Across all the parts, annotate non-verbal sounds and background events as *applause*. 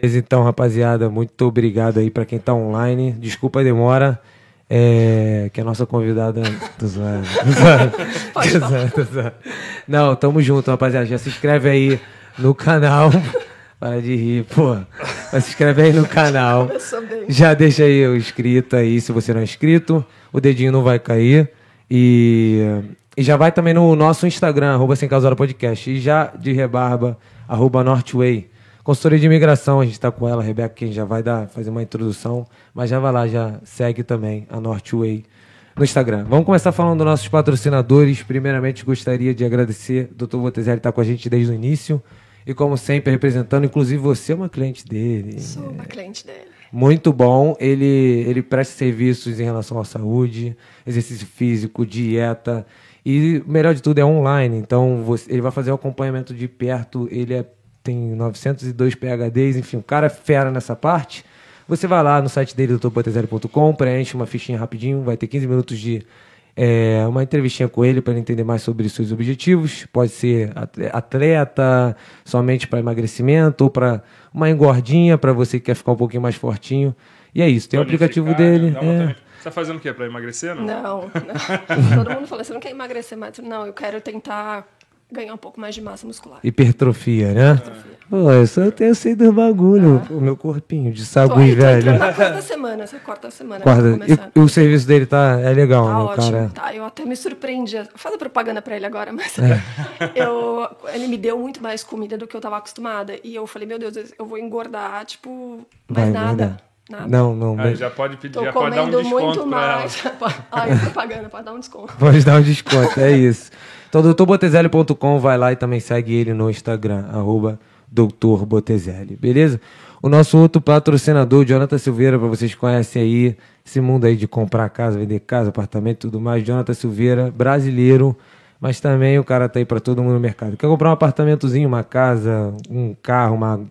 Beleza, então, rapaziada, muito obrigado aí pra quem tá online. Desculpa a demora. É, que a nossa convidada. Tô zoando, tô zoando, *laughs* tô zoando, tô zoando. Não, tamo junto, rapaziada. Já se inscreve aí no canal. *laughs* Para de rir, pô. Mas se inscreve aí no canal. Já deixa aí o inscrito aí, se você não é inscrito. O dedinho não vai cair. E, e já vai também no nosso Instagram, arroba Sem Causa Hora Podcast. E já de rebarba, arroba Northway. Consultoria de imigração, a gente tá com ela, Rebeca, quem já vai dar, fazer uma introdução. Mas já vai lá, já segue também a Northway no Instagram. Vamos começar falando dos nossos patrocinadores. Primeiramente, gostaria de agradecer o Dr. Botezelli estar com a gente desde o início. E como sempre, representando, inclusive você é uma cliente dele. Sou uma cliente dele. Muito bom. Ele, ele presta serviços em relação à saúde, exercício físico, dieta. E o melhor de tudo é online. Então você- ele vai fazer o acompanhamento de perto. Ele é- tem 902 PHDs, enfim, o cara é fera nessa parte. Você vai lá no site dele, doutorbotezelli.com, preenche uma fichinha rapidinho, vai ter 15 minutos de é, uma entrevistinha com ele para ele entender mais sobre seus objetivos. Pode ser atle- atleta, somente para emagrecimento, ou para uma engordinha, para você que quer ficar um pouquinho mais fortinho. E é isso, tem o aplicativo Tonificar, dele. é. Você tá fazendo o quê? Pra emagrecer? Não? Não, não. *laughs* Todo mundo fala, você não quer emagrecer mais? Não, eu quero tentar ganhar um pouco mais de massa muscular. Hipertrofia, né? Pô, eu só tenho sei dos bagulho, o meu corpinho de sagui, aí, tô velho. quarta semana, essa quarta semana. Começar. e, e o serviço dele tá é legal, Tá né, ótimo, cara? tá. Eu até me surpreendi. Faz a propaganda pra ele agora, mas É. *laughs* eu, ele me deu muito mais comida do que eu tava acostumada. E eu falei, meu Deus, eu vou engordar, tipo, mais Vai nada. engordar. Nada. Não, não, Ah, já pode pedir, Tô já pode dar um comendo desconto muito pra ela. mais. *laughs* Ai, *laughs* propaganda, pode dar um desconto. Pode dar um desconto, é isso. Então, doutorbotezelli.com, vai lá e também segue ele no Instagram, arroba Doutor Botezelli, beleza? O nosso outro patrocinador, Jonathan Silveira, para vocês que conhecem aí, esse mundo aí de comprar casa, vender casa, apartamento e tudo mais. Jonathan Silveira, brasileiro, mas também o cara tá aí para todo mundo no mercado. Quer comprar um apartamentozinho, uma casa, um carro, uma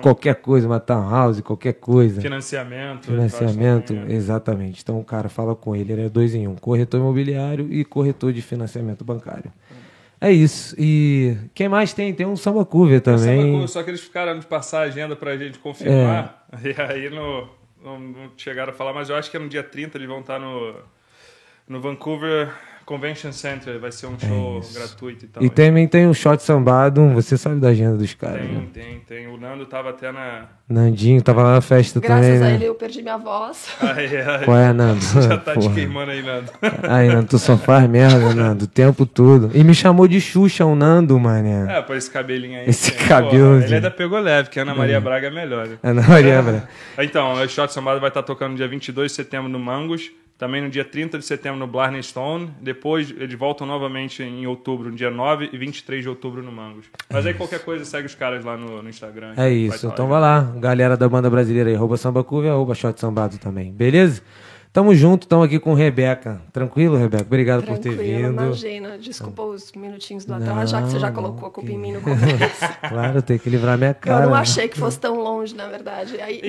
qualquer coisa, uma townhouse, qualquer coisa. Financiamento. Financiamento, é. exatamente. Então o cara fala com ele, ele é dois em um, corretor imobiliário e corretor de financiamento bancário. É isso. E quem mais tem? Tem um samba cover também. Só, só que eles ficaram de passar a agenda pra gente confirmar. É. *laughs* E aí no, não, não chegaram a falar, mas eu acho que é no dia 30 eles vão estar no, no Vancouver Convention Center. Vai ser um show gratuito e tal. É E também tem o shot sambado, você sabe da agenda dos caras. Tem, Né? tem, tem. O Nando tava até na. Nandinho tava lá na festa Graças também, a né? ele eu perdi minha voz. Ai, ai, Qual é, Nando? *laughs* Já tá te Porra. queimando aí, Nando. *laughs* Aí, Nando, tu só faz merda, Nando, o tempo todo. E me chamou de Xuxa, o Nando, mané. É, por esse cabelinho aí. Esse Pô, cabelo Ele de- ainda pegou leve, que a Ana Maria Braga é melhor. É, não lembra? Então, o Shot Sambado vai estar tocando no dia 22 de setembro no Mangos, também no dia 30 de setembro no Blarney Stone, depois eles voltam novamente em outubro, no dia 9 e 23 de outubro no Mangos. Mas aí qualquer coisa segue os caras lá no, no Instagram. É isso, então vai lá, galera da banda brasileira aí, arroba samba curva e arroba shot sambado também, beleza? Tamo junto, tamo aqui com Rebeca. Tranquilo, Rebeca? Obrigado por ter Tranquilo, vindo. imagina. Desculpa os minutinhos do atraso, já que você já Não, colocou a culpa que- em mim no começo. *laughs* Claro, tem que livrar minha Eu cara. não né? achei que fosse tão longe, na verdade. Aí,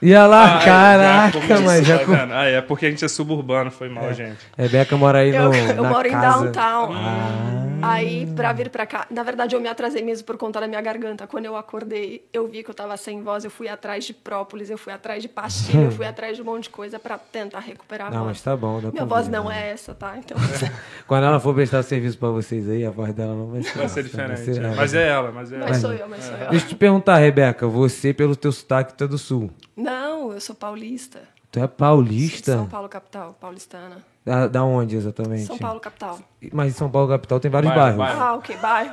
E- Ia lá, Ah, já caraca, mas já. tá com-? Ah, é porque a gente é suburbano, foi mal, gente. Rebeca mora aí Eu, no. *laughs* eu na moro em casa. downtown. Ah. Aí, pra vir pra cá, na verdade, eu me atrasei mesmo por conta da minha garganta. Quando eu acordei, eu vi que eu tava sem voz, eu fui atrás de própolis, eu fui atrás de pastilha, eu fui *laughs* atrás de um monte de coisa pra tentar recuperar a Não, voz. mas tá bom. Dá Minha voz ver, não né? é essa, tá? Então, *laughs* Quando ela for prestar serviço pra vocês aí, a voz dela não vai ser. Vai ser essa, diferente. ser- é. Mas é ela, mas é ela. mas sou eu, mas sou eu. Deixa eu te perguntar, Rebeca, você, pelo teu sotaque, tu é do sul. Não, eu sou paulista. Tu é paulista? São Paulo, capital, paulistana. Da, da onde exatamente? São Paulo, capital. Mas em São Paulo, capital, tem vários Bairro, bairros. bairro. Ah, ok, bairro.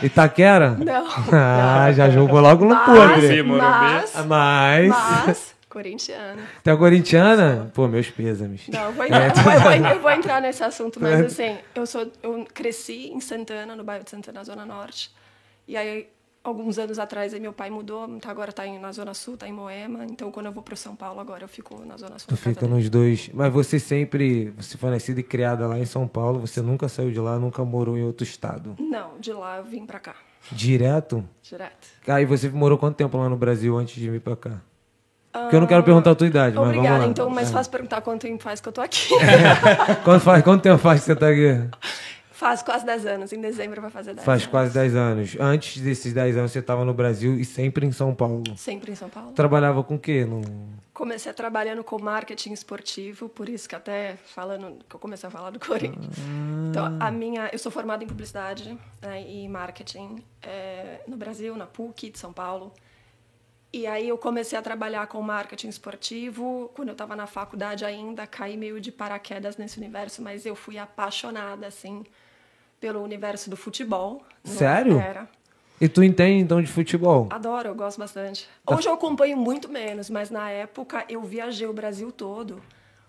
É. Itaquera? Não. *laughs* Ah, já jogou logo no Mas, podre. Mas, Mas. mas, corintiana. Tu é corintiana? Pô, meus pêsames. Não, eu vou, É. entrar, eu, vou, eu vou entrar nesse assunto, mas assim, eu, sou, eu cresci em Santana, no bairro de Santana, na Zona Norte. E aí, alguns anos atrás, aí meu pai mudou, então agora tá na Zona Sul, tá em Moema. Então, quando eu vou pro São Paulo, agora eu fico na Zona Sul. Tu fica dele. nos dois. Mas você sempre. Você foi nascida e criada lá em São Paulo, você nunca saiu de lá, nunca morou em outro estado. Não, de lá eu vim pra cá, Direto? direto. Aí você morou quanto tempo lá no Brasil antes de vir pra cá? Porque eu não quero perguntar a tua idade, mas vamos Obrigada, lá. então mais É. fácil perguntar quanto tempo faz que eu tô aqui. *laughs* Quanto, faz, quanto tempo faz que você tá aqui? Faz quase 10 anos. Em dezembro vai fazer 10 Faz anos. quase 10 anos. Antes desses 10 anos você estava no Brasil e sempre em São Paulo. Sempre em São Paulo. Trabalhava com o quê? No... Comecei trabalhando com marketing esportivo, por isso que até falando que eu comecei a falar do Corinthians. Então, a minha, eu sou formada em publicidade né, e marketing é, no Brasil, na PUC de São Paulo. E aí eu comecei a trabalhar com marketing esportivo. Quando eu estava na faculdade ainda, caí meio de paraquedas nesse universo, mas eu fui apaixonada assim pelo universo do futebol. Sério? Era. E tu entende então de futebol? Adoro, eu gosto bastante. Hoje eu acompanho muito menos, mas na época eu viajei o Brasil todo,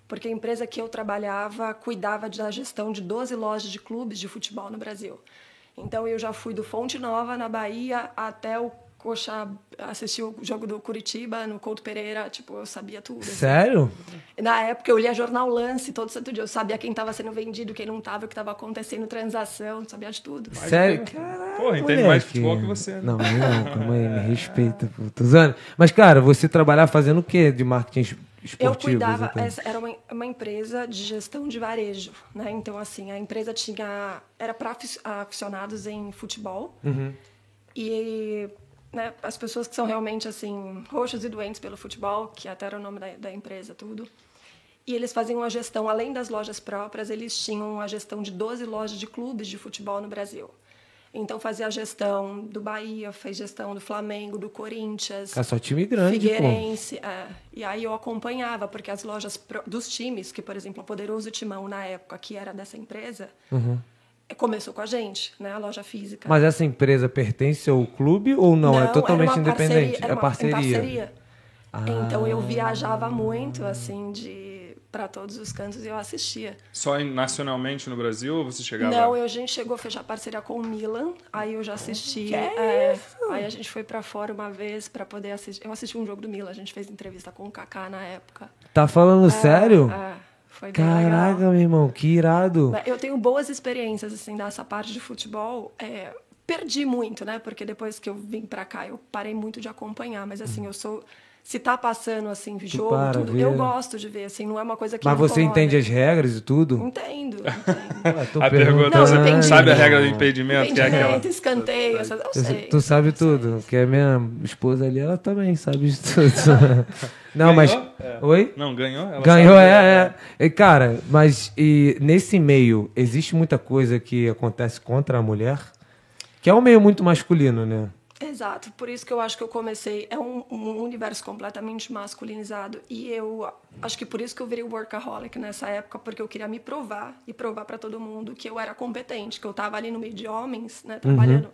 porque a empresa que eu trabalhava cuidava da gestão de 12 lojas de clubes de futebol no Brasil. Então eu já fui do Fonte Nova, na Bahia, até o Coxa, assisti o jogo do Curitiba, no Couto Pereira, tipo, eu sabia tudo. assim. Sério? Na época eu lia jornal Lance todo santo dia, eu sabia quem estava sendo vendido, quem não estava, o que estava acontecendo, transação, sabia de tudo. Sério? Porra, entende mais futebol que você. né? Não, não, calma aí, me respeita, pô. Tô. Mas, cara, você trabalhava fazendo o quê de marketing? Eu cuidava, essa era uma, uma empresa de gestão de varejo, né? Então, assim, a empresa tinha, era para aficionados em futebol Uhum. e né, as pessoas que são realmente, assim, roxos e doentes pelo futebol, que até era o nome da, da empresa, tudo. E eles faziam a gestão, além das lojas próprias, eles tinham a gestão de 12 lojas de clubes de futebol no Brasil. Então, fazia a gestão do Bahia, fez gestão do Flamengo, do Corinthians. É só time grande. Figueirense, é. E aí eu acompanhava, porque as lojas dos times, que, por exemplo, a Poderoso Timão, na época, que era dessa empresa, eh, começou com a gente, né? A loja física. Mas essa empresa pertence ao clube ou não? é era totalmente uma independente? Parceria, era é uma- parceria. em parceria. Então Ah. eu viajava muito, assim, de para todos os cantos e eu assistia. Só nacionalmente no Brasil ou você chegava? Não, eu, a gente chegou a fechar parceria com o Milan, aí eu já assisti. é, aí a gente foi para fora uma vez para poder assistir. Eu assisti um jogo do Milan, a gente fez entrevista com o Kaká na época. Tá falando sério? É, foi bem legal. Caraca, meu irmão, que irado. Eu tenho boas experiências assim dessa parte de futebol. É, perdi muito, né? Porque depois que eu vim pra cá, eu parei muito de acompanhar. Mas assim, eu sou se tá passando assim jogo, para tudo, ver. eu gosto de ver. Assim, não é uma coisa que Mas você incomoda. entende as regras e tudo? Entendo, *laughs* entendo. Ué, tô A perguntando. pergunta Não, você entendi. sabe a regra do impedimento, que é aquela. Impedimento, escanteio, essas, eu sei. Tu sabe tudo, que a minha esposa ali, ela também sabe de tudo. *laughs* Não, mas. Ganhou? É. Oi? Não, ganhou? Ela Ganhou, sabe, é, é. E, Cara, mas e nesse meio, existe muita coisa que acontece contra a mulher? Que é um meio muito masculino, né? Exato, por isso que eu acho que eu comecei. É um, um universo completamente masculinizado. E eu acho que por isso que eu virei workaholic nessa época, porque eu queria me provar e provar para todo mundo que eu era competente, que eu estava ali no meio de homens, né, trabalhando.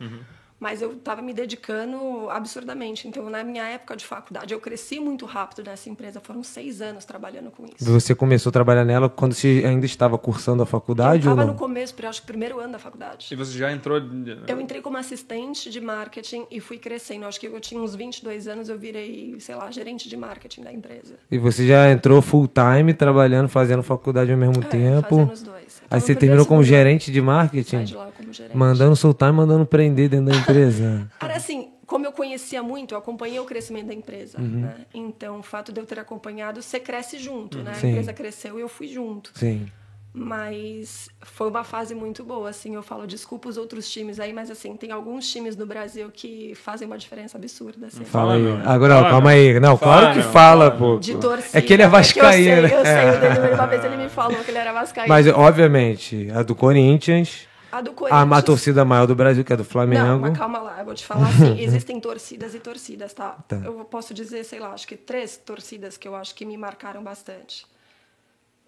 Mas eu estava me dedicando absurdamente. Então, na minha época de faculdade, eu cresci muito rápido nessa empresa. Foram seis anos trabalhando com isso. Você começou a trabalhar nela quando você ainda estava cursando a Eu faculdade ou estava no começo, acho que primeiro ano da faculdade. E você já entrou. Eu entrei como assistente de marketing e fui crescendo. Acho que eu tinha uns 22 anos, eu virei, sei lá, gerente de marketing da empresa. E você já entrou full time, trabalhando, fazendo faculdade ao mesmo É, tempo. fazendo os dois. Aí você no terminou como gerente de marketing? de lá como gerente. Mandando soltar e mandando prender dentro da empresa. *laughs* Cara, assim, como eu conhecia muito, eu acompanhei o crescimento da empresa. Uhum. Né? Então, o fato de eu ter acompanhado, você cresce junto, né? Sim. A empresa cresceu e eu fui junto. Sim. Mas foi uma fase muito boa, assim. Eu falo, desculpa os outros times aí, mas assim, tem alguns times no Brasil que fazem uma diferença absurda, assim. Fala aí. Agora, Fala, calma aí. Não, Fala, claro que fala, Fala, pô. De torcida. É que ele é Eu sei, vascaíno. eu sei, É. o dele, uma vez ele me falou que ele era vascaíno. Mas, obviamente, a do Corinthians, a do a, Corinthians... a torcida maior do Brasil, que é do Flamengo. Não, mas calma lá, eu vou te falar assim, *laughs* existem torcidas e torcidas, tá? Tá. Eu posso dizer, sei lá, acho que três torcidas que eu acho que me marcaram bastante.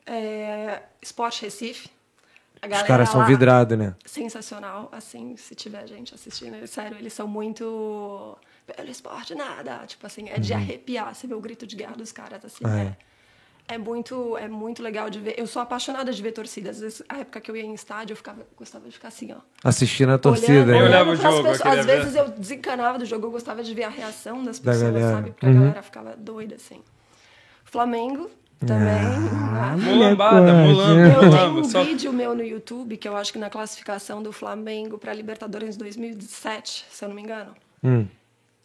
É, Sport Recife. A Os caras são vidrados, né? Sensacional, assim, se tiver gente assistindo, sério, eles são muito... Pelo esporte, nada. Tipo assim, é de arrepiar. Você vê o grito de guerra dos caras, assim, Uhum. Ah, é. É muito, é muito legal de ver. Eu sou apaixonada de ver torcidas. Às vezes, a época que eu ia em estádio, eu ficava, gostava de ficar assim, ó. Assistindo a torcida. Olhando, né? Eu olhava olhando o jogo, pessoas. Às ver. vezes eu desencanava do jogo, eu gostava de ver a reação das Da pessoas, galera. sabe? Porque Uhum. a galera ficava doida, assim. Flamengo também. Ah, né? Mulambada, mulamba, Eu tenho um vídeo meu no YouTube que eu acho que na classificação do Flamengo para Libertadores 2007, se eu não me engano. Hum.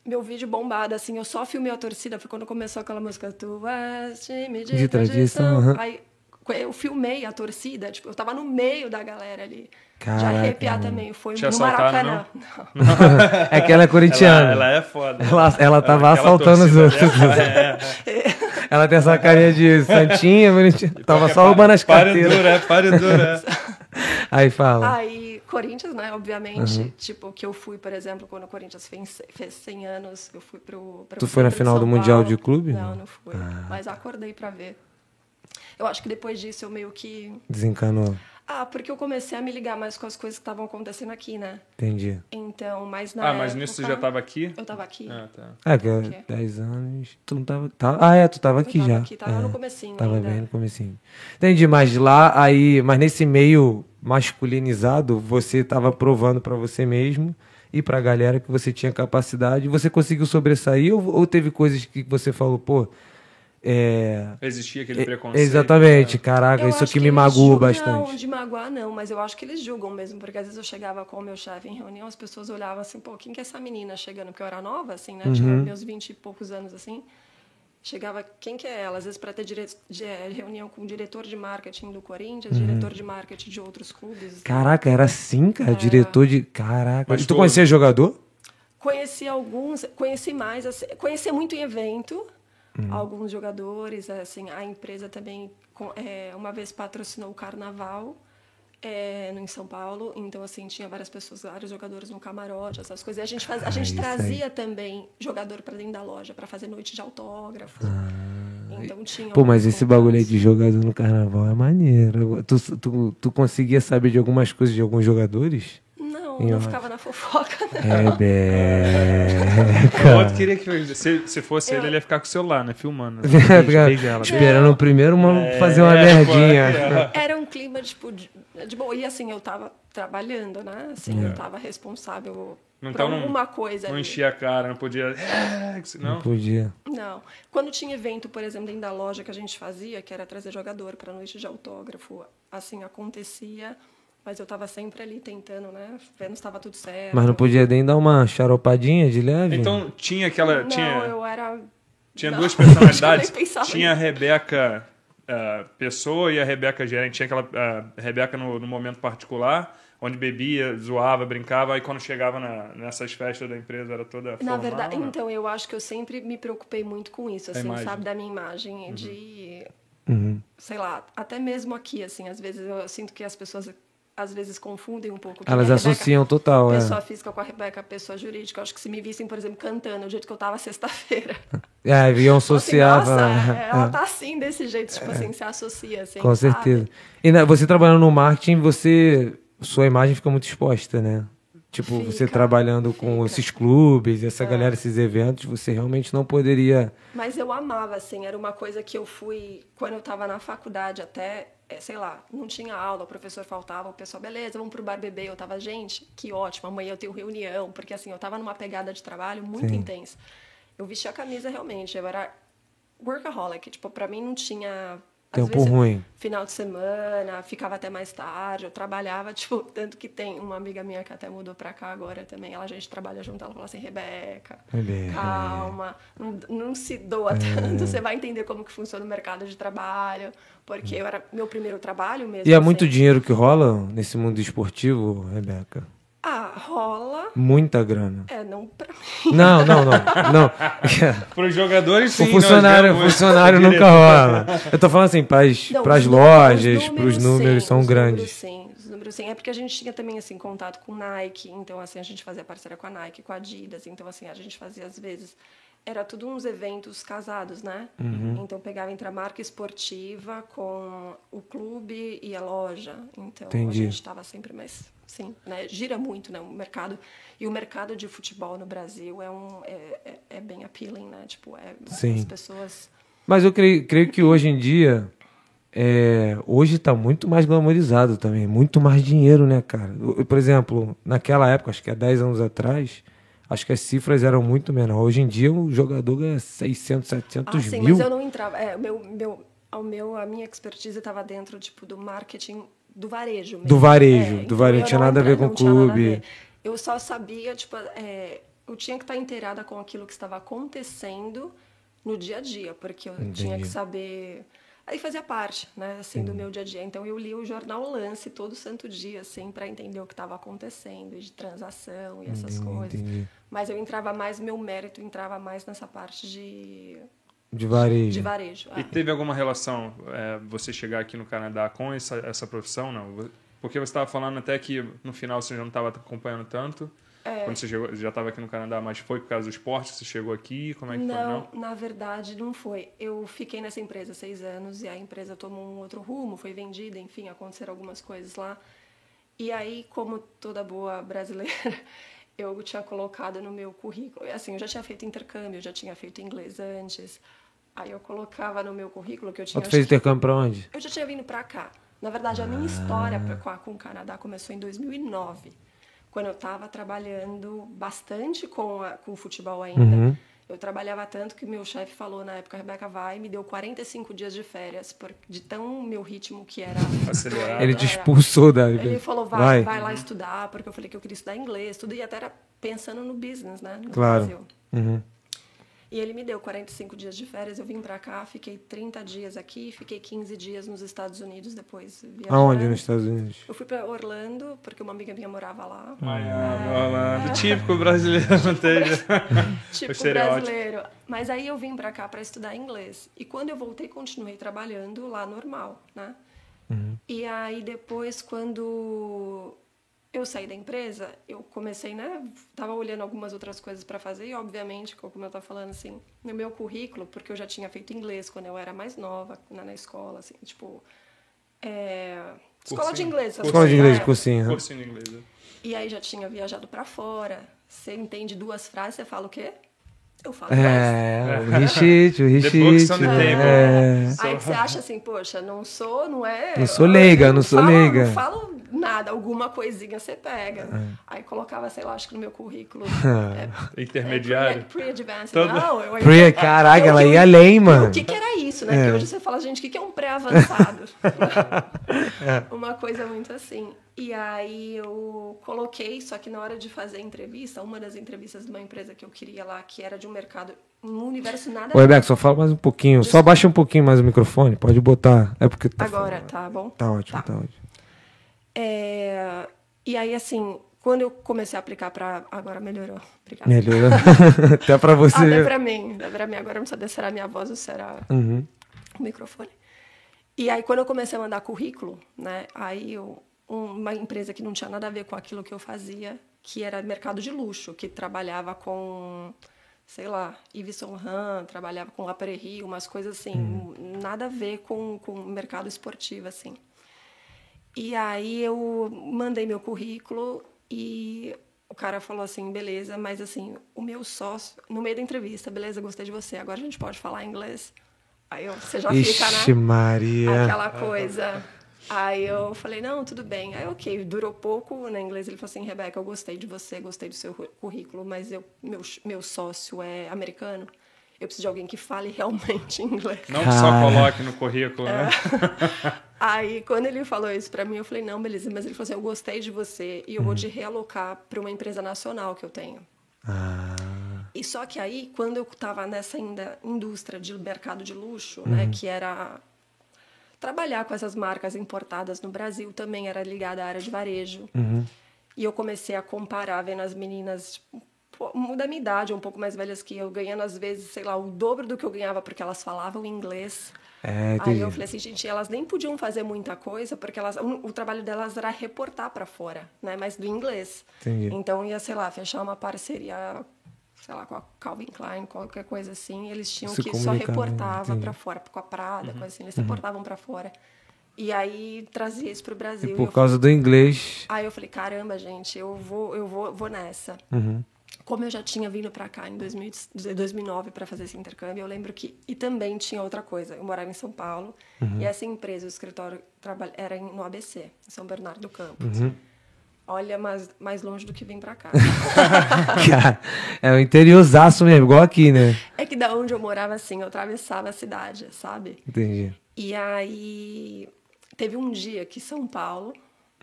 Meu vídeo bombado, assim, eu só filmei a torcida, foi quando começou aquela música Tu és time de, De tradição, tradição. aham. Aí Eu filmei a torcida, tipo, eu tava no meio da galera ali. Caraca, Já arrepiar também. Foi Te no Maracanã. Não. *laughs* É que ela é corintiana. Ela, ela é foda. Ela, ela tava Aquela assaltando os outros. dela, é, *laughs* Ela tem essa carinha de santinha, bonitinha. Tava só roubando as Pare carteiras. dura, é, pare dura. *laughs* Aí fala. Aí, Corinthians, né, obviamente, tipo, que eu fui, por exemplo, quando o Corinthians fez, fez 100 anos, eu fui pro... pro Tu foi na final do Mundial de clube? Não, não fui. Mas acordei pra ver. Eu acho que depois disso eu meio que... Desencanou. Ah, porque eu comecei a me ligar mais com as coisas que estavam acontecendo aqui, né? Entendi. Então, mas na Ah, mas nisso você já época- tava aqui? Eu tava aqui. Ah, tá. Ah, que é 10 anos. Tu não tava. tá- Ah, é, tu tava aqui tava já. aqui, tava É, no comecinho Tava ainda. bem no comecinho. Entendi, mas lá, aí. Mas nesse meio masculinizado, você tava provando pra você mesmo e pra galera que você tinha capacidade. Você conseguiu sobressair ou, ou teve coisas que você falou, pô. É. Existia aquele é- preconceito. Exatamente, né? caraca, Eu isso aqui que me julgam- bastante. Não, de magoar não, mas eu acho que eles julgam mesmo, porque às vezes eu chegava com o meu chefe em reunião, as pessoas olhavam assim, pô, quem que é essa menina chegando? Porque eu era nova, assim, né? Tinha Uhum. meus vinte e poucos anos, assim. Chegava, quem que é ela? Às vezes para ter dire... de- eh, reunião com o diretor de marketing do Corinthians, Uhum. diretor de marketing de outros clubes. Caraca, era assim, cara, diretor de. Caraca. Mas E tu tu- conhecia jogador? Conheci alguns, conheci mais, assim, conheci muito em evento, Uhum. alguns jogadores, assim, a empresa também é, uma vez patrocinou o Carnaval é, em São Paulo, então assim tinha várias pessoas, vários jogadores no camarote, essas coisas. E a gente faz, a gente isso aí. trazia também jogador para dentro da loja para fazer noite de autógrafo. então tinha. Ah. Pô, mas esse bagulho aí de jogador no carnaval é maneiro. Tu, tu, tu conseguia saber de algumas coisas de alguns jogadores? Não, off. ficava na fofoca. *laughs* Não. Rebeca. O outro queria que se, se fosse ele, ele ia ficar com o celular, né? Filmando. *laughs* né? Ela. Esperando o primeiro mano fazer uma É, merdinha. é. *laughs* Era um clima, tipo, de, de boa. E assim, eu tava trabalhando, né? Assim, eu tava responsável Não, por não- alguma coisa Não ali. enchia a cara, não podia. É, Não Não. podia. Não. Quando tinha evento, por exemplo, dentro da loja que a gente fazia, que era trazer jogador para noite de autógrafo, assim, acontecia. Mas eu tava sempre ali tentando, né? Vendo se estava tudo certo. Mas não podia nem dar uma charopadinha de leve? Então tinha aquela. Não, tinha eu era... tinha não, duas *laughs* personalidades. Tinha a. Rebeca ah, pessoa e a Rebeca gerente. Tinha aquela ah, Rebeca no, no momento particular, onde bebia, zoava, brincava. Aí quando chegava na- nessas festas da empresa era toda Na formal, verdade, né? então, eu acho que eu sempre me preocupei muito com isso, assim, sabe? Da minha imagem, de... Uhum. Sei lá, até mesmo aqui, assim, às vezes eu sinto que as pessoas, às vezes, confundem um pouco. Elas é Rebeca associam total, é. Pessoa física com a Rebeca, pessoa jurídica. Eu acho que se me vissem, por exemplo, cantando, do jeito que eu tava sexta-feira. *laughs* É, iam Assim, associar. nossa, fala- ela é. tá assim, desse jeito, tipo assim, se associa, assim, Com sabe? certeza. E né, você trabalhando no marketing, você sua imagem fica muito exposta, né? Tipo, você Fica, trabalhando com fica. esses clubes, essa galera, esses eventos, você realmente não poderia. Mas eu amava, assim, era uma coisa que eu fui, quando eu estava na faculdade até, é, sei lá, não tinha aula, o professor faltava, o pessoal, beleza, vamos pro bar beber. Eu tava, gente, que ótimo, amanhã eu tenho reunião, porque assim, eu tava numa pegada de trabalho muito Sim. intensa. Eu vestia a camisa realmente, eu era workaholic, tipo, pra mim não tinha... Tempo ruim. Final de semana, ficava até mais tarde, eu trabalhava, *laughs* tipo, tanto que tem uma amiga minha que até mudou pra cá agora também, ela, a gente trabalha junto, ela falou assim, Rebeca, Rebeca, calma, não, não se doa tanto, você vai entender como que funciona o mercado de trabalho, porque eu era meu primeiro trabalho mesmo. E é assim. muito dinheiro que rola nesse mundo esportivo, Rebeca? Ah, rola, Muita grana. é, não pra mim. Não, não, não. não. *laughs* Para os jogadores, sim. o funcionário, *laughs* funcionário nunca rola. Eu tô falando assim, pras, Não, pras os lojas, números, pros números sim, são os grandes. Números, sim, os números sim. É porque a gente tinha também assim contato com Nike, então assim a gente fazia parceria com a Nike, com a Adidas, então assim a gente fazia às vezes era tudo uns eventos casados, né? Uhum. Então pegava entre a marca esportiva com o clube e a loja. Então Entendi. a gente estava sempre mais sim, né? Gira muito, né? O mercado e o mercado de futebol no Brasil é um é, é, é bem appealing, né? Tipo é Sim. as pessoas Mas eu creio, creio que hoje em dia, é, hoje está muito mais glamorizado também, muito mais dinheiro, né, cara? Eu- Por exemplo, naquela época, acho que há 10 anos atrás, acho que as cifras eram muito menores. Hoje em dia, o jogador ganha 600, 700 Ah, sim, mil. mas eu não entrava. É, o meu, meu, ao meu, a minha expertise estava dentro tipo do marketing do varejo. Mesmo. Do varejo, É, do varejo, eu tinha não nada a ver com não tinha a clube. Eu só sabia, tipo, é, eu tinha que estar inteirada com aquilo que estava acontecendo no dia a dia, porque eu tinha Entendi. que saber Aí fazia parte, né, assim, do meu dia a dia. Então eu li o jornal Lance todo santo dia, assim, para entender o que estava acontecendo, de transação e essas Hum, coisas. entendi. Mas eu entrava mais, meu mérito entrava mais nessa parte de, De varejo. de varejo. E é. teve alguma relação é, você chegar aqui no Canadá com essa, essa profissão, não? Porque você estava falando até que no final você já não estava acompanhando tanto. É. Quando você chegou, já estava aqui no Canadá, mas foi por causa do esporte que você chegou aqui? Como é que foi? Não, na verdade não foi. Eu fiquei nessa empresa seis anos e a empresa tomou um outro rumo, foi vendida, enfim, aconteceram algumas coisas lá. E aí, como toda boa brasileira, eu tinha colocado no meu currículo. Assim, eu já tinha feito intercâmbio, já tinha feito inglês antes. Aí eu colocava no meu currículo que eu tinha. Tu fez intercâmbio pra onde? eu já tinha vindo para cá. Na verdade, a minha história pra- com, com o Canadá começou em 2009, quando eu estava trabalhando bastante com, a- com o futebol ainda. Eu trabalhava tanto que meu chefe falou na época, Rebeca, vai, e me deu 45 dias de férias, por, de tão meu ritmo que era. Acelerado. Ele te expulsou da. Ele falou, vai, vai, lá estudar, porque eu falei que eu queria estudar inglês, tudo, e até era pensando no business, né, no Claro. Brasil. Uhum. E ele me deu 45 dias de férias, eu vim pra cá, fiquei 30 dias aqui, fiquei 15 dias nos Estados Unidos depois viajando. Aonde nos Estados Unidos? Eu fui pra Orlando, porque uma amiga minha morava lá. Miami, Orlando. Típico brasileiro, não tem. *laughs* Tipo estereótipo. brasileiro. Mas aí eu vim pra cá pra estudar inglês. E quando eu voltei, continuei trabalhando lá normal, né? E aí depois, quando eu saí da empresa, eu comecei, né? Tava olhando algumas outras coisas para fazer e, obviamente, como eu tava falando, assim, no meu currículo, porque eu já tinha feito inglês quando eu era mais nova, na, na escola, assim, tipo... é, escola de Cursinho. inglês. essas Escola de inglês é. de cursinho. né? Cursinho de inglês. né? E aí já tinha viajado para fora. Você entende duas frases, você fala o quê? Eu falo É, o Richite, o. *laughs* É. Aí você acha assim, poxa, não sou, não é. Não sou leiga, não sou falo- leiga. Não falo nada, alguma coisinha você pega. É. Aí colocava, sei lá, acho que no meu currículo. *laughs* é, Intermediário. é, pre- Pre-advanced. Todo- Não, eu Pre, caraca, eu- ela eu- ia além, mano. O que, que era isso, né? Porque É. hoje você fala, gente, o que, que é um pré-avançado? *laughs* *laughs* Uma coisa muito assim. E aí eu coloquei, só que na hora de fazer a entrevista, uma das entrevistas de uma empresa que eu queria lá, que era de um mercado, um universo nada Ô, Rebeca, só fala mais um pouquinho. Só baixa um pouquinho mais o microfone. Pode botar. É porque tá. Agora, fora. tá bom? Tá ótimo, Tá. tá ótimo. É, E aí, assim, quando eu comecei a aplicar para Agora melhorou. Obrigada. Melhorou. *laughs* Até pra você. Até pra mim. Até pra mim. Agora não sabia se era a minha voz ou se era Uhum. o microfone. E aí, quando eu comecei a mandar currículo, né? Aí eu, um- uma empresa que não tinha nada a ver com aquilo que eu fazia, que era mercado de luxo, que trabalhava com, sei lá, Yves Saint Laurent, trabalhava com La Prairie, umas coisas assim, nada a ver com com o mercado esportivo, assim. E aí eu mandei meu currículo e o cara falou assim, beleza, mas assim, o meu sócio, no meio da entrevista, beleza, gostei de você, agora a gente pode falar inglês. Aí eu, você já fica, Ixi, né? Maria. Aquela coisa. Aí eu falei, não, tudo bem. Aí, ok, durou pouco na inglês. Ele falou assim, Rebeca, eu gostei de você, gostei do seu currículo, mas eu, meu, meu sócio é americano. Eu preciso de alguém que fale *laughs* realmente inglês. Não que só coloque no currículo, né? *laughs* Aí, quando ele falou isso pra mim, eu falei, não, beleza. Mas ele falou assim, eu gostei de você e eu vou te realocar para uma empresa nacional que eu tenho. Ah, E só que aí, quando eu estava nessa ainda indústria de mercado de luxo, né, que era trabalhar com essas marcas importadas no Brasil, também era ligada à área de varejo. E eu comecei a comparar, vendo as meninas tipo, da minha idade, um pouco mais velhas que eu, ganhando às vezes, sei lá, o dobro do que eu ganhava porque elas falavam inglês. É, Aí entendi. eu falei assim, gente, elas nem podiam fazer muita coisa, porque elas, o, o trabalho delas era reportar para fora, né? Mas do inglês. Entendi. Então ia, sei lá, fechar uma parceria, sei lá, com a Calvin Klein, qualquer coisa assim. Eles tinham Se que só né? reportava para fora, com a Prada, coisa assim. Eles reportavam para fora. E aí trazia isso pro Brasil. E E por eu causa do inglês. Aí eu falei, caramba, gente, eu vou, eu vou, vou nessa. Uhum. Como eu já tinha vindo para cá em 2000 2009 para fazer esse intercâmbio, eu lembro que e também tinha outra coisa. Eu morava em São Paulo Uhum. e essa empresa, o escritório era no ABC, em São Bernardo do Campo. Uhum. Olha, mais, mais longe do que vim para cá. *laughs* Cara, é o interiorzaço mesmo, igual aqui, né? é que da onde eu morava assim, eu atravessava a cidade, sabe? Entendi. E aí teve um dia que São Paulo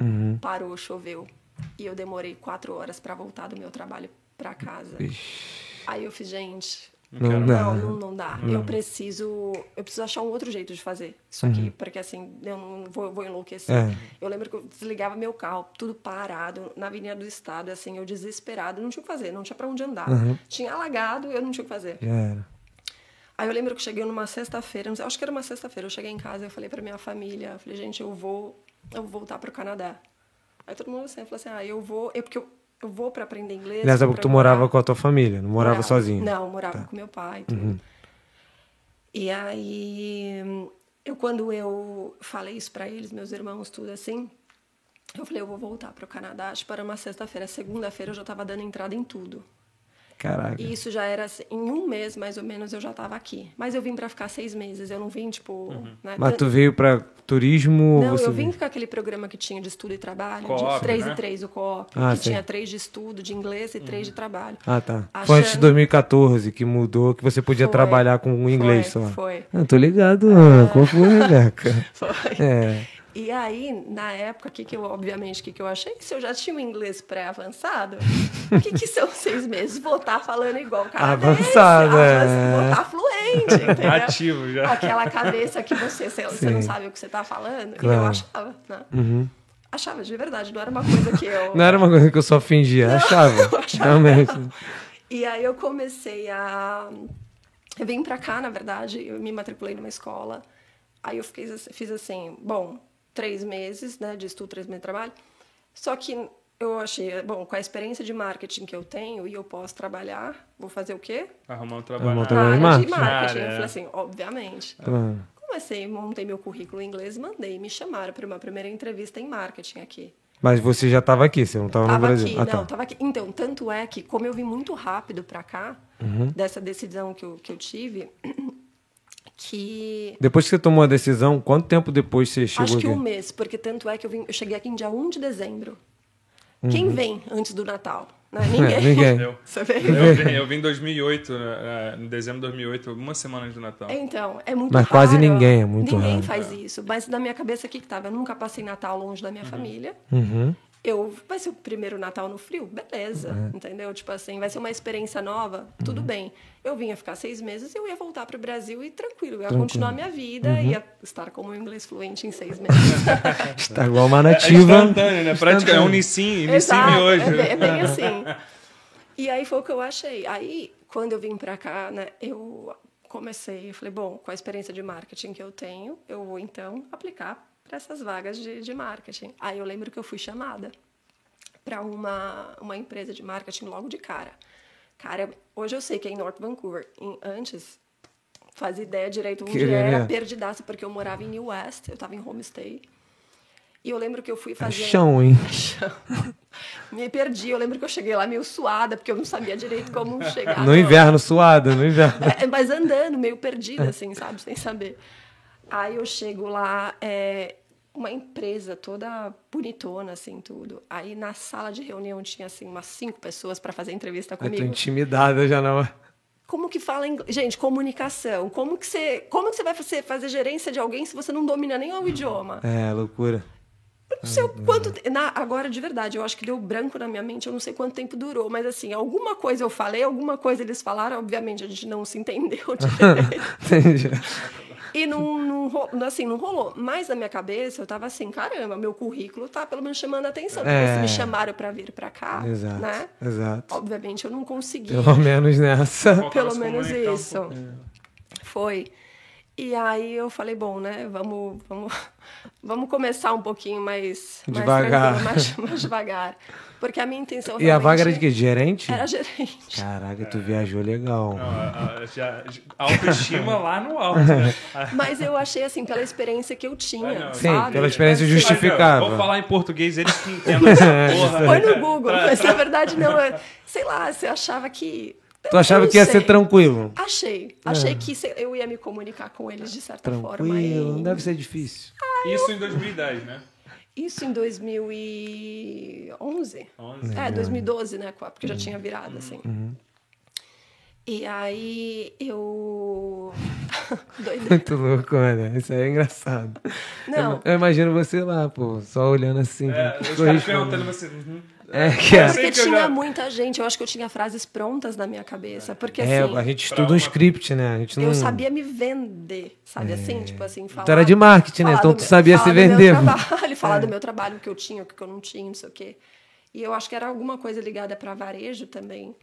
Uhum. parou, choveu e eu demorei quatro horas para voltar do meu trabalho para casa. Ixi. Aí eu fiz, gente, Não. Não, não, não dá. Eu preciso, eu preciso achar um outro jeito de fazer isso aqui, porque assim, eu não vou, vou enlouquecer. É. Eu lembro que eu desligava meu carro, tudo parado, na Avenida do Estado, assim, eu desesperado, não tinha o que fazer, não tinha pra onde andar. Tinha alagado, eu não tinha o que fazer. Já era. Aí eu lembro que cheguei numa sexta-feira, não sei, acho que era uma sexta-feira, eu cheguei em casa e eu falei pra minha família, eu falei, gente, eu vou, eu vou voltar pro Canadá. Aí todo mundo assim, falou assim, ah, eu vou, é porque eu, eu vou pra aprender inglês. Nessa época tu morar- morava com a tua família, não morava, sozinho. Tá. Não, morava com meu pai. Tudo. E aí, eu quando eu falei isso pra eles, meus irmãos, tudo assim, eu falei, eu vou voltar pro Canadá, acho que para uma sexta-feira. Segunda-feira eu já tava dando entrada em tudo. Caraca. E isso já era assim, em um mês mais ou menos eu já estava aqui. Mas eu vim para ficar seis meses, eu não vim tipo. Né? Mas tu veio pra turismo ou Não, você eu vim com aquele programa que tinha de estudo e trabalho, de três né? e três, o co-op, Ah, que sei. tinha três de estudo, de inglês e três de trabalho. Ah, tá. Achando- Foi antes de 2014 que mudou, que você podia Foi. trabalhar com o inglês Foi, só. foi. Ah, tô ligado, ah. qual foi, Rebeca? *laughs* Foi. É. E aí, na época, que que eu, obviamente, o que, que eu achei? Se eu já tinha um inglês pré-avançado, o que, que são seis meses? Voltar falando igual o cara. Avançado, é. Voltar fluente, entendeu? Ativo já. Aquela cabeça que você, você, você não sabe o que você tá falando. E Claro. eu achava, né? Achava de verdade, não era uma coisa que eu... Não era uma coisa que eu só fingia, achava. *laughs* eu achava Realmente. E aí eu comecei a. Eu vim pra cá, na verdade, eu me matriculei numa escola. Aí eu fiquei, fiz assim, bom, três meses né, de estudo, três meses de trabalho. Só que eu achei, bom, com a experiência de marketing que eu tenho e eu posso trabalhar, vou fazer o quê? Arrumar um Arrumar um trabalho. Na trabalho. área de marketing. marketing. Ah, Eu é. falei assim, obviamente. Claro. Comecei, montei meu currículo em inglês, mandei, me chamaram para uma primeira entrevista em marketing aqui. Mas você já estava aqui, você não estava no Brasil. aqui, ah, tá. não, tava aqui. Então, tanto é que, como eu vim muito rápido pra cá, Uhum. dessa decisão que eu, que eu tive, que. Depois que você tomou a decisão, quanto tempo depois você chegou acho que aqui? um mês, porque tanto é que eu, vim, eu cheguei aqui em dia 1 de dezembro. Uhum. Quem vem antes do Natal? Né? *laughs* Ninguém. É, ninguém. Eu. Você vê? Eu vim, *laughs* eu vim em 2008, né, em dezembro de 2008, uma semana antes do Natal. Então, é muito Mas raro. quase ninguém, é muito Ninguém raro. faz isso. Mas na minha cabeça, o que que tava? Eu nunca passei Natal longe da minha família. Uhum. Eu, vai ser o primeiro Natal no frio? Beleza, É. entendeu? Tipo assim, vai ser uma experiência nova? Tudo Uhum. bem. Eu vinha ficar seis meses e eu ia voltar para o Brasil e tranquilo, eu ia continuar minha vida, Uhum. ia estar como um inglês fluente em seis meses. *laughs* Está igual uma É nativa. instantâneo, né? Prática, é um Nissim, Nissim hoje. é bem, é bem *laughs* assim. E aí foi o que eu achei. Aí, quando eu vim para cá, né, eu comecei, eu falei, bom, com a experiência de marketing que eu tenho, eu vou então aplicar para essas vagas de, de marketing. Aí eu lembro que eu fui chamada para uma, uma empresa de marketing logo de cara. Cara, hoje eu sei que é em North Vancouver. Em- antes, fazia ideia direito onde Queria, era, né? perdidaça, porque eu morava em New West, eu estava em homestay. E eu lembro que eu fui fazer... chão, hein? *laughs* Chão. Me perdi. Eu lembro que eu cheguei lá meio suada, porque eu não sabia direito como chegar. No inverno, suada, no inverno. É, mas andando, meio perdida, assim, sabe? Sem saber. Aí eu chego lá, é, uma empresa toda bonitona, assim, tudo. Aí na sala de reunião tinha, assim, umas cinco pessoas para fazer entrevista Eu tô comigo. intimidada já não. Como que fala inglês? Gente, comunicação. Como que você, como que você vai fazer, fazer gerência de alguém se você não domina nem o idioma? É, loucura. Eu não sei o quanto. Na, agora, de verdade, eu acho que deu branco na minha mente, eu não sei quanto tempo durou, mas assim, alguma coisa eu falei, alguma coisa eles falaram, obviamente a gente não se entendeu. *laughs* *laughs* Entendi. E não, não, assim, não rolou. Mas na minha cabeça eu tava assim, caramba, meu currículo tá pelo menos chamando a atenção. Porque É. se me chamaram para vir para cá, Exato. né? Exato. Obviamente eu não consegui. Pelo menos nessa. Pelo menos um isso. pouco. Foi. E aí eu falei, bom, né, vamos, vamos, vamos começar um pouquinho mais, mais Devagar. tranquilo, mais, *laughs* mais devagar. Porque a minha intenção E a vaga era de quê? Gerente? Era gerente. Caraca, tu viajou legal. Não, a- a- já- a autoestima lá no alto, né? *laughs* Mas eu achei, assim, pela experiência que eu tinha, Ah, não. Sim, sabe? pela experiência justificável. Vamos falar em português, eles que *laughs* entendem essa porra. Foi no Google, mas na verdade não. eu- Sei lá, você achava que... Tu achava que ia sei. ser tranquilo? Achei. Achei que se- eu ia me comunicar com eles de certa forma. Tranquilo, não deve ser difícil. Isso em 2010, né? Isso em 2011. 11. É, 2012, né? Porque já tinha Uhum. virado, assim. E aí eu. *laughs* Doideira. Muito louco, olha. Isso aí é engraçado. Não. Eu, eu imagino você lá, pô, só olhando assim. É, os correspondendo. caras perguntando você. uhum. É, que é. Porque tinha já- muita gente, eu acho que eu tinha frases prontas na minha cabeça. Porque É, assim, a gente estuda um script, né? A gente não... eu sabia me vender, sabe assim? Tipo assim, falar. Tu era de marketing, né? Então tu meu- sabia se falar do meu vender. trabalho, *laughs* falar É. do meu trabalho, o que eu tinha, o que eu não tinha, não sei o quê. E eu acho que era alguma coisa ligada para varejo também.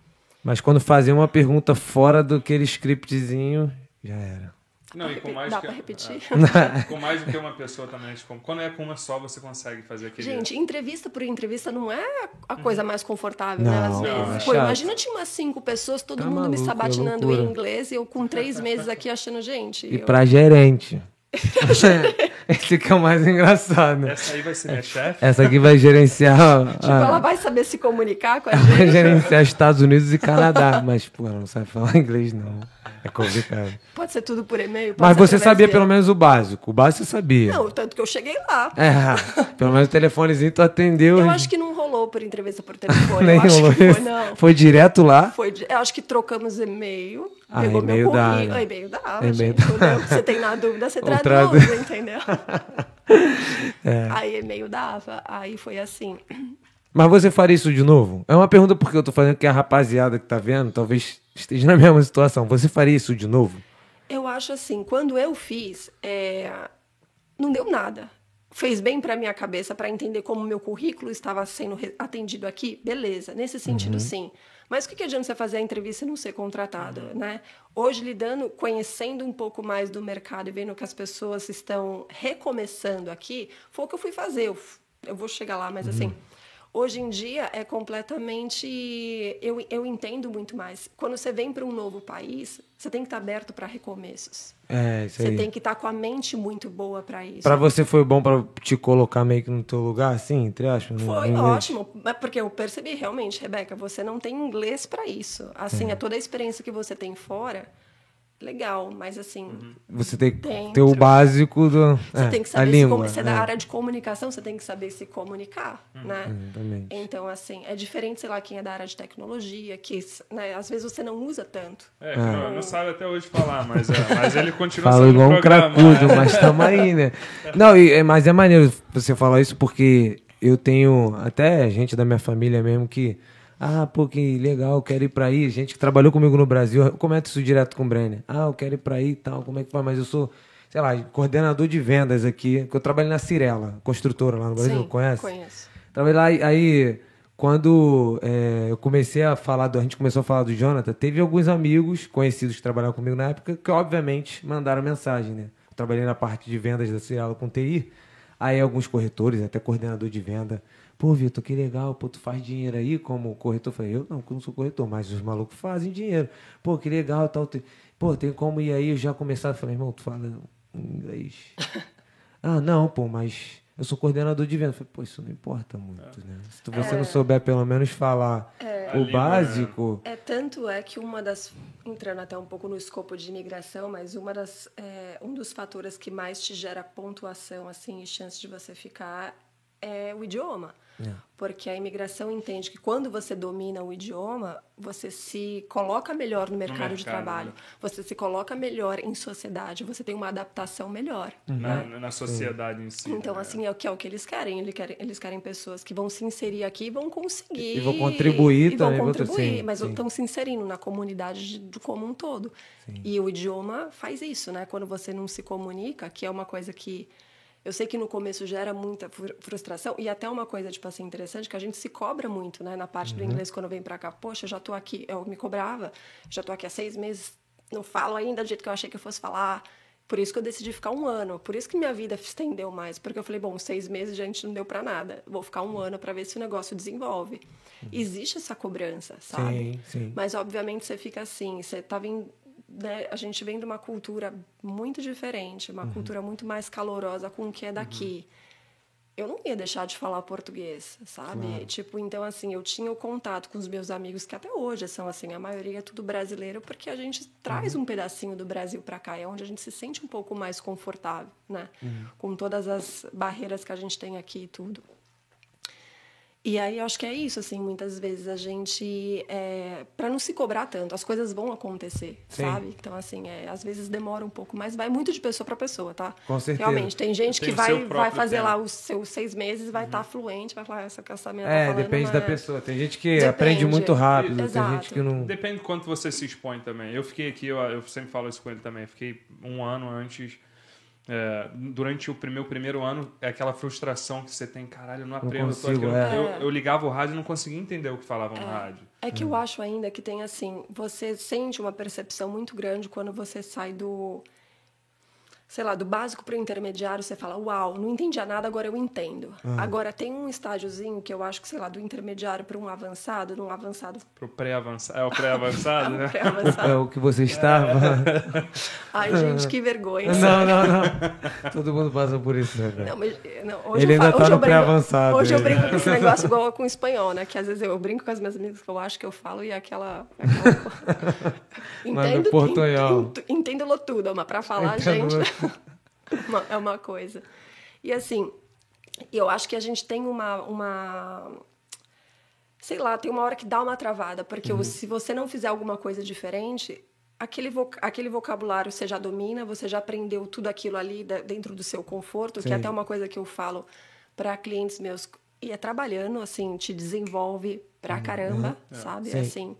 Mas quando fazia uma pergunta fora do aquele scriptzinho, já era. Não, e com mais Dá que, pra repetir? é, *laughs* com mais do que uma pessoa também. Tipo, quando é com uma só, você consegue fazer aquele. Gente, entrevista por entrevista não é a coisa mais confortável, né? Não, Às não, vezes. é Pô, imagina tinha umas cinco pessoas, todo Tá mundo me maluco, é sabatinando em inglês e eu com três meses aqui *laughs* achando, gente. E eu- pra gerente. Esse que é o mais engraçado. Essa aí vai ser minha chefe. Essa aqui vai gerenciar. Tipo, ela a- vai saber se comunicar com a vai gente. gerenciar Estados Unidos e Canadá. Mas, pô, ela não sabe falar inglês, não. É complicado. Pode ser tudo por e-mail. pode Mas você sabia pelo menos o básico. O básico você sabia. Não, tanto que eu cheguei lá. É, *laughs* pelo menos o telefonezinho tu atendeu. Eu acho que não rolou por entrevista por telefone. *laughs* Nem eu acho rolou foi, não. Foi direto lá. Foi, eu acho que trocamos e-mail. Ah, pegou e-mail meu currículo. né? E-mail dá, E-mail gente. entendeu? Você tem na dúvida, você traduz, tradu- entendeu? *laughs* Aí e-mail dava. Aí foi assim. Mas você faria isso de novo? É uma pergunta porque eu tô fazendo que a rapaziada que tá vendo talvez esteja na *laughs* mesma situação. Você faria isso de novo? Eu acho assim, quando eu fiz, é, não deu nada. Fez bem para minha cabeça para entender como meu currículo estava sendo atendido aqui, beleza. Nesse sentido, sim. Mas o que, que adianta você fazer a entrevista e não ser contratado, né? Hoje lidando, conhecendo um pouco mais do mercado e vendo que as pessoas estão recomeçando aqui, foi o que eu fui fazer. Eu, eu vou chegar lá, mas assim, Hoje em dia é completamente. Eu, eu entendo muito mais. Quando você vem para um novo país, você tem que estar aberto para recomeços. É, isso Você aí. tem que estar com a mente muito boa para isso. Pra você foi bom pra te colocar meio que no teu lugar, assim, entre aspas? no- Foi inglês? ótimo, porque eu percebi realmente, Rebeca, você não tem inglês para isso. Assim, é toda a experiência que você tem fora, legal, mas assim, Você tem que ter o básico do. você é, tem que a saber se língua. é da área de comunicação, você tem que saber se comunicar, né? Exatamente. Então, assim, é diferente, sei lá, quem é da área de tecnologia, que né, às vezes você não usa tanto. É, que não, não sabe até hoje falar, mas, é, mas ele continua Fala sendo igual um cracudo, é. *laughs* mas tamo aí, né? Não, e, é- mas é maneiro você falar isso porque eu tenho até gente da minha família mesmo que. Ah, pô, que legal, quero ir pra aí. Gente que trabalhou comigo no Brasil, eu comento isso direto com o Brenner. Ah, eu quero ir pra aí e tal, como é que vai? Mas eu sou, sei lá, coordenador de vendas aqui, que eu trabalho na Cirela, construtora lá no Brasil, Sim, conhece? conheço. Trabalhei lá, aí quando é, eu comecei a falar, do, a gente começou a falar do Jonathan, teve alguns amigos conhecidos que trabalhavam comigo na época que obviamente mandaram mensagem, né? Eu trabalhei na parte de vendas da Cirela com TI, aí alguns corretores, até coordenador de venda, pô, Vitor, que legal, pô, tu faz dinheiro aí como corretor? Eu falei, eu não, que eu não sou corretor, mas os malucos fazem dinheiro. Pô, que legal, tal, tem- pô, tem como ir aí, eu já começar, eu falei, irmão, tu fala inglês? *laughs* Ah, não, pô, mas eu sou coordenador de venda. Eu falei, pô, isso não importa muito, né? Se tu- você não souber pelo menos falar A o básico. É tanto é que uma das entrando até um pouco no escopo de imigração, mas uma das é, um dos fatores que mais te gera pontuação assim e chance de você ficar é o idioma. Porque a imigração entende que quando você domina o idioma, você se coloca melhor no mercado, de mercado, trabalho, né? você se coloca melhor em sociedade, você tem uma adaptação melhor. Na, na sociedade em si. Então, né? assim, é o que é o que eles querem. Eles querem, eles querem pessoas que vão se inserir aqui e vão conseguir. E vão contribuir e vão também, vão- contribuir, sim, mas sim. estão se inserindo na comunidade de, de como um todo. E o idioma faz isso, né? Quando você não se comunica, que é uma coisa que eu sei que no começo gera muita fru- frustração e até uma coisa tipo assim interessante que a gente se cobra muito, né? Na parte Uhum. do inglês quando vem para cá, poxa, eu já tô aqui, eu me cobrava, já tô aqui há seis meses, não falo ainda do jeito que eu achei que eu fosse falar. Por isso que eu decidi ficar um ano. Por isso que minha vida se estendeu mais. Porque eu falei, bom, seis meses, gente, não deu para nada. Vou ficar um ano para ver se o negócio desenvolve. Existe essa cobrança, sabe? Sim, sim. Mas, obviamente, você fica assim. Você tá vindo... Né? A gente vem de uma cultura muito diferente. Uma cultura muito mais calorosa com o que é daqui. Eu não ia deixar de falar português, sabe? Tipo, então, assim, eu tinha o contato com os meus amigos, que até hoje são, assim, a maioria é tudo brasileiro, porque a gente traz um pedacinho do Brasil para cá, é onde a gente se sente um pouco mais confortável, né? Com todas as barreiras que a gente tem aqui e tudo. E aí eu acho que é isso, assim, muitas vezes a gente. É, para não se cobrar tanto, as coisas vão acontecer, Sim. sabe? Então, assim, é, às vezes demora um pouco, mas vai muito de pessoa para pessoa, tá? Com certeza. Realmente, tem gente Tem que vai, vai fazer tempo. lá os seus seis meses, vai estar fluente, vai falar, "Ah, essa essa menina É, tá falando depende não da é- pessoa. Tem gente que Depende. aprende muito rápido, tem Exato. gente que não. Depende do quanto você se expõe também. Eu fiquei aqui, eu, eu sempre falo isso com ele também. Fiquei um ano antes. É, durante o meu primeiro ano, é aquela frustração que você tem, caralho, eu não aprendo. eu tô consigo, aqui, eu- é. eu, eu ligava o rádio e não conseguia entender o que falavam no rádio. É que eu acho ainda que tem assim, você sente uma percepção muito grande quando você sai do sei lá, do básico para o intermediário, você fala, uau, não entendia nada, agora eu entendo. Agora tem um estágiozinho que eu acho que, sei lá, do intermediário para um avançado, num avançado Pro pré-avançado. É o pré-avançado, *laughs* né? É pré-avançado. o que você estava. *laughs* Ai, gente, que vergonha. não, não, não. Todo mundo passa por isso, né, cara? Não, mas, não, hoje Ele eu ainda tá hoje no pré-avançado, Hoje eu brinco com esse *laughs* negócio igual com o espanhol, né? Que às vezes eu brinco com as minhas amigas que eu acho que eu falo e é aquela. aquela... Mas no entendo, portunhol. entendo, entendo tudo, mas para falar, Entendo gente, *laughs* é uma coisa. E assim, eu acho que a gente tem uma. uma sei lá, tem uma hora que dá uma travada, porque Uhum. se você não fizer alguma coisa diferente, aquele, voc- aquele vocabulário você já domina, você já aprendeu tudo aquilo ali dentro do seu conforto, que Sim. é até uma coisa que eu falo para clientes meus. E é trabalhando, assim, te desenvolve pra caramba, sabe? Sim. Assim,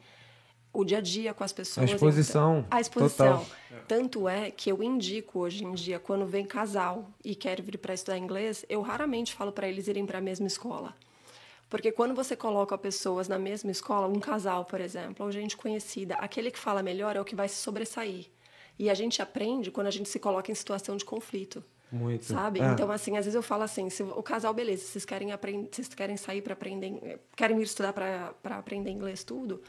o dia a dia com as pessoas. A exposição, então- a exposição. total. Tanto é que eu indico hoje em dia, quando vem casal e quer vir para estudar inglês, eu raramente falo para eles irem para a mesma escola. Porque quando você coloca pessoas na mesma escola, um casal, por exemplo, ou gente conhecida, aquele que fala melhor é o que vai se sobressair. E a gente aprende quando a gente se coloca em situação de conflito. Muito. Sabe? É. Então, assim, às vezes eu falo assim: se o casal, beleza, vocês querem, aprender, vocês querem sair para aprender, querem vir estudar para aprender inglês, tudo,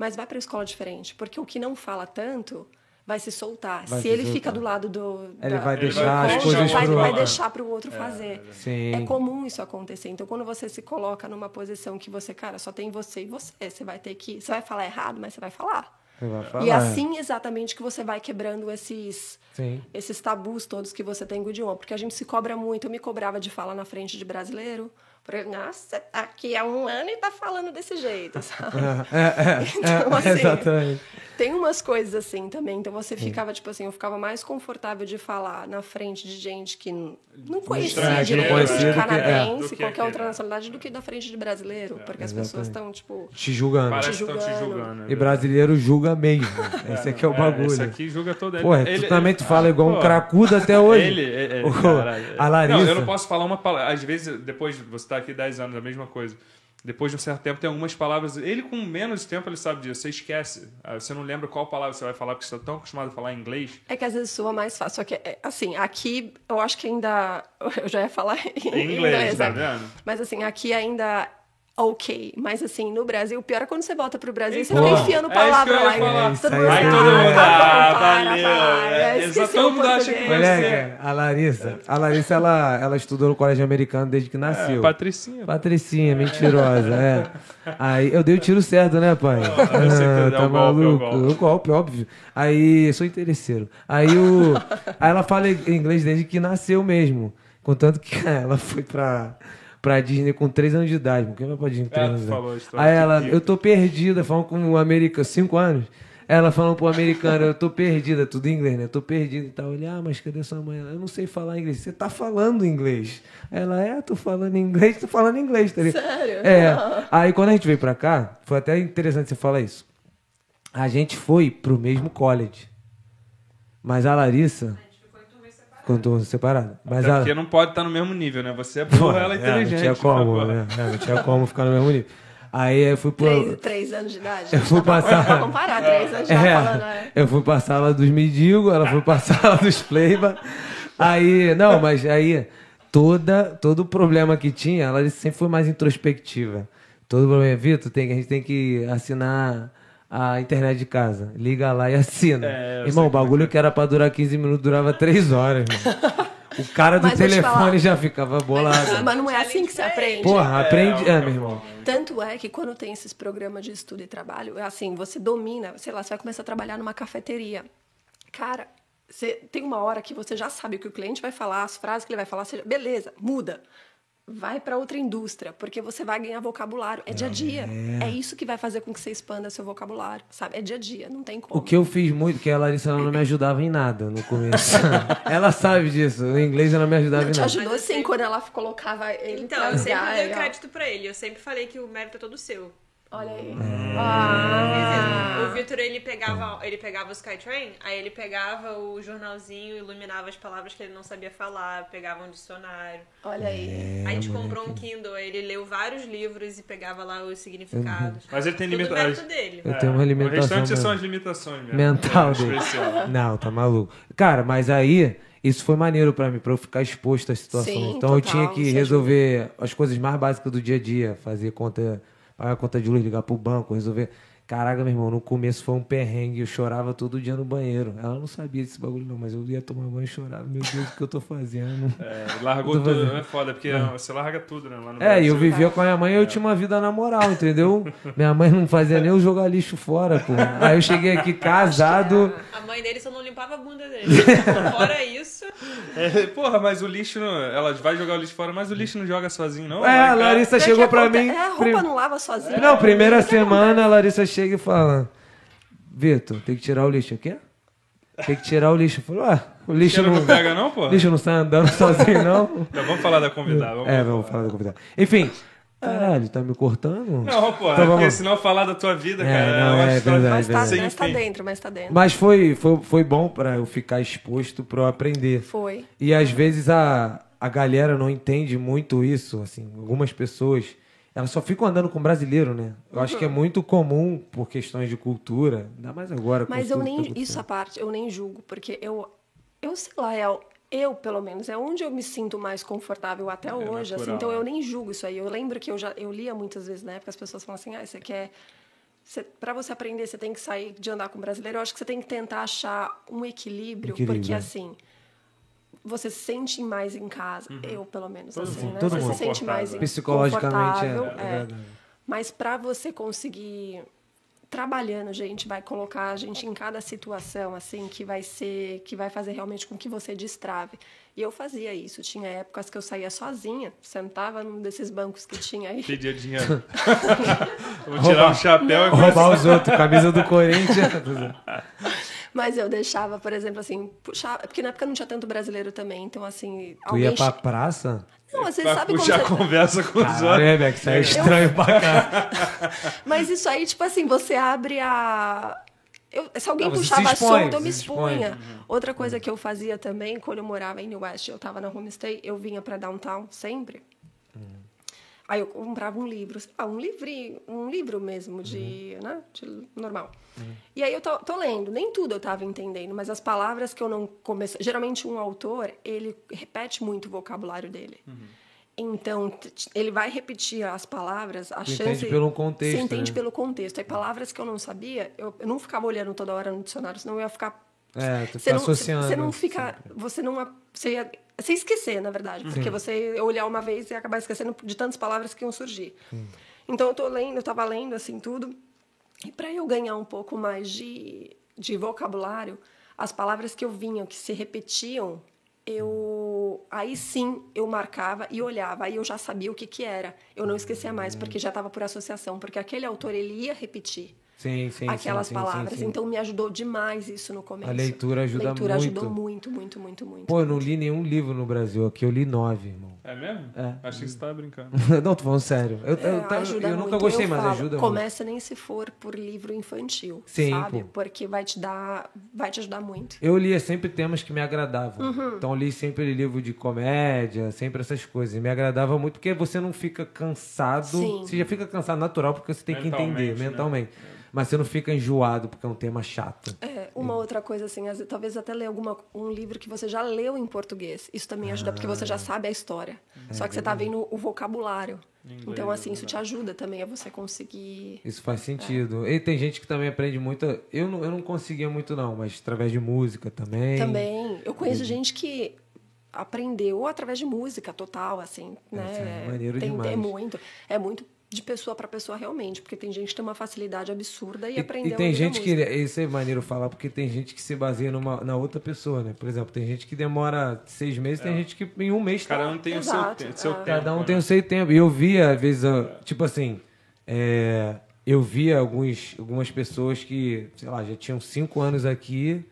mas vai para escola diferente. Porque o que não fala tanto vai se soltar. Vai se se ele soltar. fica do lado do. Ele da- vai do deixar as cônjuge, coisas vai, pro vai outro. deixar para o outro fazer. Sim. É comum isso acontecer. Então, quando você se coloca numa posição que você, cara, só tem você e você, você vai ter que. Você vai falar errado, mas você vai falar. Você vai falar. E assim exatamente que você vai quebrando esses Sim. esses tabus todos que você tem com o idioma, porque a gente se cobra muito. Eu me cobrava de falar na frente de brasileiro. Porque, nossa, tá aqui há um ano e tá falando desse jeito, sabe? É, é, *laughs* Então, é, assim, exatamente. Tem umas coisas assim também. Então você ficava, tipo assim, eu ficava mais confortável de falar na frente de gente que não conhecia direito, que não de conhecia que- é. canadense, que qualquer aqui, outra né? nacionalidade, do que da frente de brasileiro. Porque as pessoas estão, tipo. Te julgando. Parece que estão te julgando. julgando. é E brasileiro julga mesmo. *laughs* Esse aqui é o bagulho. Esse aqui julga todo ele. Pô, ele, tu também tu fala ah, igual um cracudo até *laughs* hoje. Ele, é, é, Ô, caralho. a Larissa. Não, eu não posso falar uma palavra. Às vezes, depois, você tá aqui 10 anos, a mesma coisa. Depois de um certo tempo, tem algumas palavras. Ele, com menos tempo, ele sabe disso. Você esquece. Ah, Você não lembra qual palavra você vai falar, porque você está tão acostumado a falar inglês. É que às vezes soa mais fácil. Só que, é, assim, aqui eu acho que ainda. *laughs* Eu já ia falar em Em inglês, tá né? vendo? Mas assim, aqui ainda. Ok, mas assim, no Brasil, o pior é quando você volta pro Brasil, você Pô, fica enfiando é palavra eu ia lá. e Isso todo mundo é Aí todo mundo, tá bom, ah, para, valeu, para. é, o todo mundo acha que. Moleque, a Larissa. A Larissa, ela, ela estudou no colégio americano desde que nasceu. É, Patricinha. Patricinha, mentirosa, é. *laughs* Aí eu dei o tiro certo, né, pai? eu sei que é tá é o maluco? golpe. O golpe, óbvio. Aí, eu sou interesseiro. Aí, o, *laughs* aí ela fala inglês desde que nasceu mesmo. Contanto que *laughs* ela foi pra, pra Disney com 3 anos de idade. Por que vai pra Disney com 3 É, anos de idade? falou Aí ela, eu tô perdida, falando com um americano, 5 anos. Ela falando pro americano, eu tô perdida, tudo em inglês, né? Eu tô perdida e tal. Ele, ah, mas cadê sua mãe? Ela, eu não sei falar inglês. Você tá falando inglês. Ela, é, tô falando inglês, tô falando inglês, tá ligado? Sério? É. Aí quando a gente veio pra cá, foi até interessante você falar isso. A gente foi pro mesmo college. Mas a Larissa. Em turma separada. Mas Até a, porque não pode estar no mesmo nível, né? Você é Pô, burra, ela é inteligente. não tinha como, né? É, não tinha como ficar no mesmo nível. Aí eu fui pro. Três, três anos de idade. Eu fui Dá pra- passar- pra comparar, três anos de idade falando, É, é. eu fui pra sala dos mendigos, ela foi pra sala dos pleiba. Aí, não, mas aí toda, todo o problema que tinha, ela sempre foi mais introspectiva. Todo problema, Vitor, tem, a gente tem que assinar a internet de casa. Liga lá e assina. É, Irmão, o bagulho que era pra durar 15 minutos durava 3 horas, irmão. O cara do te telefone falar. já ficava bolado. Mas não é assim que se aprende. Porra, aprende. É, É, meu irmão. Tanto é que quando tem esses programas de estudo e trabalho, é assim, você domina, sei lá, você vai começar a trabalhar numa cafeteria. Cara, você tem uma hora que você já sabe o que o cliente vai falar, as frases que ele vai falar, você, beleza, muda. Vai para outra indústria, porque você vai ganhar vocabulário. É dia a dia. É. isso que vai fazer com que você expanda seu vocabulário, sabe? É dia a dia, não tem como. O que eu fiz muito, que a Larissa ela não me ajudava em nada no começo. *laughs* ela sabe disso. O inglês ela não me ajudava não, em te nada. ajudou sim quando ela colocava ele Então, eu sempre dei crédito para ele. Eu sempre falei que o mérito é todo seu. Olha aí. É. Ah. O Vitor, ele pegava, ele pegava o Skytrain, aí ele pegava o jornalzinho, iluminava as palavras que ele não sabia falar, pegava um dicionário. Olha aí. É, aí a gente comprou um Kindle, aí ele leu vários livros e pegava lá os significados. Mas ele tem limitações. dele. Eu tenho uma limitação O restante mesmo. são as limitações mesmo. mental É, dele. especial. Não, tá maluco. Cara, mas aí isso foi maneiro pra mim, pra eu ficar exposto às situações. Sim, então eu total, tinha que resolver as coisas mais básicas do dia a dia, fazer conta, pagar a conta de luz, ligar pro banco, resolver. Caraca, meu irmão, no começo foi um perrengue, eu chorava todo dia no banheiro. Ela não sabia desse bagulho não, mas eu ia tomar banho e chorava. Meu Deus, o que eu tô fazendo? *laughs* É, largou tudo, fazendo. é foda, porque você larga tudo, né? Lá no É, e eu Brasil. vivia com a minha mãe e eu tinha uma vida na moral, entendeu? Minha mãe não fazia nem eu jogar lixo fora, pô. Aí eu cheguei aqui *laughs* casado. A mãe dele só não limpava a bunda dele. *laughs* Fora isso, É, porra, mas o lixo não. Ela vai jogar o lixo fora, mas o lixo não joga sozinho, não. É, a. Larissa chegou pra mim. É, a roupa prim- não lava sozinha. Não, primeira semana a Larissa chega e fala: Vitor, tem que tirar o lixo aqui? Tem que tirar o lixo. Eu falei, ué, o lixo não, não pega, não, pô? o *laughs* lixo não sai andando *laughs* sozinho, não? Então, vamos falar da convidada. Vamos É, vamos falar da convidada. Enfim, caralho, tá me cortando? Não, pô, Então é porque vamos. senão falar da tua vida, É, cara. não, é que- verdade, Mas tá, verdade. mas tá dentro, mas tá dentro. Mas foi, foi, foi bom pra eu ficar exposto, pra eu aprender. Foi. E às vezes a, a galera não entende muito isso, assim, algumas pessoas, elas só ficam andando com brasileiro, né? Eu acho que é muito comum por questões de cultura, ainda mais agora. com Mas eu que nem. tá Isso a parte, eu nem julgo, porque eu. Eu sei lá, é, eu, pelo menos, é onde eu me sinto mais confortável até hoje. assim, então né? eu nem julgo isso aí. Eu lembro que eu já eu lia muitas vezes na época, as pessoas falam assim, ah, você quer. Para você aprender, você tem que sair de andar com brasileiro. Eu acho que você tem que tentar achar um equilíbrio, Equilíbrio, porque é. assim. Você se sente mais em casa, eu pelo menos, assim, né? todo você mundo. se sente mais Confortável. Psicologicamente, é- confortável, é verdade. mas para você conseguir trabalhando, gente, vai colocar a gente em cada situação assim que vai ser, que vai fazer realmente com que você destrave. E eu fazia isso. Tinha épocas que eu saía sozinha, sentava num desses bancos que tinha aí. Pedia dinheiro. *laughs* Vou tirar um chapéu e Roubar os outros, camisa do Corinthians. *laughs* Mas eu deixava, por exemplo, assim, puxar, porque na época não tinha tanto brasileiro também, então assim, tu ia pra che- praça? Não, você pra sabe como puxar você... a conversa com os outros. é, Beck, isso é estranho pra *laughs* cá. Mas isso aí, tipo assim, você abre a. Eu, se alguém você puxava expõe, assunto, eu você me expunha. Outra coisa que eu fazia também, quando eu morava em New West, eu tava na homestay, eu vinha pra downtown sempre. Aí eu comprava um livro, sei lá, um livrinho, um livro mesmo de, né, de normal. E aí eu tô, tô lendo, nem tudo eu tava entendendo, mas as palavras que eu não comecei, geralmente um autor, ele repete muito o vocabulário dele. Então, t- t- ele vai repetir as palavras, a Tu chance... entende pelo contexto, Você entende né? pelo contexto. Aí palavras que eu não sabia, eu, eu não ficava olhando toda hora no dicionário, senão eu ia ficar... É, tu Você fica não, associando. você não fica... Você não... Você ia, você ia esquecer, na verdade. Porque você ia olhar uma vez e acabar esquecendo de tantas palavras que iam surgir. Então, eu tô lendo, eu tava lendo, assim, tudo. E para eu ganhar um pouco mais de, de vocabulário, as palavras que eu vinham, que se repetiam, eu aí sim eu marcava e olhava, aí eu já sabia o que que era. Eu não esquecia mais porque já estava por associação, porque aquele autor ele ia repetir Sim, sim, aquelas sim, palavras. sim, sim. Então me ajudou demais isso no começo. A leitura ajuda leitura muito. ajudou muito, muito, muito, muito. Pô, eu não li nenhum livro no Brasil. Aqui eu li nove, irmão. É mesmo? É. Achei que você tava brincando. *laughs* não, tô falando sério. Eu, eu, É, tá- ajuda eu nunca muito. gostei, Eu mas falo, ajuda muito. Começa nem se for por livro infantil, Sim, sabe? pô. Porque vai te dar, vai te ajudar muito. Eu lia sempre temas que me agradavam. Uhum. Então eu li sempre livro de comédia, sempre essas coisas. E me agradava muito porque você não fica cansado. Sim. Você já fica cansado natural porque você tem que entender Mentalmente, né? mentalmente. Mas você não fica enjoado porque é um tema chato. É, uma outra coisa assim, talvez até ler alguma, um livro que você já leu em português. Isso também ajuda porque você já sabe a história. Só que você tá vendo o vocabulário. então assim, isso te ajuda também a você conseguir Isso faz sentido. E tem gente que também aprende muito. Eu não, eu não conseguia muito, não, mas através de música também. também. Eu conheço gente que aprendeu através de música total, assim, né? é maneiro Tem- demais. É muito, é muito de pessoa para pessoa realmente, porque tem gente que tem uma facilidade absurda e, E, aprendeu e tem a ouvir a gente que. Isso é maneiro falar, porque tem gente que se baseia numa, na outra pessoa, né? Por exemplo, tem gente que demora seis meses, tem gente que em um mês tá. Cada um tem o seu, Exato, te- seu é. tempo. Cada um né? tem o seu tempo. E eu via, às vezes, eu- tipo assim, é, eu via alguns, algumas pessoas que, sei lá, já tinham cinco anos aqui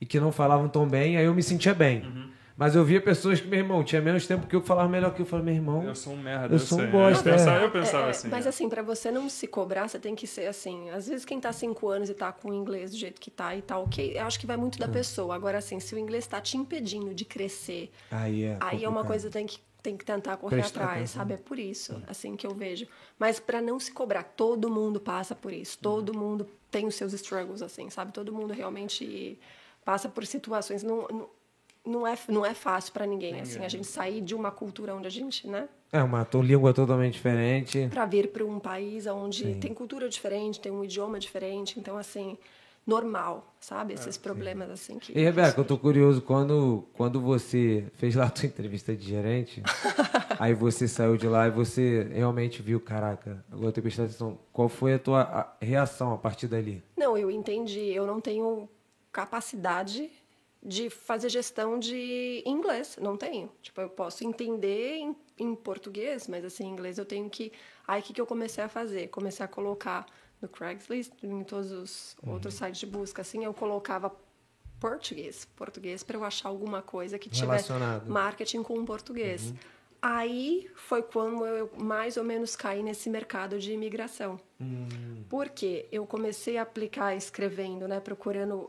e que não falavam tão bem, aí eu me sentia bem. Uhum. Mas eu via pessoas que, meu irmão, tinha menos tempo que eu que falava melhor que eu. Eu falei, meu irmão, Eu sou um merda. Eu sou um sei. bosta, Eu pensava, é. eu pensava É, assim. Mas é. assim, pra você não se cobrar, você tem que ser assim. Às vezes quem tá cinco anos e tá com o inglês do jeito que tá e tá ok, eu acho que vai muito Hum. da pessoa. Agora, assim, se o inglês tá te impedindo de crescer, aí é. aí é uma coisa que tem que, tem que tentar correr Prestar atrás, atenção. sabe? É por isso, assim, que eu vejo. Mas pra não se cobrar, todo mundo passa por isso. Todo mundo tem os seus struggles, assim, sabe? Todo mundo realmente passa por situações. Não, não, não, é, não é fácil pra ninguém, assim, a gente sair de uma cultura onde a gente, né? É uma língua totalmente diferente. para vir para um país onde tem cultura diferente, tem um idioma diferente, então assim, normal, sabe? Esses problemas assim que E, Rebeca, eu tô curioso, quando, quando você fez lá a tua entrevista de gerente, *laughs* aí você saiu de lá e você realmente viu, caraca, agora eu tenho que prestar atenção. Qual foi a tua reação a partir dali? Não, eu entendi, eu não tenho capacidade de fazer gestão de inglês, não tenho. Tipo, eu posso entender em, em português, mas assim, em inglês eu tenho que Aí o que que eu comecei a fazer? Comecei a colocar no Craigslist, em todos os outros sites de busca assim, eu colocava português, português para eu achar alguma coisa que tivesse marketing com português. Aí foi quando eu mais ou menos caí nesse mercado de imigração. Porque eu comecei a aplicar escrevendo, né, procurando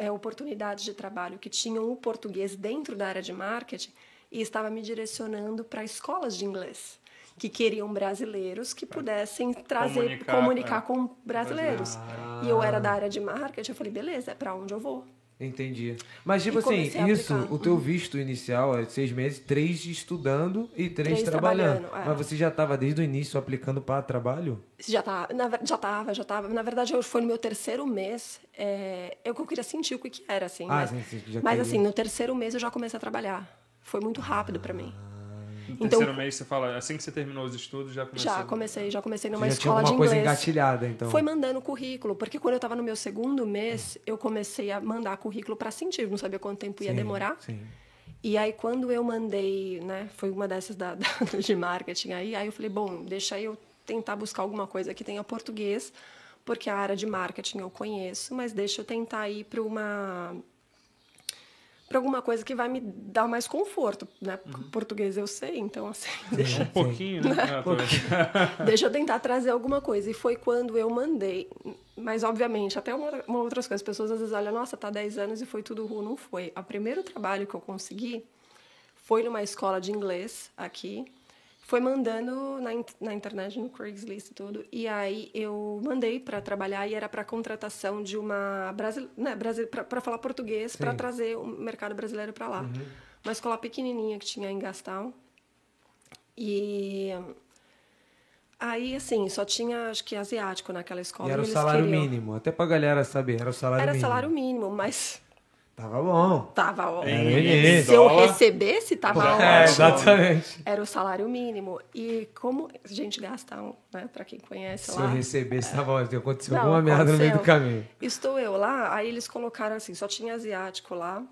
é, oportunidades de trabalho que tinham o português dentro da área de marketing e estava me direcionando para escolas de inglês que queriam brasileiros que pudessem trazer Comunicar, comunicar, é. com brasileiros. E eu era da área de marketing, eu falei, beleza, é para onde eu vou? Entendi. Mas, tipo E assim, isso, aplicar. o teu visto inicial é seis meses, três estudando e três, Três trabalhando. trabalhando, é. Mas você já estava desde o início aplicando para trabalho? Já tá, na, ver- já tava, já tava. Na verdade, eu foi no meu terceiro mês. É, eu que eu queria sentir o que, que era, assim. Ah, mas sim, sim, mas assim, no terceiro mês eu já comecei a trabalhar. Foi muito rápido para mim. No Então- terceiro mês você fala, assim que você terminou os estudos, já começou. Já comecei, já comecei numa já tinha escola de alguma inglês. coisa engatilhada, então. Foi mandando currículo, porque quando eu estava no meu segundo mês, eu comecei a mandar currículo para sentir, não sabia quanto tempo ia Sim, demorar. Sim. E aí, quando eu mandei, né, foi uma dessas da, *laughs* da- de marketing aí, aí eu falei, bom, deixa eu tentar buscar alguma coisa que tenha português, porque a área de marketing eu conheço, mas deixa eu tentar ir para uma para alguma coisa que vai me dar mais conforto, né? Português eu sei, então assim, *laughs* deixa, Um pouquinho, né? Ah, tô- *laughs* deixa eu tentar trazer alguma coisa. E foi quando eu mandei. Mas, obviamente, até uma, uma outras coisas. As pessoas às vezes olham, nossa, tá 10 anos e foi tudo ruim. Não foi. O primeiro trabalho que eu consegui foi numa escola de inglês aqui. Foi mandando na, na internet, no Craigslist e tudo. E aí eu mandei para trabalhar e era para contratação de uma brasileira, né, para falar português, para trazer o mercado brasileiro para lá. Uma escola pequenininha que tinha em Gastown. E aí, assim, só tinha, acho que, asiático naquela escola. E era o salário queriam. mínimo. Até pra galera saber, era o salário Era mínimo. salário mínimo, mas Tava bom. tava em Se eu recebesse, tava É, ótimo. exatamente. Era o salário mínimo. E como a gente gasta, um, né, pra quem conhece Se lá. eu recebesse, tava ótimo. Aconteceu Não, alguma merda no meio do caminho. Estou eu lá, aí eles colocaram assim, só tinha asiático lá.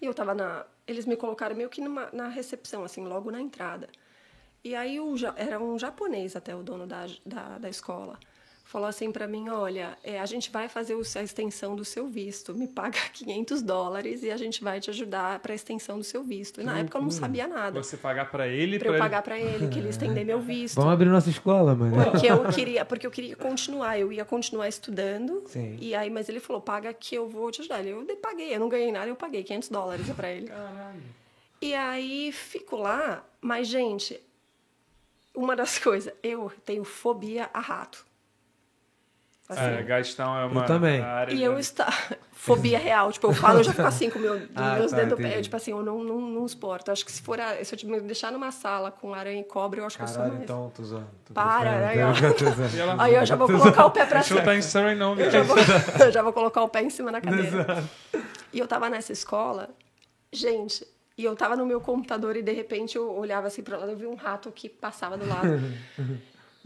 E eu tava na. Eles me colocaram meio que numa, na recepção, assim, logo na entrada. E aí o, era um japonês até o dono da, da, da escola. Falou assim para mim, olha, é, a gente vai fazer o- a extensão do seu visto, me *laughs* paga 500 dólares e a gente vai te ajudar para a extensão do seu visto. E na época eu não sabia nada. Você pagar pra ele, Para eu pra pagar para ele, que ele estender meu visto. Vamos abrir nossa escola, mano. Porque eu queria, porque eu queria continuar, eu ia continuar estudando. Sim. E aí, mas ele falou, paga que eu vou te ajudar. Eu paguei, eu não ganhei nada, eu paguei 500 dólares para ele. E aí fico lá, mas gente, uma das *laughs* coisas, eu tenho fobia a rato. Assim, É, Gastão é uma também. área e de- eu está *laughs* fobia real, tipo, eu falo, eu já fico assim com meu, *laughs* Ah, meus tá, dedos do pé, tipo assim, eu não, não, não suporto. Acho que se for, a- se eu te- me deixar numa sala com aranha e cobra, eu acho que eu sou Caralho, mais. então, tô zoando. Tô Para, né, *laughs* Aí eu já vou colocar o pé pra Deixa eu estar em Surrey, não, eu já, vou, eu já vou colocar o pé em cima da cadeira. E eu tava nessa escola, gente, e eu tava no meu computador e de repente eu olhava assim pra lá, eu vi um rato que passava do lado.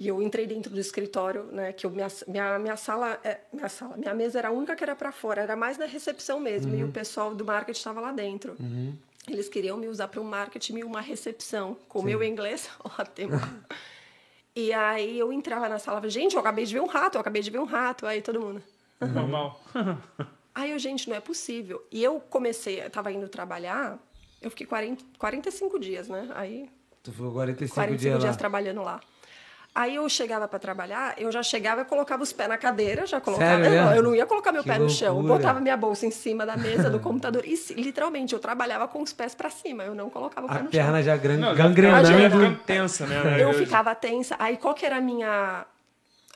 E eu entrei dentro do escritório, né? Que eu, minha, minha, minha sala, é, minha sala, minha mesa era a única que era para fora, era mais na recepção mesmo. E o pessoal do marketing estava lá dentro. Eles queriam me usar para um marketing e uma recepção. Com o meu inglês, *laughs* ótimo. *laughs* e aí eu entrava na sala, gente, eu acabei de ver um rato, eu acabei de ver um rato. Aí todo mundo. Normal. *laughs* Aí eu, gente, não é possível. E eu comecei, eu tava indo trabalhar, eu fiquei 40, 45 dias, né? Aí Tu ficou 45, 45 dias dias lá. trabalhando lá. Aí eu chegava para trabalhar, eu já chegava e colocava os pés na cadeira, já colocava. Sério não, eu não ia colocar meu Que pé no chão, eu loucura. botava minha bolsa em cima da mesa do *laughs* computador e literalmente eu trabalhava com os pés para cima, eu não colocava o pé A no perna chão. já gran... Não, já gangrenando. ficando tensa, né? Eu ficava tensa. Aí qual que era a minha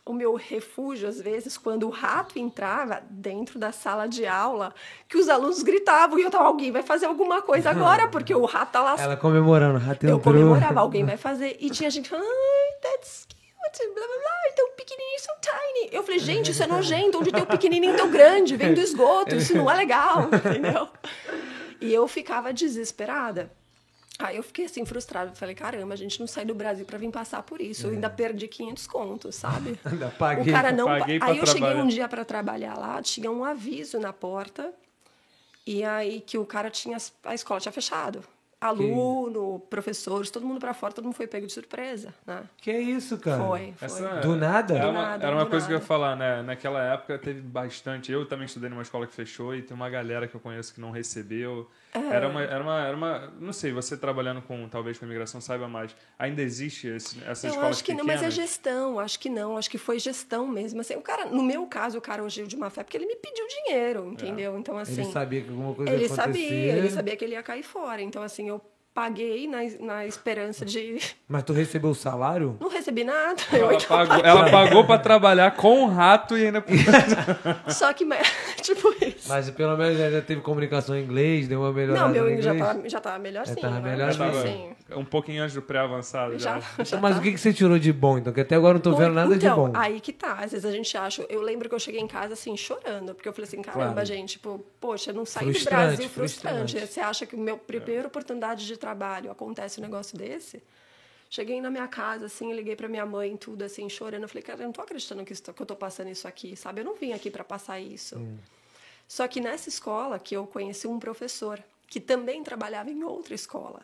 o meu refúgio às vezes quando o rato entrava dentro da sala de aula, que os alunos gritavam e eu tava alguém vai fazer alguma coisa agora *laughs* porque o rato tá lá Ela comemorando, o rato Eu entrou. comemorava, alguém *laughs* vai fazer. E tinha gente falando, ai, that's cute, blá blá blá, tão pequenininho, so tiny. Eu falei, gente, isso é nojento, onde tem um pequenininho tão grande, vem do esgoto, isso não é legal, *laughs* entendeu? E eu ficava desesperada. Aí eu fiquei assim, frustrada. Falei, caramba, a gente não sai do Brasil pra vir passar por isso. Eu ainda perdi 500 contos, sabe? *laughs* Ainda paguei. O cara não. Paguei pra aí eu cheguei trabalhar. um dia para trabalhar lá, tinha um aviso na porta, e aí que o cara tinha. A escola tinha fechado. Aluno, professores, todo mundo para fora, todo mundo foi pego de surpresa, né? Que isso, cara? Foi, foi. Essa- Do nada? Era Do uma, nada, era uma do coisa que eu ia nada. falar, né? Naquela época teve bastante. Eu também estudei numa escola que fechou e tem uma galera que eu conheço que não recebeu. É. Era, uma, era, uma, era uma. Não sei, você trabalhando com talvez com imigração saiba mais. Ainda existe esse, essas Eu escolas acho que não, pequenas? mas é gestão, acho que não, acho que foi gestão mesmo. Assim, o cara, no meu caso, o cara hoje de uma fé porque ele me pediu dinheiro, entendeu? Então, assim. Ele sabia que alguma coisa Ele ia acontecer. sabia, ele sabia que ele ia cair fora. Então, assim, eu paguei na, na esperança de. Mas tu recebeu o salário? Não recebi nada. Eu Ela ainda pagou, ela pagou pra trabalhar com o rato e ainda. *laughs* Só que, mas- *laughs* tipo isso. Mas pelo menos já teve comunicação em inglês, deu uma melhorada Não, meu inglês já tava, já tava melhorzinho. Já tava né? Tava assim, um pouquinho antes do pré-avançado já. já, *laughs* já Mas tá. o que, que você tirou de bom, então? Que até agora eu não tô vendo nada de então, bom. aí que tá. Às vezes a gente acha. Eu lembro que eu cheguei em casa assim, chorando, porque eu falei assim, caramba, Claro. gente, tipo, poxa, não saí Frustrante, do Brasil frustrante. frustrante. Você acha que o meu primeira oportunidade de trabalho acontece um negócio desse? Cheguei na minha casa, assim, liguei pra minha mãe, tudo assim, chorando. Eu falei, cara, eu não tô acreditando que, isso- que eu tô passando isso aqui, sabe? Eu não vim aqui pra passar isso. Só que nessa escola que eu conheci um professor que também trabalhava em outra escola.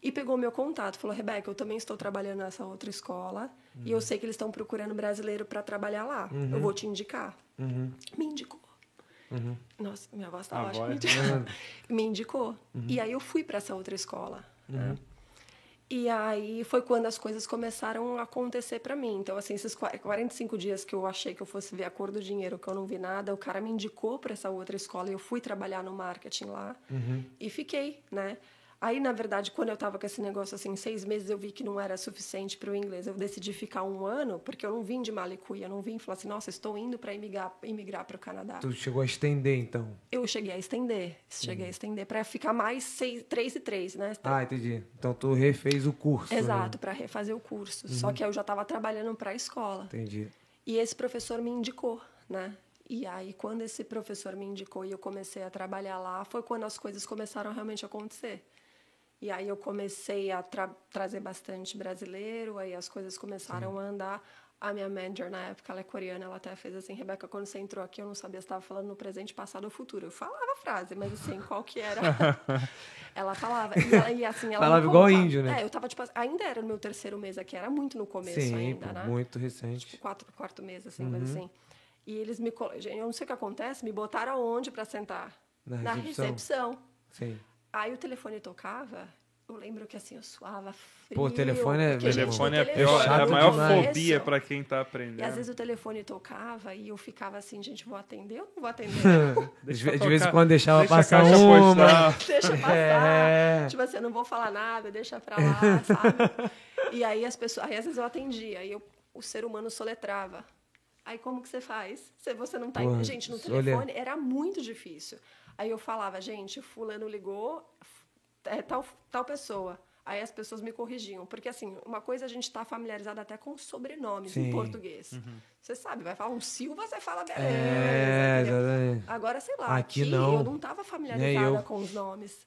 E pegou meu contato, falou: Rebeca, eu também estou trabalhando nessa outra escola e eu sei que eles estão procurando brasileiro para trabalhar lá. Eu vou te indicar. Me indicou. Nossa, minha voz tá A baixa. voz. *laughs* Me indicou. E aí eu fui para essa outra escola. né? E aí foi quando as coisas começaram a acontecer para mim. Então, assim, esses qua- 45 dias que eu achei que eu fosse ver a cor do dinheiro, que eu não vi nada, o cara me indicou para essa outra escola e eu fui trabalhar no marketing lá e fiquei, né? Aí, na verdade, quando eu tava com esse negócio assim, seis meses, eu vi que não era suficiente para o inglês. Eu decidi ficar um ano, porque eu não vim de Malicuia, eu não vim e falar assim, nossa, estou indo para imigrar, imigrar para o Canadá Tu chegou a estender, então. eu cheguei a estender, cheguei a estender para ficar mais seis, três e três, né? Ah, entendi. Então tu refez o curso. né? Exato, para refazer o curso. Só que eu já estava trabalhando para a escola. Entendi. E esse professor me indicou, né? E aí, quando esse professor me indicou e eu comecei a trabalhar lá, foi quando as coisas começaram a realmente acontecer. E aí eu comecei a tra- trazer bastante brasileiro, aí as coisas começaram a andar. A minha manager, na época, ela é coreana, ela até fez assim, Rebeca, quando você entrou aqui, eu não sabia se estava falando no presente, passado ou futuro. Eu falava a frase, mas assim, qual que era? *laughs* ela falava. E, ela, e assim, ela Falava igual índio, né? É, eu tava, tipo, ainda era no meu terceiro mês aqui, era muito no começo Sim, ainda, pô, né? muito recente. quatro, quarto mês, assim, mas assim. E eles me. eu não sei o que acontece, me botaram aonde para sentar? Na recepção. recepção. Sim. Aí o telefone tocava, eu lembro que assim, eu suava frio. Pô, o telefone é- Telefone é, pior, é chato a maior demais. fobia pra quem tá E aprendendo. às vezes o telefone tocava e eu ficava assim, gente, vou atender ou não vou atender? *laughs* De, vez em quando deixava Deixa a passar uma. *laughs* deixa passar. É. Tipo assim, eu não vou falar nada, deixa pra lá, sabe? *laughs* E aí as pessoas, aí às vezes eu atendia, aí eu, o ser humano soletrava. Aí como que você faz? Se você não tá. Porra, gente, no olha. telefone era muito difícil. Aí eu falava, gente, fulano ligou, é tal, tal pessoa. Aí as pessoas me corrigiam. Porque, assim, uma coisa a gente está familiarizado até com sobrenomes Sim. em português. Você sabe, vai falar um Silva, você fala beleza. É. Agora, sei lá, Aqui aqui, não. eu não estava familiarizada com os nomes.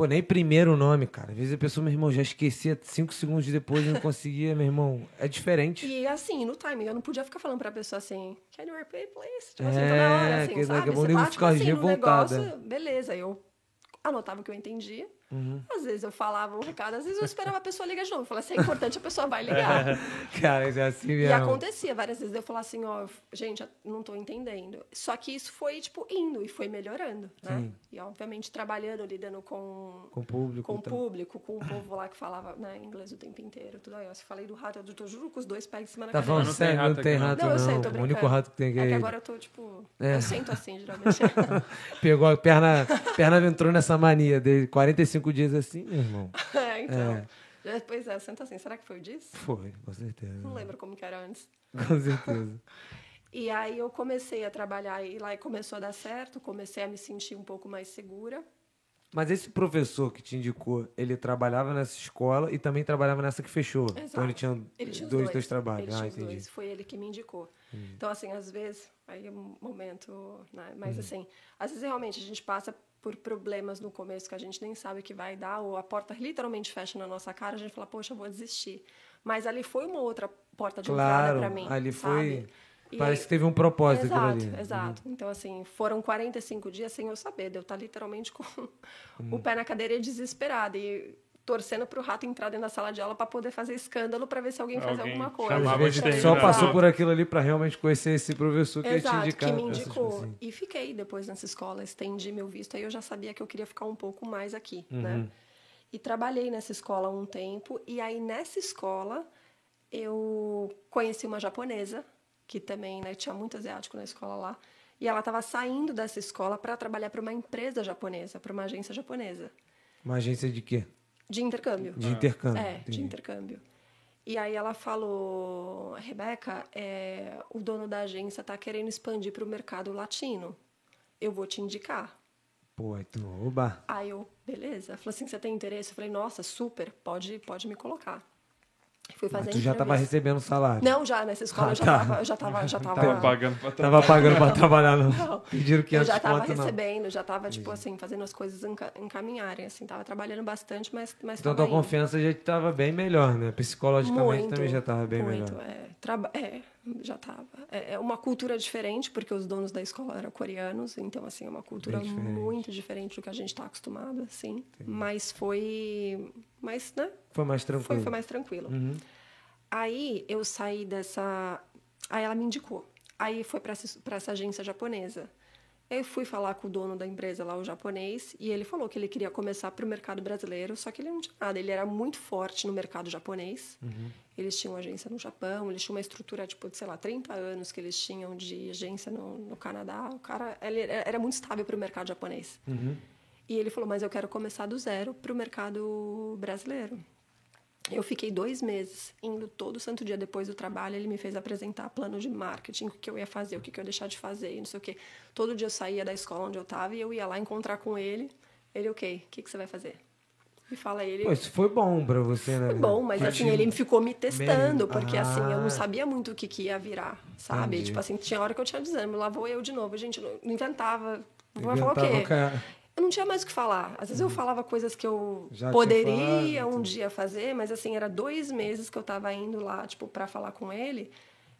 Pô, nem primeiro nome, cara. Às vezes a pessoa, meu irmão, já esquecia cinco segundos depois e não conseguia, meu irmão. É diferente. E assim, no timing, eu não podia ficar falando pra pessoa assim, can you repeat, please? Tipo assim, É, toda hora, assim, que daqui a sabe? pouco Você o nego bate fica assim revoltada. negócio, beleza. Eu anotava o que eu entendia. Uhum. Às vezes eu falava um recado, às vezes eu esperava a pessoa ligar de novo. Eu falava, se é importante, a pessoa vai ligar. *laughs* Cara, é assim E mesmo. acontecia várias vezes eu falar assim, ó, gente, eu não tô entendendo. Só que isso foi, tipo, indo e foi melhorando, né? Sim. E, obviamente, trabalhando, lidando com, Com o público. com o tá. público, com o povo lá que falava né, inglês o tempo inteiro. Tudo aí, ó. Se falei do rato, eu tô, juro com os dois pés em cima da Tá falando Não tem sério, não rato tem rato, Não, não. eu sei, tô o brincando. único rato que tem aqui É é que agora eu tô, tipo... É. Eu sento assim, geralmente. *laughs* Pegou a perna, perna entrou nessa mania de 45 dias assim, meu irmão. *laughs* é, então. Já- Pois é, eu sento assim. Será que foi disso? Foi, com certeza. Não lembro como que era antes. Com certeza. *laughs* E aí eu comecei a trabalhar e lá começou a dar certo. Comecei a me sentir um pouco mais segura. Mas esse professor que te indicou, ele trabalhava nessa escola e também trabalhava nessa que fechou. Então Exato. ele tinha Ele tinha dois, dois, dois trabalhos. Ele ah, entendi. dois. Foi ele que me indicou. Então, assim, às vezes, aí é um momento, né? Mas Uhum. assim, às vezes realmente a gente passa por problemas no começo que a gente nem sabe o que vai dar, ou a porta literalmente fecha na nossa cara, a gente fala, poxa, eu vou desistir. Mas ali foi uma outra porta de Claro, entrada para mim. ali sabe? foi. E Parece aí- que teve um propósito Exato, aquilo ali. Uhum. exato. Então, assim, foram 45 dias sem eu saber, de eu estar literalmente com Uhum. o pé na cadeira e desesperada. E torcendo pro rato entrar dentro da sala de aula para poder fazer escândalo para ver se alguém fazia Alguém alguma coisa. Às vezes de só passou por aquilo ali pra realmente conhecer esse professor que ia te Exato, indicar. que me indicou. assim. E fiquei depois nessa escola, estendi meu visto. Aí eu já sabia que eu queria ficar um pouco mais aqui, Uhum. né? E trabalhei nessa escola um tempo. E aí, nessa escola, eu conheci uma japonesa, que também né, tinha muito asiático na escola lá. E ela estava saindo dessa escola para trabalhar para uma empresa japonesa, para uma agência japonesa, Uma agência de quê? De intercâmbio. De intercâmbio. É, entendi. de intercâmbio. E aí ela falou, Rebeca, é, o dono da agência está querendo expandir para o mercado latino. Eu vou te indicar. Pô, aí tu, oba. Aí eu, beleza. Falou assim, você tem interesse? Eu falei, nossa, super, pode, pode me colocar. Fui Mas fazer tu já tava entrevista. recebendo salário. Não, já nessa escola Ah, eu já tá. tava, eu já tava, já *laughs* tava, Tava pagando pra Tava pagando pra trabalhar, não. Não. Pediram 500 eu já tava conto, não. recebendo, já tava, tipo assim, fazendo as coisas enca- encaminharem, assim, tava trabalhando bastante, mas, mas Então tua indo. confiança já tava bem melhor, né? Psicologicamente Muito, também já tava bem muito, melhor. É, traba- é, já tava. É, é uma cultura diferente, porque os donos da escola eram coreanos, então, assim, é uma cultura diferente. muito diferente do que a gente está acostumado, assim. Mas foi... Mas, né? Foi mais tranquilo. Foi, foi mais tranquilo. Uhum. Aí eu saí dessa. Aí ela me indicou. Aí foi para essa, agência japonesa. Eu fui falar com o dono da empresa lá, o japonês, e ele falou que ele queria começar para o mercado brasileiro, só que ele não tinha nada. Ele era muito forte no mercado japonês. Eles tinham agência no Japão, eles tinham uma estrutura, tipo, de, sei lá, 30 anos que eles tinham de agência no, no Canadá. O cara ele era muito estável para o mercado japonês. E ele falou, mas eu quero começar do zero para o mercado brasileiro. Eu fiquei dois meses indo todo santo dia depois do trabalho. Ele me fez apresentar plano de marketing, o que eu ia fazer, o que eu ia deixar de fazer, e não sei o quê. Todo dia eu saía da escola onde eu estava e eu ia lá encontrar com ele. Ele, ok, o que, que você vai fazer? Me fala ele. Pô, isso foi bom pra você, né? Foi bom, mas assim, ele ficou me testando, porque assim, eu Ah. não sabia muito o que, que ia virar, sabe? Entendi. Tipo assim, tinha hora que eu tinha desânimo, lá vou eu de novo. Gente, não inventava. Vou falar o quê? ca- Eu não tinha mais o que falar. Às vezes eu falava coisas que eu Uhum. Já poderia falado, um tudo. dia fazer, mas assim, era dois meses que eu tava indo lá, tipo, pra falar com ele.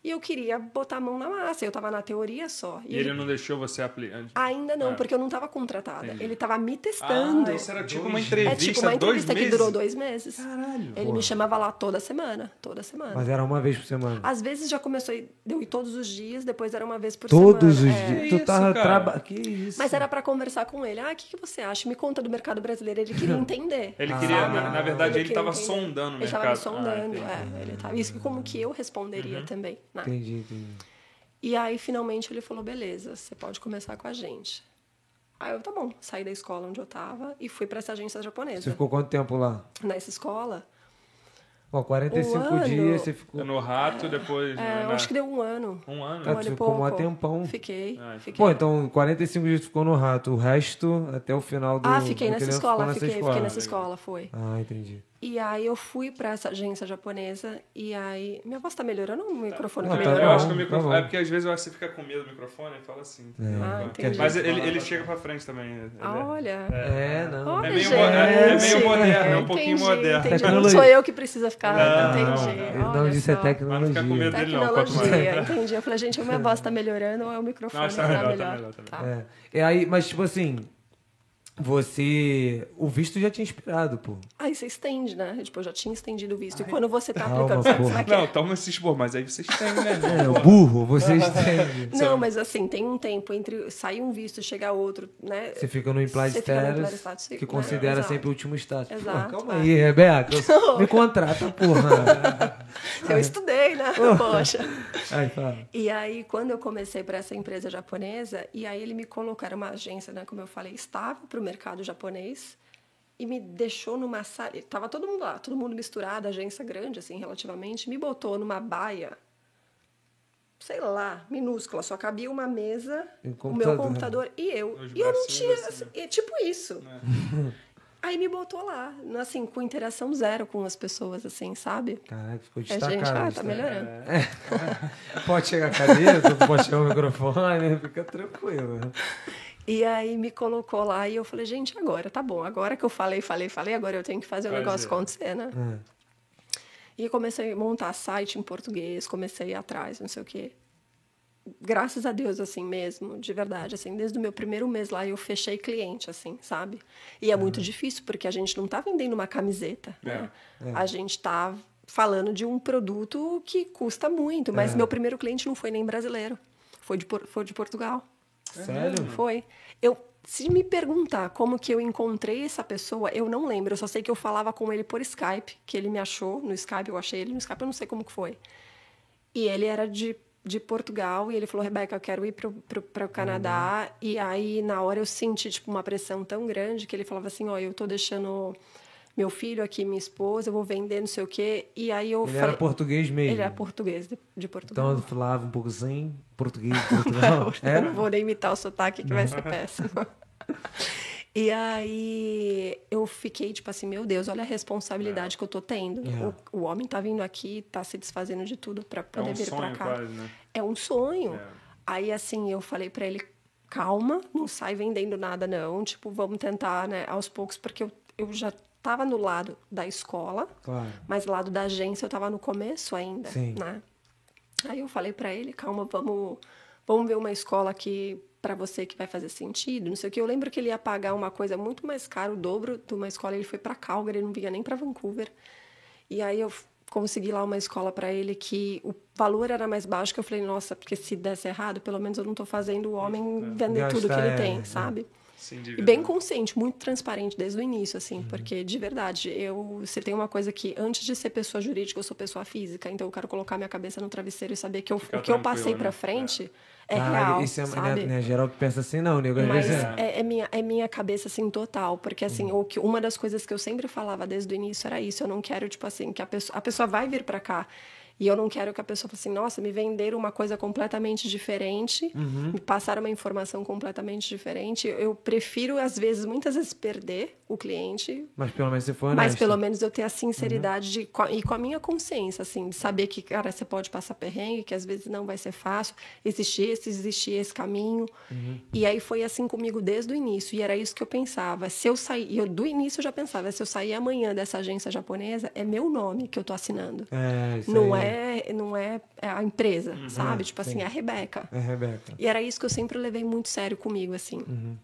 E eu queria botar a mão na massa. Eu tava na teoria só. E ele não deixou você aplicar. Ainda não, Ah. porque eu não tava contratada. Entendi. Ele tava me testando. Ah, isso era tipo uma entrevista, É tipo uma entrevista que durou meses? dois meses. Caralho. Ele me chamava lá toda semana. Toda semana. Mas era uma vez por semana. Às vezes já começou deu ir todos os dias, depois era uma vez por Todos semana. os É. dias. Que Tu isso, tava cara? trabalhando. Que isso? Mas era pra conversar com ele. Ah, o que, que você acha? Me conta do mercado brasileiro. Ele queria *laughs* entender. Ele Ah, queria, sabe? na, na verdade, ele, queria tava entender. sondando o Ele tava mercado. me sondando, Ah, é. Ele tava, isso que como que eu responderia também. Né? Entendi, entendi. E aí, finalmente, ele falou, beleza, você pode começar com a gente. Aí eu, tá bom, saí da escola onde eu tava e fui pra essa agência japonesa. Você ficou quanto tempo lá? Nessa escola, Ó, 45 Um ano. dias você ficou. No rato, depois. é, né, eu na- acho que deu um ano. Um ano. Ah, um ano e ficou mó tempão. Fiquei, Ah, fiquei. Pô, então 45 dias ficou no rato. O resto, até o final do. ah, fiquei nessa escola, ficou nessa fiquei, escola. fiquei nessa escola, foi. Ah, entendi. E aí eu fui pra essa agência japonesa e aí... Minha voz tá melhorando ou o microfone Não, que tá eu melhorou? acho que o microfone. tá é porque às vezes você fica com medo do microfone e fala assim. Ah, entendi. Mas ele, ele chega pra frente também. ele é- Ah, olha. É, não. Ó, É É meio, Gente, mo- é meio moderno, é um pouquinho entendi, moderno. Entendi. Não Tecnologia. sou eu que precisa ficar. Não, entendi. O nome Olha disso é. Mas não fica com tecnologia. medo dele, não. Tecnologia, entendi. Eu falei, gente, a minha voz tá melhorando ou é o microfone Não, que tá tá melhor, tá melhor? melhor, tá Tá. É. E aí, mas tipo assim, você. O visto já tinha inspirado, pô. Aí você estende, né? Tipo, eu já tinha estendido o visto. E quando você tá Calma, aplicando, sabe porra. é? Não, toma esses pô, mas aí vocês têm, né? É, o burro, você *laughs* estende. Não, mas assim, tem um tempo entre sair um visto e chegar outro, né? Você fica no implied Você status, que né? considera Exato. sempre o último status. Pô, Exato, calma é. aí, Rebeca. *laughs* Me contrata, porra. *laughs* *laughs* Eu estudei, né? *laughs* Poxa. Aí, fala. E aí, quando eu comecei para essa empresa japonesa, e aí ele me colocou, era uma agência, né, como eu falei, estável para o mercado japonês, e me deixou numa sala, tava todo mundo lá, todo mundo misturado, agência grande, assim, relativamente, me botou numa baia, sei lá, minúscula, só cabia uma mesa, o meu computador. e eu. E eu não tinha, assim, assim, é tipo isso. *laughs* Aí me botou lá, assim, com interação zero com as pessoas, assim, sabe? Caraca, ficou É, destacado. gente, ah, tá né? melhorando. *laughs* Pode chegar a cadeira, pode chegar o microfone, fica tranquilo. né? E aí me colocou lá e eu falei, gente, agora tá bom. Agora que eu falei, falei, falei, agora eu tenho que fazer o Fazer. negócio acontecer, né? É. E comecei a montar site em português, comecei a ir atrás, não sei o quê. Graças a Deus, assim mesmo, de verdade, assim, desde o meu primeiro mês lá eu fechei cliente, assim, sabe? E é muito difícil, porque a gente não tá vendendo uma camiseta, né? A gente tá falando de um produto que custa muito, mas meu primeiro cliente não foi nem brasileiro, foi de, foi de Portugal. Sério? Foi. Eu, se me perguntar como que eu encontrei essa pessoa, eu não lembro. Eu só sei que eu falava com ele por Skype, que ele me achou no Skype, eu achei ele no Skype, eu não sei como que foi. E ele era de, de Portugal e ele falou, Rebeca, eu quero ir pro, pro, pro Canadá. E aí, na hora, eu senti, tipo, uma pressão tão grande que ele falava assim, ó, eu tô deixando meu filho aqui, minha esposa, eu vou vender não sei o quê. E aí eu Ele falei... era português mesmo. Ele era português de, de Portugal. Então eu falava um pouco assim, português *laughs* de Portugal. Eu é? não vou nem imitar o sotaque, que vai ser péssimo. *laughs* E aí eu fiquei tipo assim, meu Deus, olha a responsabilidade que eu tô tendo. É. O, o homem tá vindo aqui, tá se desfazendo de tudo para É poder um vir para cá. quase, né? É um sonho. É. Aí assim, eu falei para ele, calma, não sai vendendo nada não, tipo, vamos tentar, né, aos poucos, porque eu, eu já tava no lado da escola, Claro. mas do lado da agência eu tava no começo ainda, Sim. né? Aí eu falei pra ele, calma, vamos, vamos ver uma escola que para você que vai fazer sentido, não sei o que. Eu lembro que ele ia pagar uma coisa muito mais cara, o dobro de uma escola. Ele foi para Calgary, ele não vinha nem para Vancouver. E aí eu consegui lá uma escola para ele que o valor era mais baixo, que eu falei, nossa, porque se desse errado, pelo menos eu não tô fazendo o homem vender tudo que ele é, tem, é. sabe? Sim, E bem verdade. consciente, muito transparente desde o início, assim, porque de verdade, eu se tem uma coisa que antes de ser pessoa jurídica, eu sou pessoa física, então eu quero colocar minha cabeça no travesseiro e saber que eu, Ficar o que eu passei tranquila, para né? frente é, Caralho, real, isso é, sabe? né, né, geral que pensa assim, não, nego. Mas é. é, é minha, é minha cabeça, assim, total. Porque, assim, o que, uma das coisas que eu sempre falava desde o início era isso. Eu não quero, tipo assim, que a pessoa, a pessoa vai vir pra cá. E eu não quero que a pessoa fale assim, nossa, me venderam uma coisa completamente diferente, Uhum. me passaram uma informação completamente diferente. Eu prefiro, às vezes, muitas vezes, perder o cliente Mas pelo menos você foi mas honesto. pelo menos eu ter a sinceridade de, co- e com a minha consciência, assim, de saber que, cara, você pode passar perrengue, que às vezes não vai ser fácil, existe esse, existe esse caminho. E aí foi assim comigo desde o início. E era isso que eu pensava. Se eu sair, e eu do início eu já pensava, se eu sair amanhã dessa agência japonesa, é meu nome que eu tô assinando. É, isso Não aí. É, não é a empresa, sabe? Tipo assim, sim. é a Rebeca. É, Rebeca. E era isso que eu sempre levei muito sério comigo, assim. Uhum.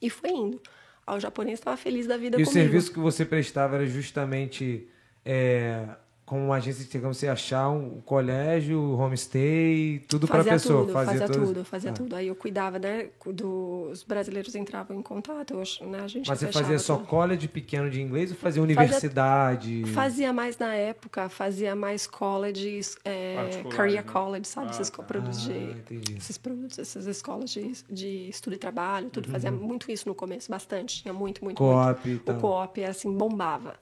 E foi indo. Aí O japonês estava feliz da vida E o comigo. serviço que você prestava era justamente é, como uma agência de como você achar um colégio, homestay, tudo para a fazia pessoa. tudo, fazia todas- tudo, fazia Ah. tudo. Aí eu cuidava, né? Dos brasileiros entravam em contato, né? A gente Mas você fazia só tudo. college pequeno de inglês ou fazia universidade? Fazia mais na época, fazia mais college, é, Particular, career né? college, sabe? Ah, esses tá. produtos de. Ah. Esses produtos, essas escolas de, de estudo e trabalho, tudo. Fazia muito isso no começo, bastante. Tinha muito, muito, Uhum. Co-op e muito. Uhum. O co-op assim, bombava.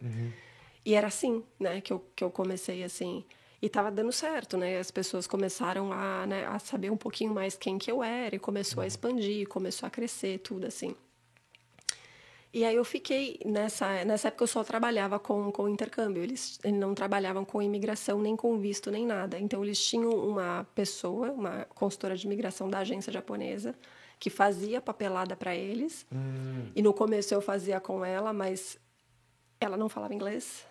E era assim, né, que eu, que eu comecei assim. E tava dando certo, né? As pessoas começaram a, né, a saber um pouquinho mais quem que eu era e começou Uhum. a expandir, começou a crescer, tudo assim. E aí eu fiquei nessa nessa época eu só trabalhava com com intercâmbio. Eles, eles não trabalhavam com imigração nem com visto nem nada. Então eles tinham uma pessoa, uma consultora de imigração da agência japonesa que fazia papelada para eles. Hum. E no começo eu fazia com ela, mas ela não falava inglês.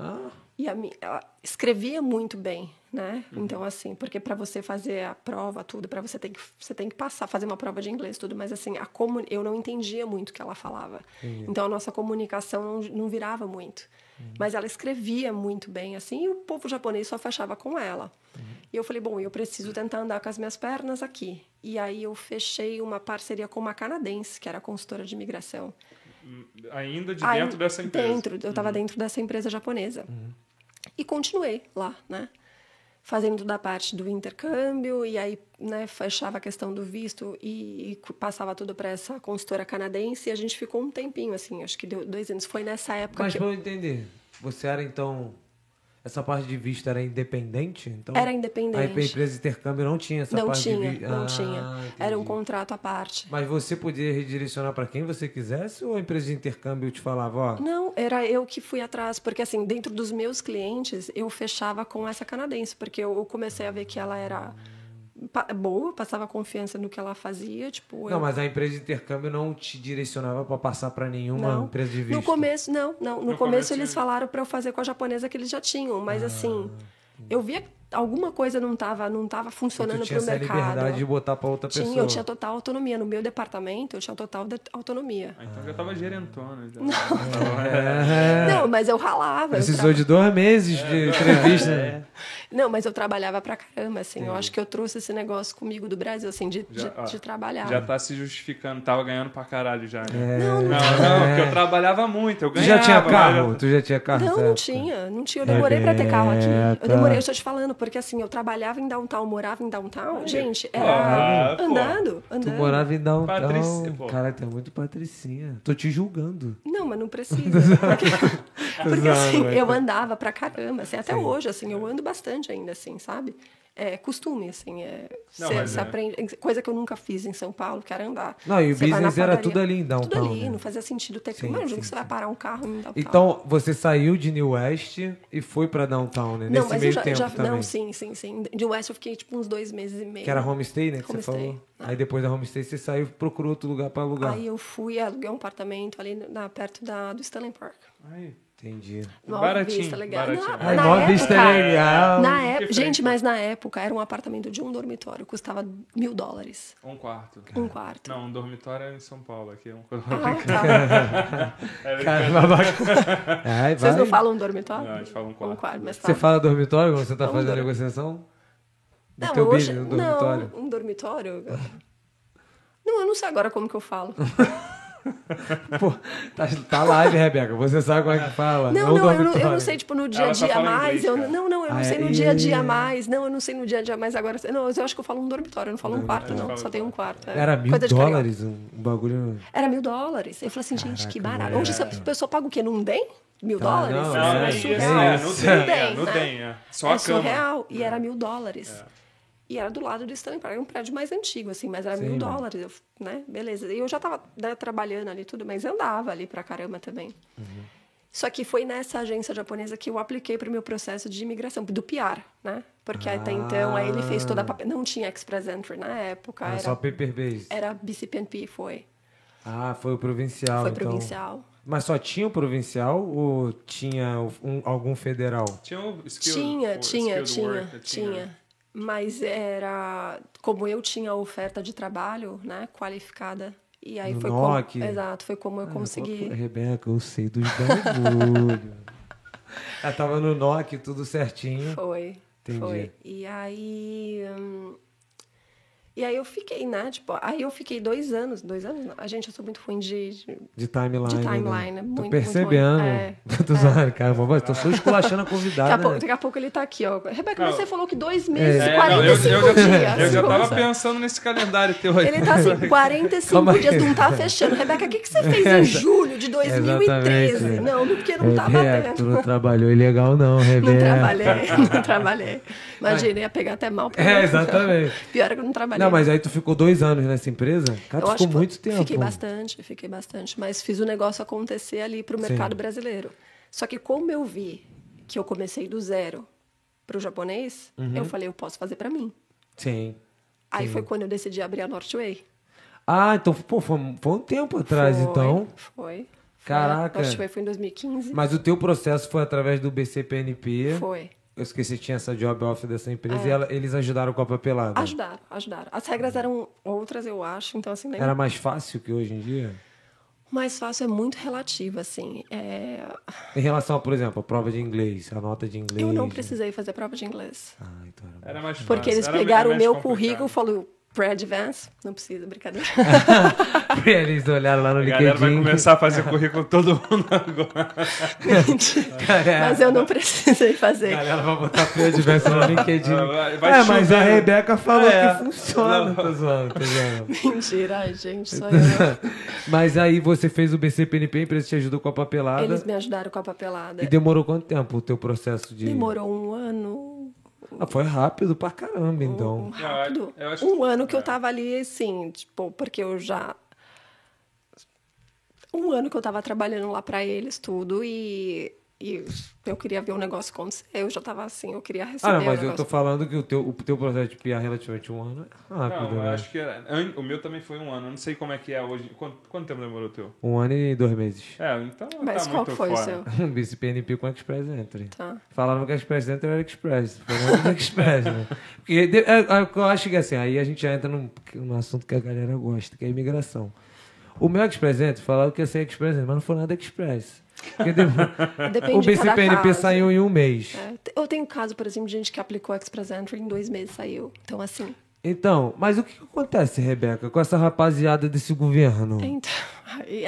Ah, E a ela escrevia muito bem, né? Então assim, porque para você fazer a prova, tudo, para você tem que você tem que passar, fazer uma prova de inglês, tudo, mas assim, a comu- eu não entendia muito o que ela falava. Então a nossa comunicação não, não virava muito. Mas ela escrevia muito bem, assim, e o povo japonês só fechava com ela. E eu falei, bom, eu preciso tentar andar com as minhas pernas aqui. E aí eu fechei uma parceria com uma canadense, que era consultora de imigração. Ainda de dentro dessa empresa. Dentro, eu estava dentro dessa empresa japonesa. E continuei lá, né? Fazendo da parte do intercâmbio, e aí né, fechava a questão do visto e, e passava tudo para essa consultora canadense. E a gente ficou um tempinho, assim, acho que deu dois anos. Foi nessa época mas que. entender, você era então. Essa parte de visto era independente? Então, Era A independente. empresa de intercâmbio não tinha essa não parte tinha, de visto. não Ah, tinha. Era um contrato à parte. Mas você podia redirecionar para quem você quisesse ou a empresa de intercâmbio te falava, ó, Não, era eu que fui atrás, porque assim, dentro dos meus clientes, eu fechava com essa canadense, porque eu comecei a ver que ela era pa- boa, passava confiança no que ela fazia, tipo, Não, eu... mas a empresa de intercâmbio não te direcionava para passar para nenhuma Não. empresa de visto. No começo, não, não. No, No começo começo, eles sim. falaram para eu fazer com a japonesa que eles já tinham, Ah, mas assim, eu via que alguma coisa não estava não tava funcionando tinha pro essa mercado. liberdade de botar para outra Tinha, pessoa. eu tinha total autonomia. No meu departamento, eu tinha total autonomia. Ah, então já tava gerentona. Já. É. *laughs* Não, mas eu ralava. eu Precisou de dois meses de entrevista. né? Não, mas eu trabalhava pra caramba, assim. Eu acho que eu trouxe esse negócio comigo do Brasil, assim, de, Já, de, ó, de trabalhar. Já tá se justificando. Tava ganhando pra caralho já. É. Né? Não, não, Não, não, porque eu trabalhava muito. Eu Tu ganhava. já tinha carro? eu- Tu já tinha carro? não, não tinha, não tinha. Eu demorei pra ter carro aqui. Eu demorei, eu estou te falando, porque assim, eu trabalhava em downtown, morava em downtown. Gente, Ah, era pô. andando, andando. Tu morava em downtown. Patrícia, pô. Cara, tu é muito patricinha. Tô te julgando. Não, mas não *laughs* precisa. Porque, porque assim, mas eu tá- andava pra caramba, assim, até hoje, assim, eu ando bastante ainda, assim, sabe? É costume, assim, é, Não, cê- é. aprende, coisa que eu nunca fiz em São Paulo, que era andar. Não, e o Cê business era tudo ali em downtown, Tudo ali, né? não fazia sentido ter que... Sim, Imagina sim, que você vai parar um carro em downtown. Então, você saiu de New West e foi pra downtown, né? não, Nesse mas meio eu já, tempo já também. não, sim, sim, sim. De West eu fiquei tipo uns dois meses e meio. Que era homestay, né? Que você Homestay. falou. Aí depois da homestay você saiu e procurou outro lugar pra alugar. Aí eu fui aluguei um apartamento ali na, perto da, do Stanley Park. Aí. Entendi. Nova Baratinho, Vista, legal. baratinho. Na, Ai, na Nova época, Vista é legal. Na época, gente, mas na época era um apartamento de um dormitório, custava mil dólares. Um quarto. Um quarto. Não, um dormitório é em São Paulo. Aqui é um Ah, tá. *laughs* É, *laughs* Cara. Ai, Vocês não falam dormitório? Não, a gente fala um quarto. Um quarto, mas Você tá. fala dormitório quando você tá Não, fazendo dormi- negociação? Do Não, teu hoje, business no dormitório? não, um dormitório. *laughs* Não, eu não sei agora como que eu falo. *laughs* Pô, tá, tá live, Rebeca. Você sabe como é que fala. Não, um não, eu não, eu não sei, tipo, no dia a tá dia mais. inglês, eu, não, não, eu não Ah, sei no é? dia a dia mais. Não, eu não sei no dia a dia mais agora. Não, eu acho que eu falo um dormitório, eu não falo um quarto, não. Só tem um quarto. é. Era mil dólares um, bagulho. Era mil dólares. Eu falei assim, gente, que Caraca, barato. Hoje essa pessoa paga o quê? Num DEM? Mil Tá, dólares? não, Não, É, é, isso. é É, no DEM, é, DEM, no né? DEM, é. Só é a cama. surreal. E era mil dólares. E era do lado do Stanley Park, era um prédio mais antigo, assim, mas era Sim, mil mano. dólares, eu, né? Beleza. E eu já tava né, trabalhando ali tudo, mas andava ali pra caramba também. Uhum. Só que foi nessa agência japonesa que eu apliquei para o meu processo de imigração, do PR, né? Porque até então, aí ele fez toda a papel... Não tinha Express Entry na época, Ah, era, só paper base. era BCPNP, foi. Ah, foi o provincial. Foi então. provincial. Mas só tinha o provincial ou tinha um- algum federal? Tinha o skill, Tinha, o tinha, skilled tinha, worker, tinha. Mas era como eu tinha oferta de trabalho, né, qualificada. E aí No foi NOC. como, exato, foi como eu Ah, consegui. Rebeca, eu sei dos bagulho. *laughs* Ela tava no NOC, tudo certinho. Foi, Entendi. foi. E aí hum, e aí eu fiquei, né, tipo, aí eu fiquei dois anos, dois anos, não. a gente, eu sou muito ruim de, de- De timeline. De né? timeline, é Tô muito, percebendo. muito ruim. *laughs* É, Tô zoando, cara. Mas tô só esculachando a Daqui a, convidada. pouco, daqui a pouco ele tá aqui, ó. Rebeca, Não. você falou que dois meses, É, não, 45 eu, eu já, dias. *laughs* eu já tava pensando nesse calendário teu aí. Ele tá assim, *laughs* 45 Calma dias, não tá fechando. Rebeca, o que, que você fez em julho de 2013? Exatamente. Não, porque não tá Rebeca, tu batendo. não trabalhou ilegal não, Rebeca. Não trabalhei, não trabalhei. Imagina, ia pegar até mal. É, eu- exatamente. Pior é que eu não trabalhei. Não, mas aí tu ficou dois anos nessa empresa? Cara, tu ficou muito tempo. Fiquei bastante, fiquei bastante. Mas fiz o negócio acontecer ali pro mercado Sim. brasileiro. Só que como eu vi que eu comecei do zero pro japonês, Uhum. eu falei, eu posso fazer para mim. Sim. Aí Sim. foi quando eu decidi abrir a Northway. Ah, então, pô, foi, foi um tempo atrás, Foi, então. Foi. Caraca. Foi, foi em 2015. Mas o teu processo foi através do BCPNP. Foi. Eu esqueci que tinha essa job offer dessa empresa É. e ela- eles ajudaram com a papelada. Ajudaram, ajudaram. As regras eram outras, eu acho, então assim, nem Era mais fácil que hoje em dia? mais fácil é muito relativo, assim. É, Em relação, por exemplo, a prova de inglês, a nota de inglês. Eu não né? precisei fazer prova de inglês. Ah, então era. Era mais Porque fácil. eles Era- pegaram o meu mais currículo e complicado. falaram pre-advance. Não precisa, brincadeira. *laughs* Eles olharam lá no A galera vai LinkedIn. começar a fazer currículo todo mundo agora. Mas eu não precisei fazer. A galera vai botar pre-advance no LinkedIn. Vai- vai é, mas a. Rebeca falou É. que funciona. Não. Tô zoando, tô zoando. *laughs* Mentira, ai, gente, só eu. *laughs* Mas aí você fez o BCPNP, a empresa te ajudou com a papelada. Eles me ajudaram com a papelada. E demorou quanto tempo o teu processo de. Demorou um ano. Ah, foi rápido pra caramba, então. Um rápido. eu acho um que- ano que eu é. tava ali, assim, tipo, porque eu já. Um ano que eu tava trabalhando lá pra eles, tudo, e, e eu queria ver o negócio acontecer. Eu já tava assim, eu queria receber. Ah, não, mas o eu tô falando que o teu, o teu processo de PR relativamente um ano é rápido, Não, eu né? acho que era. O meu também foi um ano. Eu não sei como é que é hoje. Quanto, quanto tempo demorou o teu? Um ano e dois meses. É, então Mas tá qual muito foi fora. o seu? *laughs* Um BCPNP com Express Entry. Tá. Falaram que Express Entry era Express. Foi muito do *laughs* Express, né? Porque é, é, eu acho que assim, aí a gente já entra num, num assunto que a galera gosta, que é a imigração. O meu Express Entry falaram que ia ser Express Entry, mas não foi nada Express. *laughs* O BCPNP saiu em um mês. É, eu tenho caso, por exemplo, de gente que aplicou Express Entry em dois meses saiu. Então, assim. Então, mas o que acontece, Rebeca, com essa rapaziada desse governo? Então,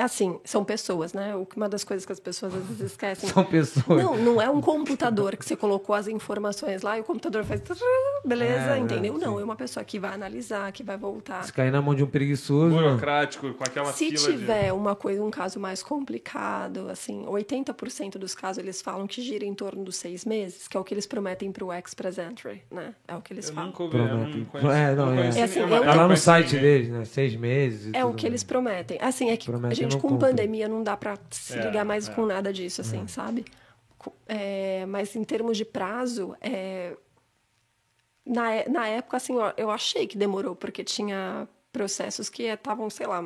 assim, são pessoas, né? O que- Uma das coisas que as pessoas às vezes esquecem. São pessoas. Não, não é um computador que você colocou as informações lá e o computador faz. Beleza, É, entendeu? né, Não, sim. é uma pessoa que vai analisar, que vai voltar. Se cair na mão de um preguiçoso. Burocrático, com aquela Se fila tiver uma coisa, um caso mais complicado, assim, 80% dos casos eles falam que gira em torno dos seis meses, que é o que eles prometem para o Express Entry, né? É o que eles de. Eu falam. nunca ouvi, não Prometem. conheço. É, não, é. conheço É assim, ninguém, eu mas Tá lá no site deles, né? Seis meses. e É o que eles prometem. Assim, é que Prometem a gente não com cumprem. pandemia não dá pra se É, ligar mais é. com nada disso, assim, sabe? É, mas em termos de prazo, é, na, é- na época, assim, ó, eu achei que demorou, porque tinha processos que estavam, sei lá...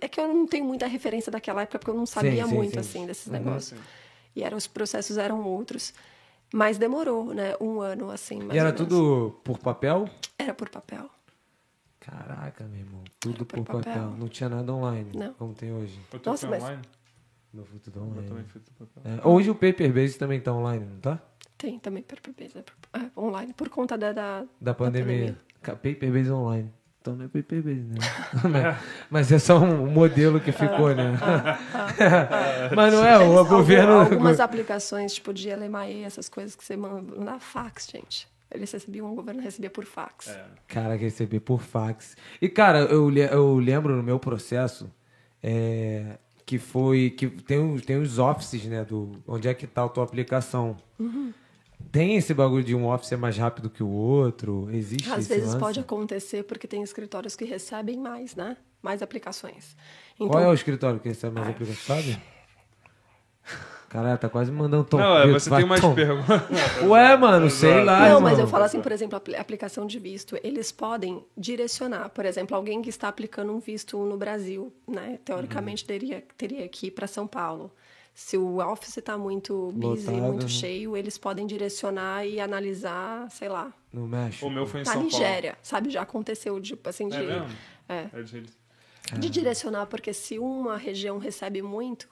É que eu não tenho muita referência daquela época, porque eu não sabia sim, muito, sim. assim, desses Uhum. negócios. E eram, os processos eram outros. Mas demorou, né? Um ano, assim, mais E era ou menos. tudo por papel? Era por papel. Caraca, meu irmão. Tudo por papel. papel. Não tinha nada online, Não. como tem hoje. Nossa, mas- online? Meu foi tudo Eu online. também papel. É, Hoje o Paper Base também tá online, não tá? Tem também por, por- é, online, por conta da, da, Da pandemia. pandemia. Paper Base online. Então não é Paper Base, né? *laughs* Mas é só um modelo que ficou, né? *laughs* *laughs* Mas não é, o governo. algum- Algumas aplicações, tipo de LMAE, essas coisas que você manda manda fax, gente. Eles recebiam, o governo recebia por fax. É. Cara, receber por fax. E, cara, eu, eu lembro no meu processo é, que foi. que tem, os- tem os offices, né? Do, onde é que tá a tua aplicação. Uhum. Tem esse bagulho de um office ser mais rápido que o outro? Existe Às esse vezes lance? pode acontecer porque tem escritórios que recebem mais, né? Mais aplicações. Então, Qual é o escritório que recebe mais aplicações, sabe? *laughs* Caralho, tá quase me mandando tom. Não, é, você vai, tem mais tom. perguntas. Ué, mano, sei lá. Não, irmão. mas eu falo assim, por exemplo, a apli- aplicação de visto, eles podem direcionar. Por exemplo, alguém que está aplicando um visto no Brasil, né? Teoricamente Uhum. teria, teria que ir para São Paulo. Se o office está muito busy, Lotado, muito né? cheio, eles podem direcionar e analisar, sei lá, No México. O meu foi em na São Nigéria, sabe? Já aconteceu, tipo assim, de, Paulo. É mesmo? é, É de... de direcionar, porque se uma região recebe muito,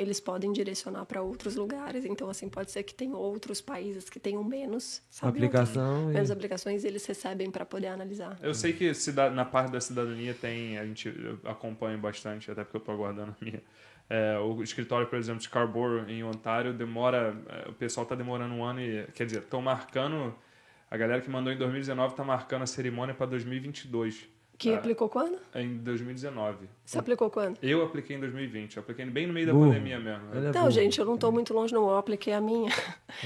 eles podem direcionar para outros lugares. Então, assim, pode ser que tenham outros países que tenham menos, sabe? Aplicação e- Menos aplicações e eles recebem para poder analisar. Eu sei que na parte da cidadania tem, a gente acompanha bastante, até porque eu tô aguardando a minha. É, o escritório, por exemplo, de Scarborough, em Ontário, demora. é, O pessoal tá demorando um ano e. Quer dizer, estão marcando. A galera que mandou em 2019 tá marcando a cerimônia para 2022. Que É, aplicou quando? Em 2019. Você aplicou quando? Eu apliquei em 2020, eu apliquei bem no meio da Burro. pandemia mesmo. Ele é Não, gente, eu não tô muito longe, não. Eu apliquei a minha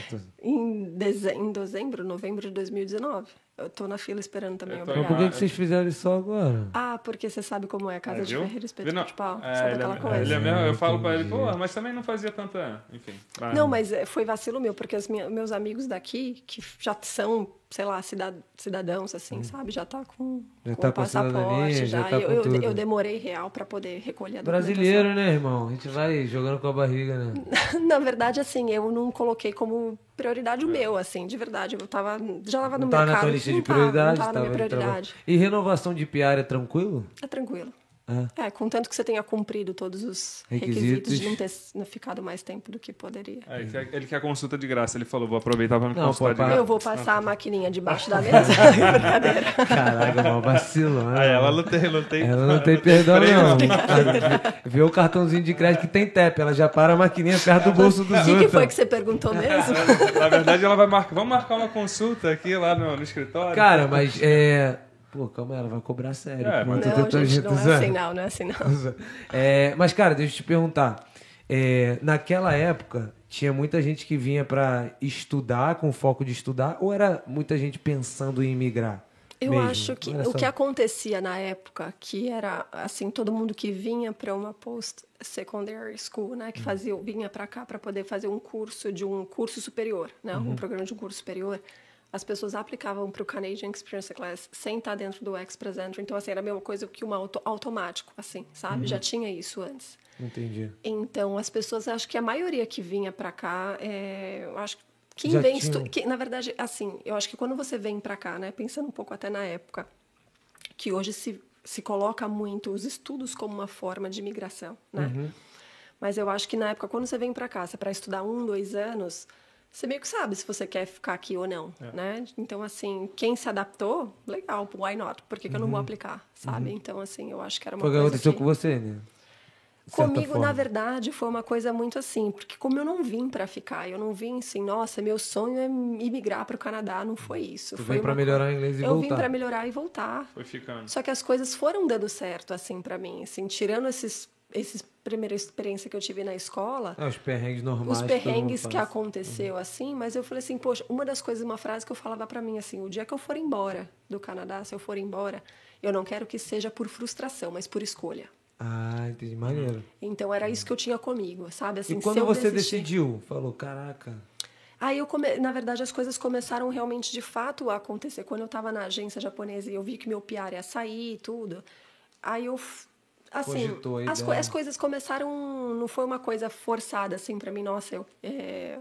tô- *laughs* em, deze... em dezembro, novembro de 2019. Eu tô na fila esperando também, tô Mas por que, que vocês fizeram isso só agora? Ah, porque você sabe como é a casa É, de ferreiro espeto de pau. É, sabe ele, aquela é, coisa? ele é mesmo, eu falo pra ele, pô, mas também não fazia tanta. Enfim. vai. Não, mas é, foi vacilo meu, porque os minha- meus amigos daqui, que já são, sei lá, cida- cidadãos, assim, sabe? Já tá com, Já com tá com passaporte, já já. tá eu, eu, eu demorei real pra poder recolher a Brasileiro, né, irmão? A gente vai jogando com a barriga, né? *laughs* Na verdade, assim, eu não coloquei como prioridade o meu, assim, de verdade. Eu tava, já tava no Não tá mercado. na tua lista de tava, prioridades? Tava na minha tava de trabalho. prioridade. E renovação de PR é tranquilo? É tranquilo. É. É, contanto que você tenha cumprido todos os Requisitos. requisitos, de não ter ficado mais tempo do que poderia. É, ele, quer, ele quer consulta de graça, ele falou, vou aproveitar pra me Não, consultar pô, de graça. Eu vou passar a maquininha debaixo da *laughs* mesa. Brincadeira. Caraca, mal vacilo. Ah, ela não tem, não tem. Ela não tem perdão, não. Vê o cartãozinho de crédito que tem TEP, ela já para a maquininha perto do bolso dos O que, outros. que foi que você perguntou *laughs* mesmo? Na verdade, ela vai marcar. Vamos marcar uma consulta aqui lá no, no escritório. Cara, mas é. Pô, calma aí, ela vai cobrar sério. É, mas- Não, gente, não é assim não, não é assim não. *laughs* É, mas, cara, deixa eu te perguntar. É, naquela época, tinha muita gente que vinha pra estudar, com foco de estudar, ou era muita gente pensando em imigrar? Eu mesmo? acho que o que acontecia na época, que era assim, todo mundo que vinha para uma post secondary school, né, que Hum. fazia, vinha para cá para poder fazer um curso de um curso superior, né, Uhum. um programa de um curso superior, as pessoas aplicavam para o Canadian Experience Class sem estar dentro do Express Entry, então assim, era a mesma coisa que um auto, automático, assim, sabe? Uhum. Já tinha isso antes. Entendi. Então, as pessoas, acho que a maioria que vinha para cá, é, eu acho que quem vem, estu- que, na verdade, assim, eu acho que quando você vem para cá, né, pensando um pouco até na época, que hoje se, se coloca muito os estudos como uma forma de imigração, né? Uhum. Mas eu acho que na época, quando você vem para cá, se é para estudar um, dois anos, você meio que sabe se você quer ficar aqui ou não, É. né? Então, assim, quem se adaptou, legal, why not? Por que, que eu não vou aplicar, sabe? Então, assim, eu acho que era uma Uhum. Foi o que coisa aconteceu que... com você, né? Comigo, forma. na verdade, foi uma coisa muito assim, porque como eu não vim para ficar, eu não vim assim, nossa, meu sonho é imigrar para o Canadá, não foi isso. Tu foi veio pra uma melhorar o inglês e Eu vim voltar. para melhorar e voltar. Foi ficando. Só que as coisas foram dando certo assim para mim, assim, tirando esses esses primeira experiência que eu tive na escola, É, os perrengues normais. os perrengues que aconteceu assim, mas eu falei assim, poxa, uma das coisas, uma frase que eu falava para mim assim, o dia que eu for embora do Canadá, se eu for embora, eu não quero que seja por frustração, mas por escolha. Ah, entendi. Maneiro. Então era isso que eu tinha comigo, sabe? Assim, e quando você desistir- decidiu, falou, caraca, Aí eu come... na verdade as coisas começaram realmente de fato a acontecer. Quando eu estava na agência japonesa e eu vi que meu PR ia sair e tudo, aí eu assim, as, co- as coisas começaram, não foi uma coisa forçada assim para mim, nossa, eu é,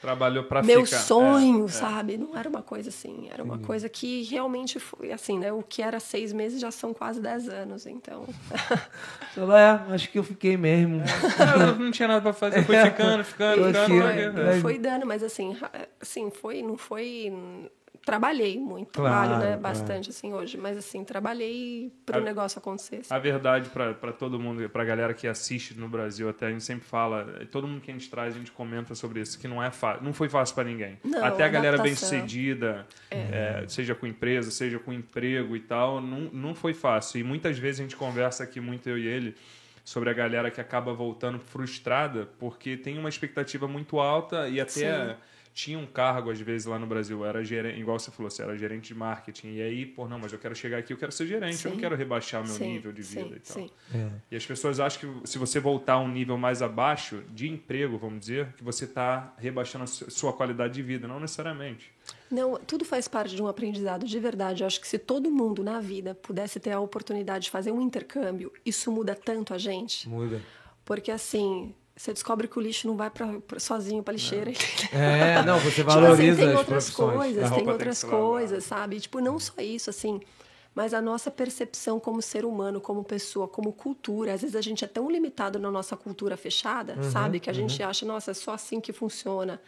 Trabalhou pra meu ficar. sonho, É, é. sabe? Não era uma coisa assim, era uma coisa que realmente foi assim, né? O que era seis meses já são quase dez anos, então. *laughs* falou, é, acho que eu fiquei mesmo. Ah, eu não tinha nada pra fazer, foi *laughs* ficando, ficando, ficando. é. foi dando, mas assim, assim, foi, não foi. Trabalhei muito, Claro, trabalho, né? claro. Bastante, assim, hoje. Mas assim, trabalhei para o A- negócio acontecer. A verdade pra pra todo mundo, pra galera que assiste no Brasil, até a gente sempre fala, todo mundo que a gente traz, a gente comenta sobre isso, que não é fácil, não foi fácil pra ninguém. Não, até a galera bem adaptação. sucedida, é, seja com empresa, seja com emprego e tal, não, não foi fácil. E muitas vezes a gente conversa aqui, muito eu e ele, sobre a galera que acaba voltando frustrada porque tem uma expectativa muito alta e até Sim. Tinha um cargo às vezes lá no Brasil, era gerente, igual você falou, você era gerente de marketing e aí, pô, não, mas eu quero chegar aqui, eu quero ser gerente, eu não Sim. quero rebaixar meu Sim, nível de vida sim, e tal. sim. É. E as pessoas acham que se você voltar a um nível mais abaixo de emprego, vamos dizer, que você está rebaixando a su- sua qualidade de vida, não necessariamente. Não, tudo faz parte de um aprendizado de verdade. Eu acho que se todo mundo na vida pudesse ter a oportunidade de fazer um intercâmbio, isso muda tanto a gente. Muda. Porque assim, você descobre que o lixo não vai pra, pra- sozinho para lixeira. É, não, você *laughs* Tipo valoriza assim, tem as outras profissões. coisas, tem tem outras coisas, sabe? Tipo, não só isso, assim, mas a nossa percepção como ser humano, como pessoa, como cultura. Às vezes a gente é tão limitado na nossa cultura fechada, Uhum, sabe? Que a gente acha, nossa, é só assim que funciona.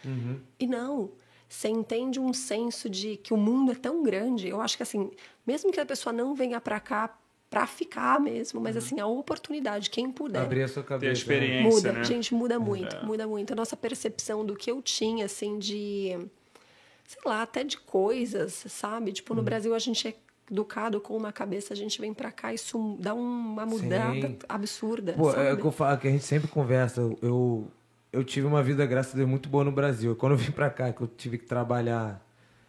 E não. Você entende um senso de que o mundo é tão grande. Eu acho que, assim, mesmo que a pessoa não venha pra cá pra ficar mesmo, mas, assim, a oportunidade, quem puder. Abrir a sua Ter cabeça. a experiência, Muda, né? gente, muda muito, muda muito. A nossa percepção do que eu tinha, assim, de. Sei lá, até de coisas, sabe? Tipo, Uhum. no Brasil a gente é educado com uma cabeça, a gente vem pra cá e isso dá uma mudada Sim. absurda. Pô, sabe? é o que eu falo, que a gente sempre conversa. Eu, eu tive uma vida, graças a Deus, muito boa no Brasil. Quando eu vim pra cá, que eu tive que trabalhar.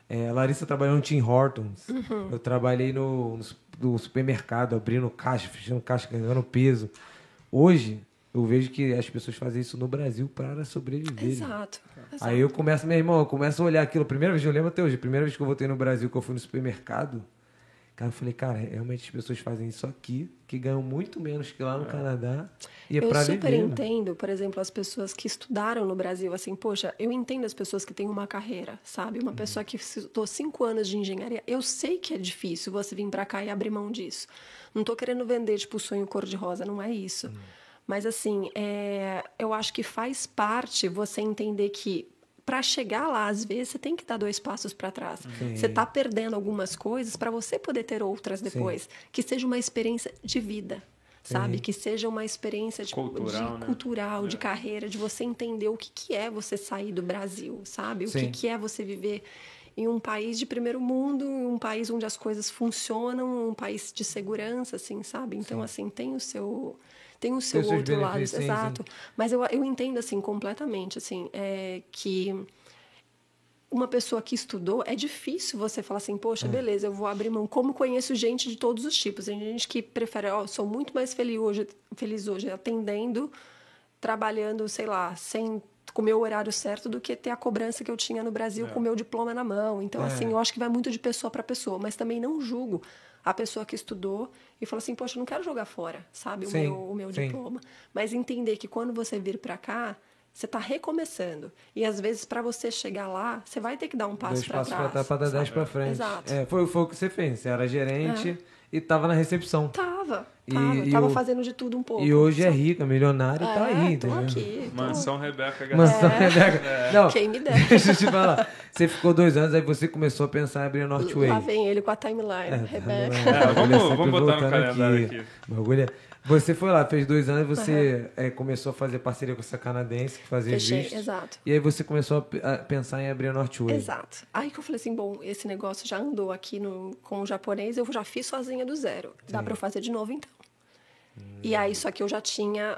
É, a Larissa trabalhou no Tim Hortons. Uhum. Eu trabalhei no, no su- no supermercado, abrindo caixa, fechando caixa, ganhando peso. Hoje, eu vejo que as pessoas fazem isso no Brasil para sobreviver. Exato. exato. Aí eu começo, meu irmão, eu começo a olhar aquilo. Primeira vez, eu lembro até hoje, a primeira vez que eu voltei no Brasil, que eu fui no supermercado, cara, eu falei, cara, realmente as pessoas fazem isso aqui, que ganham muito menos que lá no Canadá. E é eu pra super viver. né? entendo, por exemplo, as pessoas que estudaram no Brasil, assim, poxa, eu entendo as pessoas que têm uma carreira, sabe? Uhum. Uma pessoa que estudou cinco anos de engenharia, eu sei que é difícil você vir pra cá e abrir mão disso. Não tô querendo vender, tipo, o sonho cor-de-rosa, não é isso. Uhum. Mas, assim, é, eu acho que faz parte você entender que para chegar lá, às vezes, você tem que dar dois passos para trás. Você tá perdendo algumas coisas para você poder ter outras depois. Que seja uma experiência de vida, sabe? Que seja uma experiência de Cultural, de, né? cultural, de carreira, de você entender o que, que é você sair do Brasil, sabe? O que, Sim. que é você viver em um país de primeiro mundo, em um país onde as coisas funcionam, um país de segurança, assim, sabe? Então, assim, tem o seu tem o seu seus outro lado, sim, exato. Mas eu, eu entendo assim completamente assim é, que uma pessoa que estudou, é difícil você falar assim, poxa, beleza, eu vou abrir mão. Como conheço gente de todos os tipos. Tem gente que prefere, ó, sou muito mais feliz hoje, feliz hoje atendendo, trabalhando, sei lá, sem com o meu horário certo do que ter a cobrança que eu tinha no Brasil com o meu diploma na mão. Então, assim, eu acho que vai muito de pessoa para pessoa, mas também não julgo a pessoa que estudou e fala assim, poxa, eu não quero jogar fora, sabe, o Sim, meu, o meu sim. diploma. Mas entender que quando você vir para cá, você está recomeçando. E às vezes, para você chegar lá, você vai ter que dar um passo Dois para passos trás. pra trás para dar dez pra frente. Exato. É, foi, foi o que você fez. Você era gerente e tava na recepção. Tava, E- tava. e tava o- fazendo de tudo um pouco. E hoje é sabe? rica, milionária e tá É, aí, tô entendeu? aqui. tô- Mansão Rebeca Garcia. Mansão Rebeca. Não, Quem me *laughs* dera. deixa eu te falar. Você ficou dois anos, aí você começou a pensar em abrir a Northway. Lá vem ele com a timeline, Rebeca. É, vamos- é vamos botar no calendário aqui. Bagulho é- Você foi lá, fez dois anos, você é, começou a fazer parceria com essa canadense que fazia Fechei, vistos. exato. E aí você começou a pe- a, pensar em abrir a Northway. Exato. Aí que eu falei assim, bom, esse negócio já andou aqui no, com o japonês, eu já fiz sozinha do zero. Dá para eu fazer de novo então. E aí, só que eu já tinha,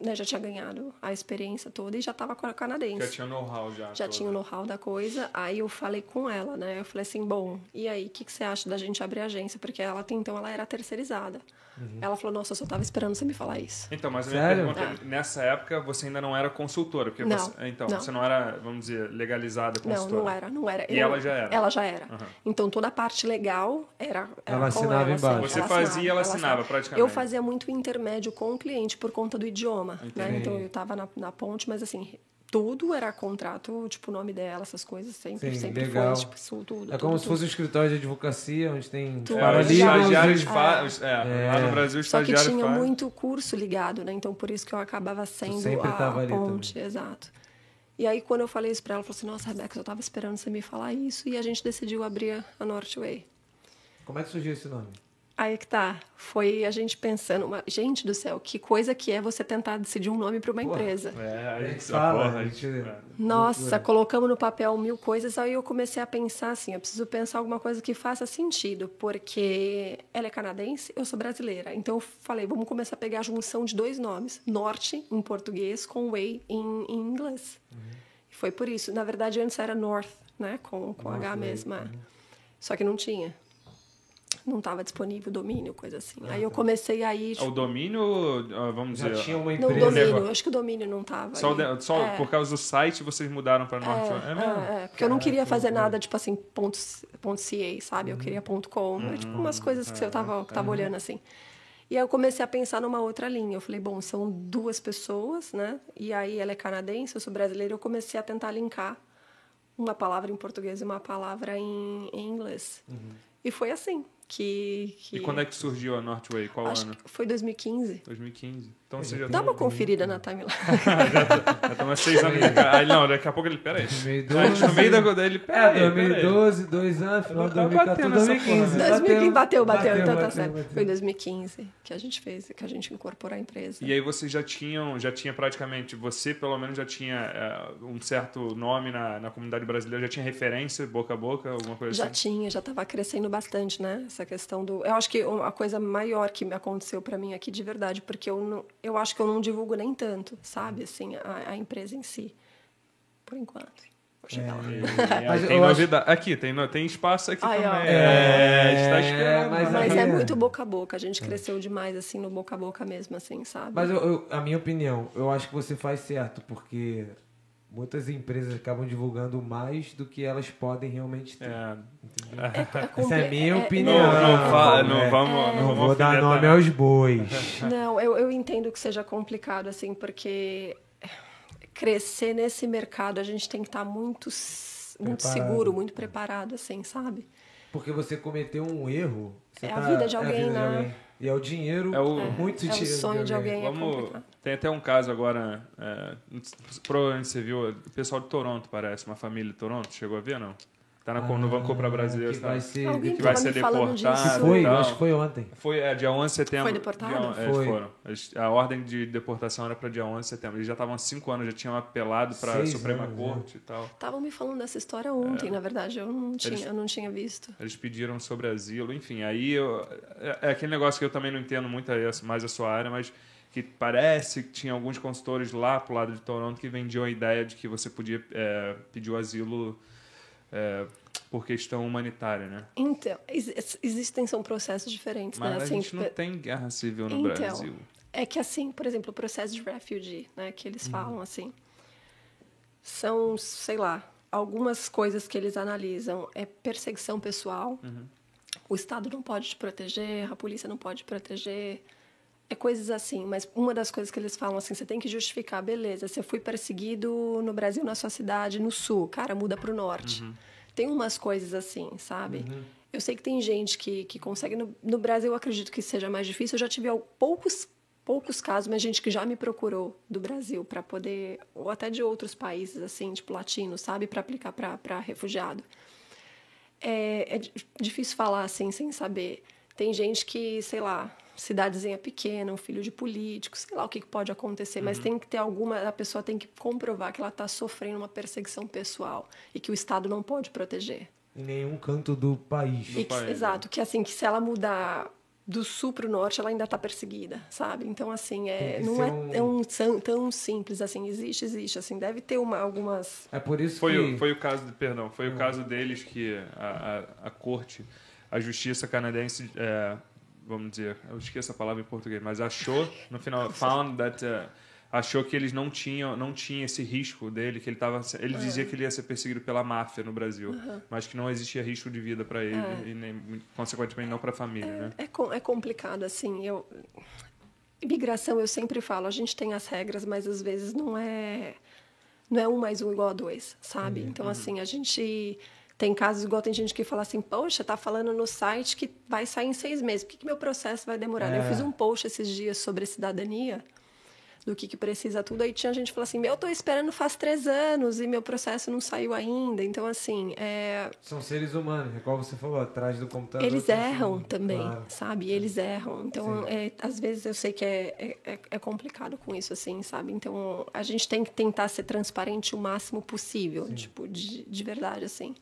né, já tinha ganhado a experiência toda e já estava com a canadense. Já tinha know-how já. já todo. tinha o know-how da coisa. Aí eu falei com ela, né? Eu falei assim, bom, e aí, o que, que você acha da gente abrir a agência? Porque ela até então ela era terceirizada. Ela falou, nossa, eu só tava esperando você me falar isso. Então, mas a minha pergunta, é, nessa época você ainda não era consultora, porque Não, você, então, não. você não era, vamos dizer, legalizada Não, consultora. não era, não era. E Eu- ela já era? Ela já era. Então toda a parte legal era, era Ela assinava ela, embaixo. assim, Você fazia, ela assinava, praticamente. Eu fazia muito intermédio com o cliente por conta do idioma, né? Entendi. Então eu tava na, na ponte, mas assim, tudo era contrato, tipo o nome dela, essas coisas sempre, Sim, sempre legal. foi, tipo, isso, tudo. É como tudo, se fosse um escritório de advocacia, onde tem Tudo. É, os estagiários fa- os- é, Lá no Brasil, Só que tinha faz. muito curso ligado, né? Então por isso que eu acabava sendo sempre a, tava a ponte, exato. E aí quando eu falei isso pra ela, ela falou assim: "Nossa, Rebeca, eu tava esperando você me falar isso" e a gente decidiu abrir a Northway. Como é que surgiu esse nome? Aí que tá. Foi a gente pensando, uma- gente do céu, que coisa que é você tentar decidir um nome para uma empresa. É, a gente fala, porra, a gente- é. Nossa, colocamos no papel mil coisas, aí eu comecei a pensar assim, eu preciso pensar alguma coisa que faça sentido, porque ela é canadense, eu sou brasileira. Então eu falei, vamos começar a pegar a junção de dois nomes, Norte em português com Way em, em inglês. E foi por isso. Na verdade, antes era North, né, com, com H North Way, mesmo. é. Só que não tinha. Não estava disponível domínio, coisa assim. Aí eu comecei a ir... É O domínio, ah, vamos Já dizer... tinha uma Não, empresa. domínio. negócio. Acho que o domínio não tava. Só, de- só É. por causa do site vocês mudaram para Norte. É, mesmo? É, é, porque eu não queria fazer nada, tipo assim, ponto, ponto .ca, sabe? Eu queria ponto .com. é, tipo, umas coisas que eu tava, que tava olhando assim. E aí eu comecei a pensar numa outra linha. Eu falei, bom, são duas pessoas, né? E aí ela é canadense, eu sou brasileira. Eu comecei a tentar linkar uma palavra em português e uma palavra em, em inglês. E foi assim que... que E quando é que surgiu a Northway? Qual Acho ano? foi 2015. 2015. Então já Dá uma conferida na timeline. *laughs* Já estamos há seis anos. Aí, não, daqui a pouco ele... Pera aí. 2012. A gente no meio da... Ele, pera É, aí, pera aí. 2012, dois anos, final de Tá 2014, batendo essa 2015. porra, né? 2015, bateu, bateu, então tá bateu, certo. bateu. Foi em 2015 que a gente fez, que a gente incorporou a empresa. E aí vocês já tinham, já tinha praticamente, você pelo menos já tinha é, um certo nome na, na comunidade brasileira, já tinha referência, boca a boca, alguma coisa Já assim? tinha, já estava crescendo bastante, né? essa questão do. Eu acho que a coisa maior que me aconteceu para mim aqui de verdade, porque eu, não, eu acho que eu não divulgo nem tanto, sabe, assim, a, a empresa em si. Por enquanto. Vou chegar lá. *laughs* E- e- Mas tem eu acho- novidade. Aqui, tem, tem espaço aqui Ai, também. É, a gente tá esperando. mas né? Mas é muito boca a boca. A gente cresceu demais, assim, no boca a boca mesmo, assim, sabe? Mas eu- eu- a minha opinião, eu acho que você faz certo, porque muitas empresas acabam divulgando mais do que elas podem realmente ter. É. Essa é a minha é- opinião. Não, não, fa- não É. vamos, não vamos vou dar nome aos bois. *laughs* Não, eu, eu entendo que seja complicado, assim, porque crescer nesse mercado a gente tem que estar muito, muito Preparado. seguro, muito preparado, assim, sabe? Porque você cometeu um erro. você É a vida de alguém, né? E é o dinheiro, É o- muito É o dinheiro. sonho de alguém, é Vamos, complicado. tem até um caso agora, é, provavelmente você viu, o pessoal de Toronto parece, uma família de Toronto, chegou a ver não? Tá na, no Banco para Brasileiro, Ah, que tá? vai ser. Alguém que vai tava ser deportado. disso. Que foi, acho que foi ontem. Foi, é, dia 11 de setembro. Foi deportado? Dia, é, Foi. foram. A ordem de deportação era para dia 11 de setembro. Eles já estavam há cinco anos, já tinham apelado para a Suprema anos, Corte e tal. Estavam me falando dessa história ontem, na verdade, eu não tinha, Eles- eu não tinha visto. Eles pediram sobre asilo, enfim. Aí eu- é, é aquele negócio que eu também não entendo muito mais a sua área, mas que parece que tinha alguns consultores lá pro lado de Toronto que vendiam a ideia de que você podia é, pedir o asilo é, por questão humanitária, né? Então, ex- existem, são processos diferentes, Mas né? a Assim, gente não tem guerra civil no Então, Brasil. É que assim, por exemplo, o processo de refugee, né, que Uhum. eles falam assim, são, sei lá, algumas coisas que eles analisam é perseguição pessoal. Uhum. O Estado não pode te proteger, a polícia não pode te proteger. É coisas assim, mas uma das coisas que eles falam assim, você tem que justificar, beleza, se eu fui perseguido no Brasil, na sua cidade, no sul, cara, muda pro norte. Uhum. Tem umas coisas assim, sabe? Eu sei que tem gente que, que consegue. No, no Brasil, eu acredito que seja mais difícil. Eu já tive poucos, poucos casos, mas gente que já me procurou do Brasil para poder. Ou até de outros países, assim, tipo latinos, sabe? Para aplicar para refugiado. É, é di- difícil falar assim, sem saber. Tem gente que, sei lá, cidadezinha pequena, um filho de político, sei lá o que pode acontecer, mas tem que ter alguma. A pessoa tem que comprovar que ela está sofrendo uma perseguição pessoal e que o Estado não pode proteger. Em nenhum canto do país. E que- país, né? exato, que assim, que se ela mudar do sul para o norte, ela ainda está perseguida, sabe? Então, assim, é, não é um- tão, tão, tão simples assim. Existe, existe, assim, deve ter uma, algumas... É por isso Foi, que. o, foi o caso, de, perdão, foi o caso deles que a, a, a corte, a justiça canadense, é, vamos dizer, eu esqueço a palavra em português, mas achou, no final, *laughs* found that, uh, achou que eles não tinham, não tinha esse risco dele, que ele tava, ele dizia que ele ia ser perseguido pela máfia no Brasil, mas que não existia risco de vida para ele e nem, consequentemente não para a família, né? É, é complicado, assim, eu... Imigração, eu sempre falo, a gente tem as regras, mas às vezes não é... Não é um mais um igual a dois, sabe? Então, assim, a gente... Tem casos igual tem gente que fala assim, poxa, tá falando no site que vai sair em seis meses, por que, que meu processo vai demorar? Eu É. fiz um post esses dias sobre cidadania, do que, que precisa tudo, aí tinha gente que falou assim, meu, eu tô esperando faz três anos e meu processo não saiu ainda. Então, assim, é, São seres humanos, é como você falou, atrás do computador. eles erram sim, também, claro. sabe? Eles erram. Então, Sim. é, às vezes eu sei que é, é, é complicado com isso, assim, sabe? Então, a gente tem que tentar ser transparente o máximo possível, tipo, de, de verdade, assim.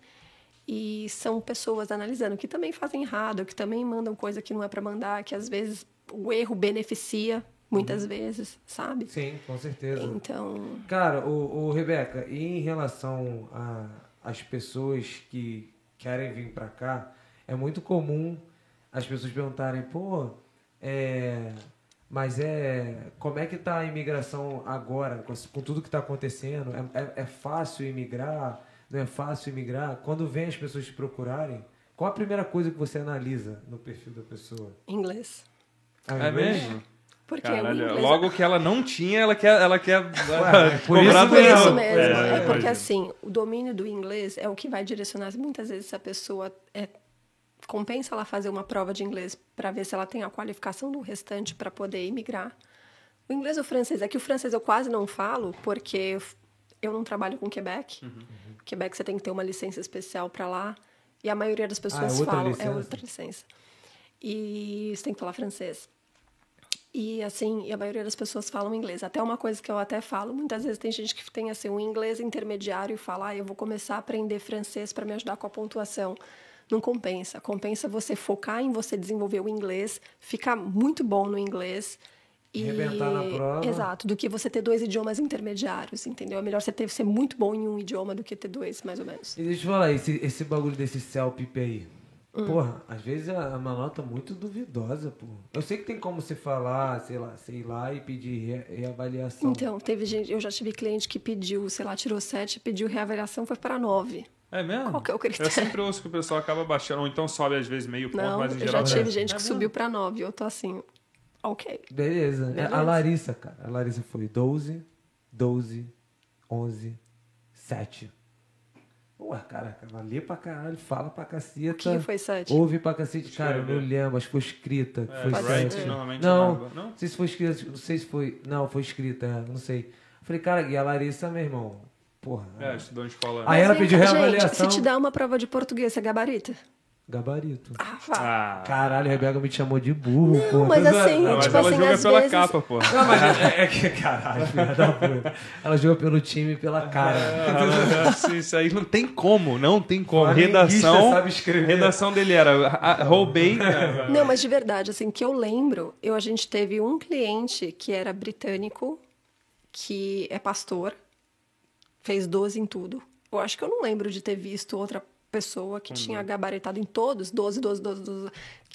E são pessoas analisando que também fazem errado, que também mandam coisa que não é para mandar, que às vezes o erro beneficia, muitas Uhum. vezes, sabe? Sim, com certeza. Então, Cara, o, o Rebeca, e em relação às pessoas que querem vir pra cá, é muito comum as pessoas perguntarem, pô, é, mas é. Como é que tá a imigração agora, com, com tudo que tá acontecendo? É, é, é fácil imigrar? Não é fácil imigrar? Quando vem as pessoas te procurarem, qual a primeira coisa que você analisa no perfil da pessoa? inglês. Ah, É inglês? mesmo? Porque o Caralho, inglês logo que ela não tinha, ela quer, ela quer *laughs* por cobrar isso Por isso mesmo. é, É, porque imagino. assim, o domínio do inglês é o que vai direcionar muitas vezes a pessoa é, compensa ela fazer uma prova de inglês para ver se ela tem a qualificação do restante para poder imigrar. O inglês ou o francês, é que o francês eu quase não falo porque eu, não trabalho com Quebec. Uhum. Quebec você tem que ter uma licença especial para lá e a maioria das pessoas Ah, é outra falam licença? é outra licença. E você tem que falar francês. E assim, e a maioria das pessoas falam inglês. Até uma coisa que eu até falo, muitas vezes tem gente que tem assim um inglês intermediário e fala: ah, "Eu vou começar a aprender francês para me ajudar com a pontuação Não compensa. Compensa você focar em você desenvolver o inglês, ficar muito bom no inglês. E... Arrebentar na prova. Exato, do que você ter dois idiomas intermediários, entendeu? É melhor você ter, ser muito bom em um idioma do que ter dois, mais ou menos. E deixa eu falar, esse, esse bagulho desse CELPIP aí. Hum. Porra, às vezes é uma nota muito duvidosa, pô. Eu sei que tem como você falar, sei lá, sei lá, e pedir re- reavaliação. Então, teve gente, eu já tive cliente que pediu, sei lá, tirou sete, pediu reavaliação, foi para nove. É mesmo? Qual que é o critério? Eu sempre ouço que o pessoal acaba baixando, ou então sobe às vezes meio ponto, Não, mas em eu geral... já tive é. gente É que mesmo? subiu para nove. Eu tô assim, ok. Beleza. É, Beleza. A Larissa, cara. A Larissa foi 12, 12, 11, 7. Ué, caraca, ela lê pra caralho, fala pra caceta. O que foi sete? Ouve pra cacete. Cara, eu não lembro, acho que foi escrita. É, foi Pode writing sete. normalmente Não, é não? não sei se foi escrita, não sei se foi. Não, foi escrita, é, não sei. Falei, cara, e a Larissa, meu irmão? Porra. É, estudou em escola. Aí ela pediu cá, reavaliação. Gente, se te dá uma prova de português, você gabarita? Gabarito. Ah, vá. Ah, Caralho, a Rebeca me chamou de burro, Não, pô. mas assim, não, mas tipo ela assim, joga pela vezes- capa, pô. Não, mas é, *laughs* é que, caralho, filha da puta. Ela jogou pelo time e pela cara. Ah, isso- Isso aí não tem como, não tem como. Flamenguista Redação. sabe escrever. Redação dele era a- a- roubei. né? Não, mas de verdade, assim, que eu lembro, eu, a gente teve um cliente que era britânico, que é pastor, fez 12 em tudo. Eu acho que eu não lembro de ter visto outra pessoa que tinha gabaritado em todos, 12, 12, 12, 12.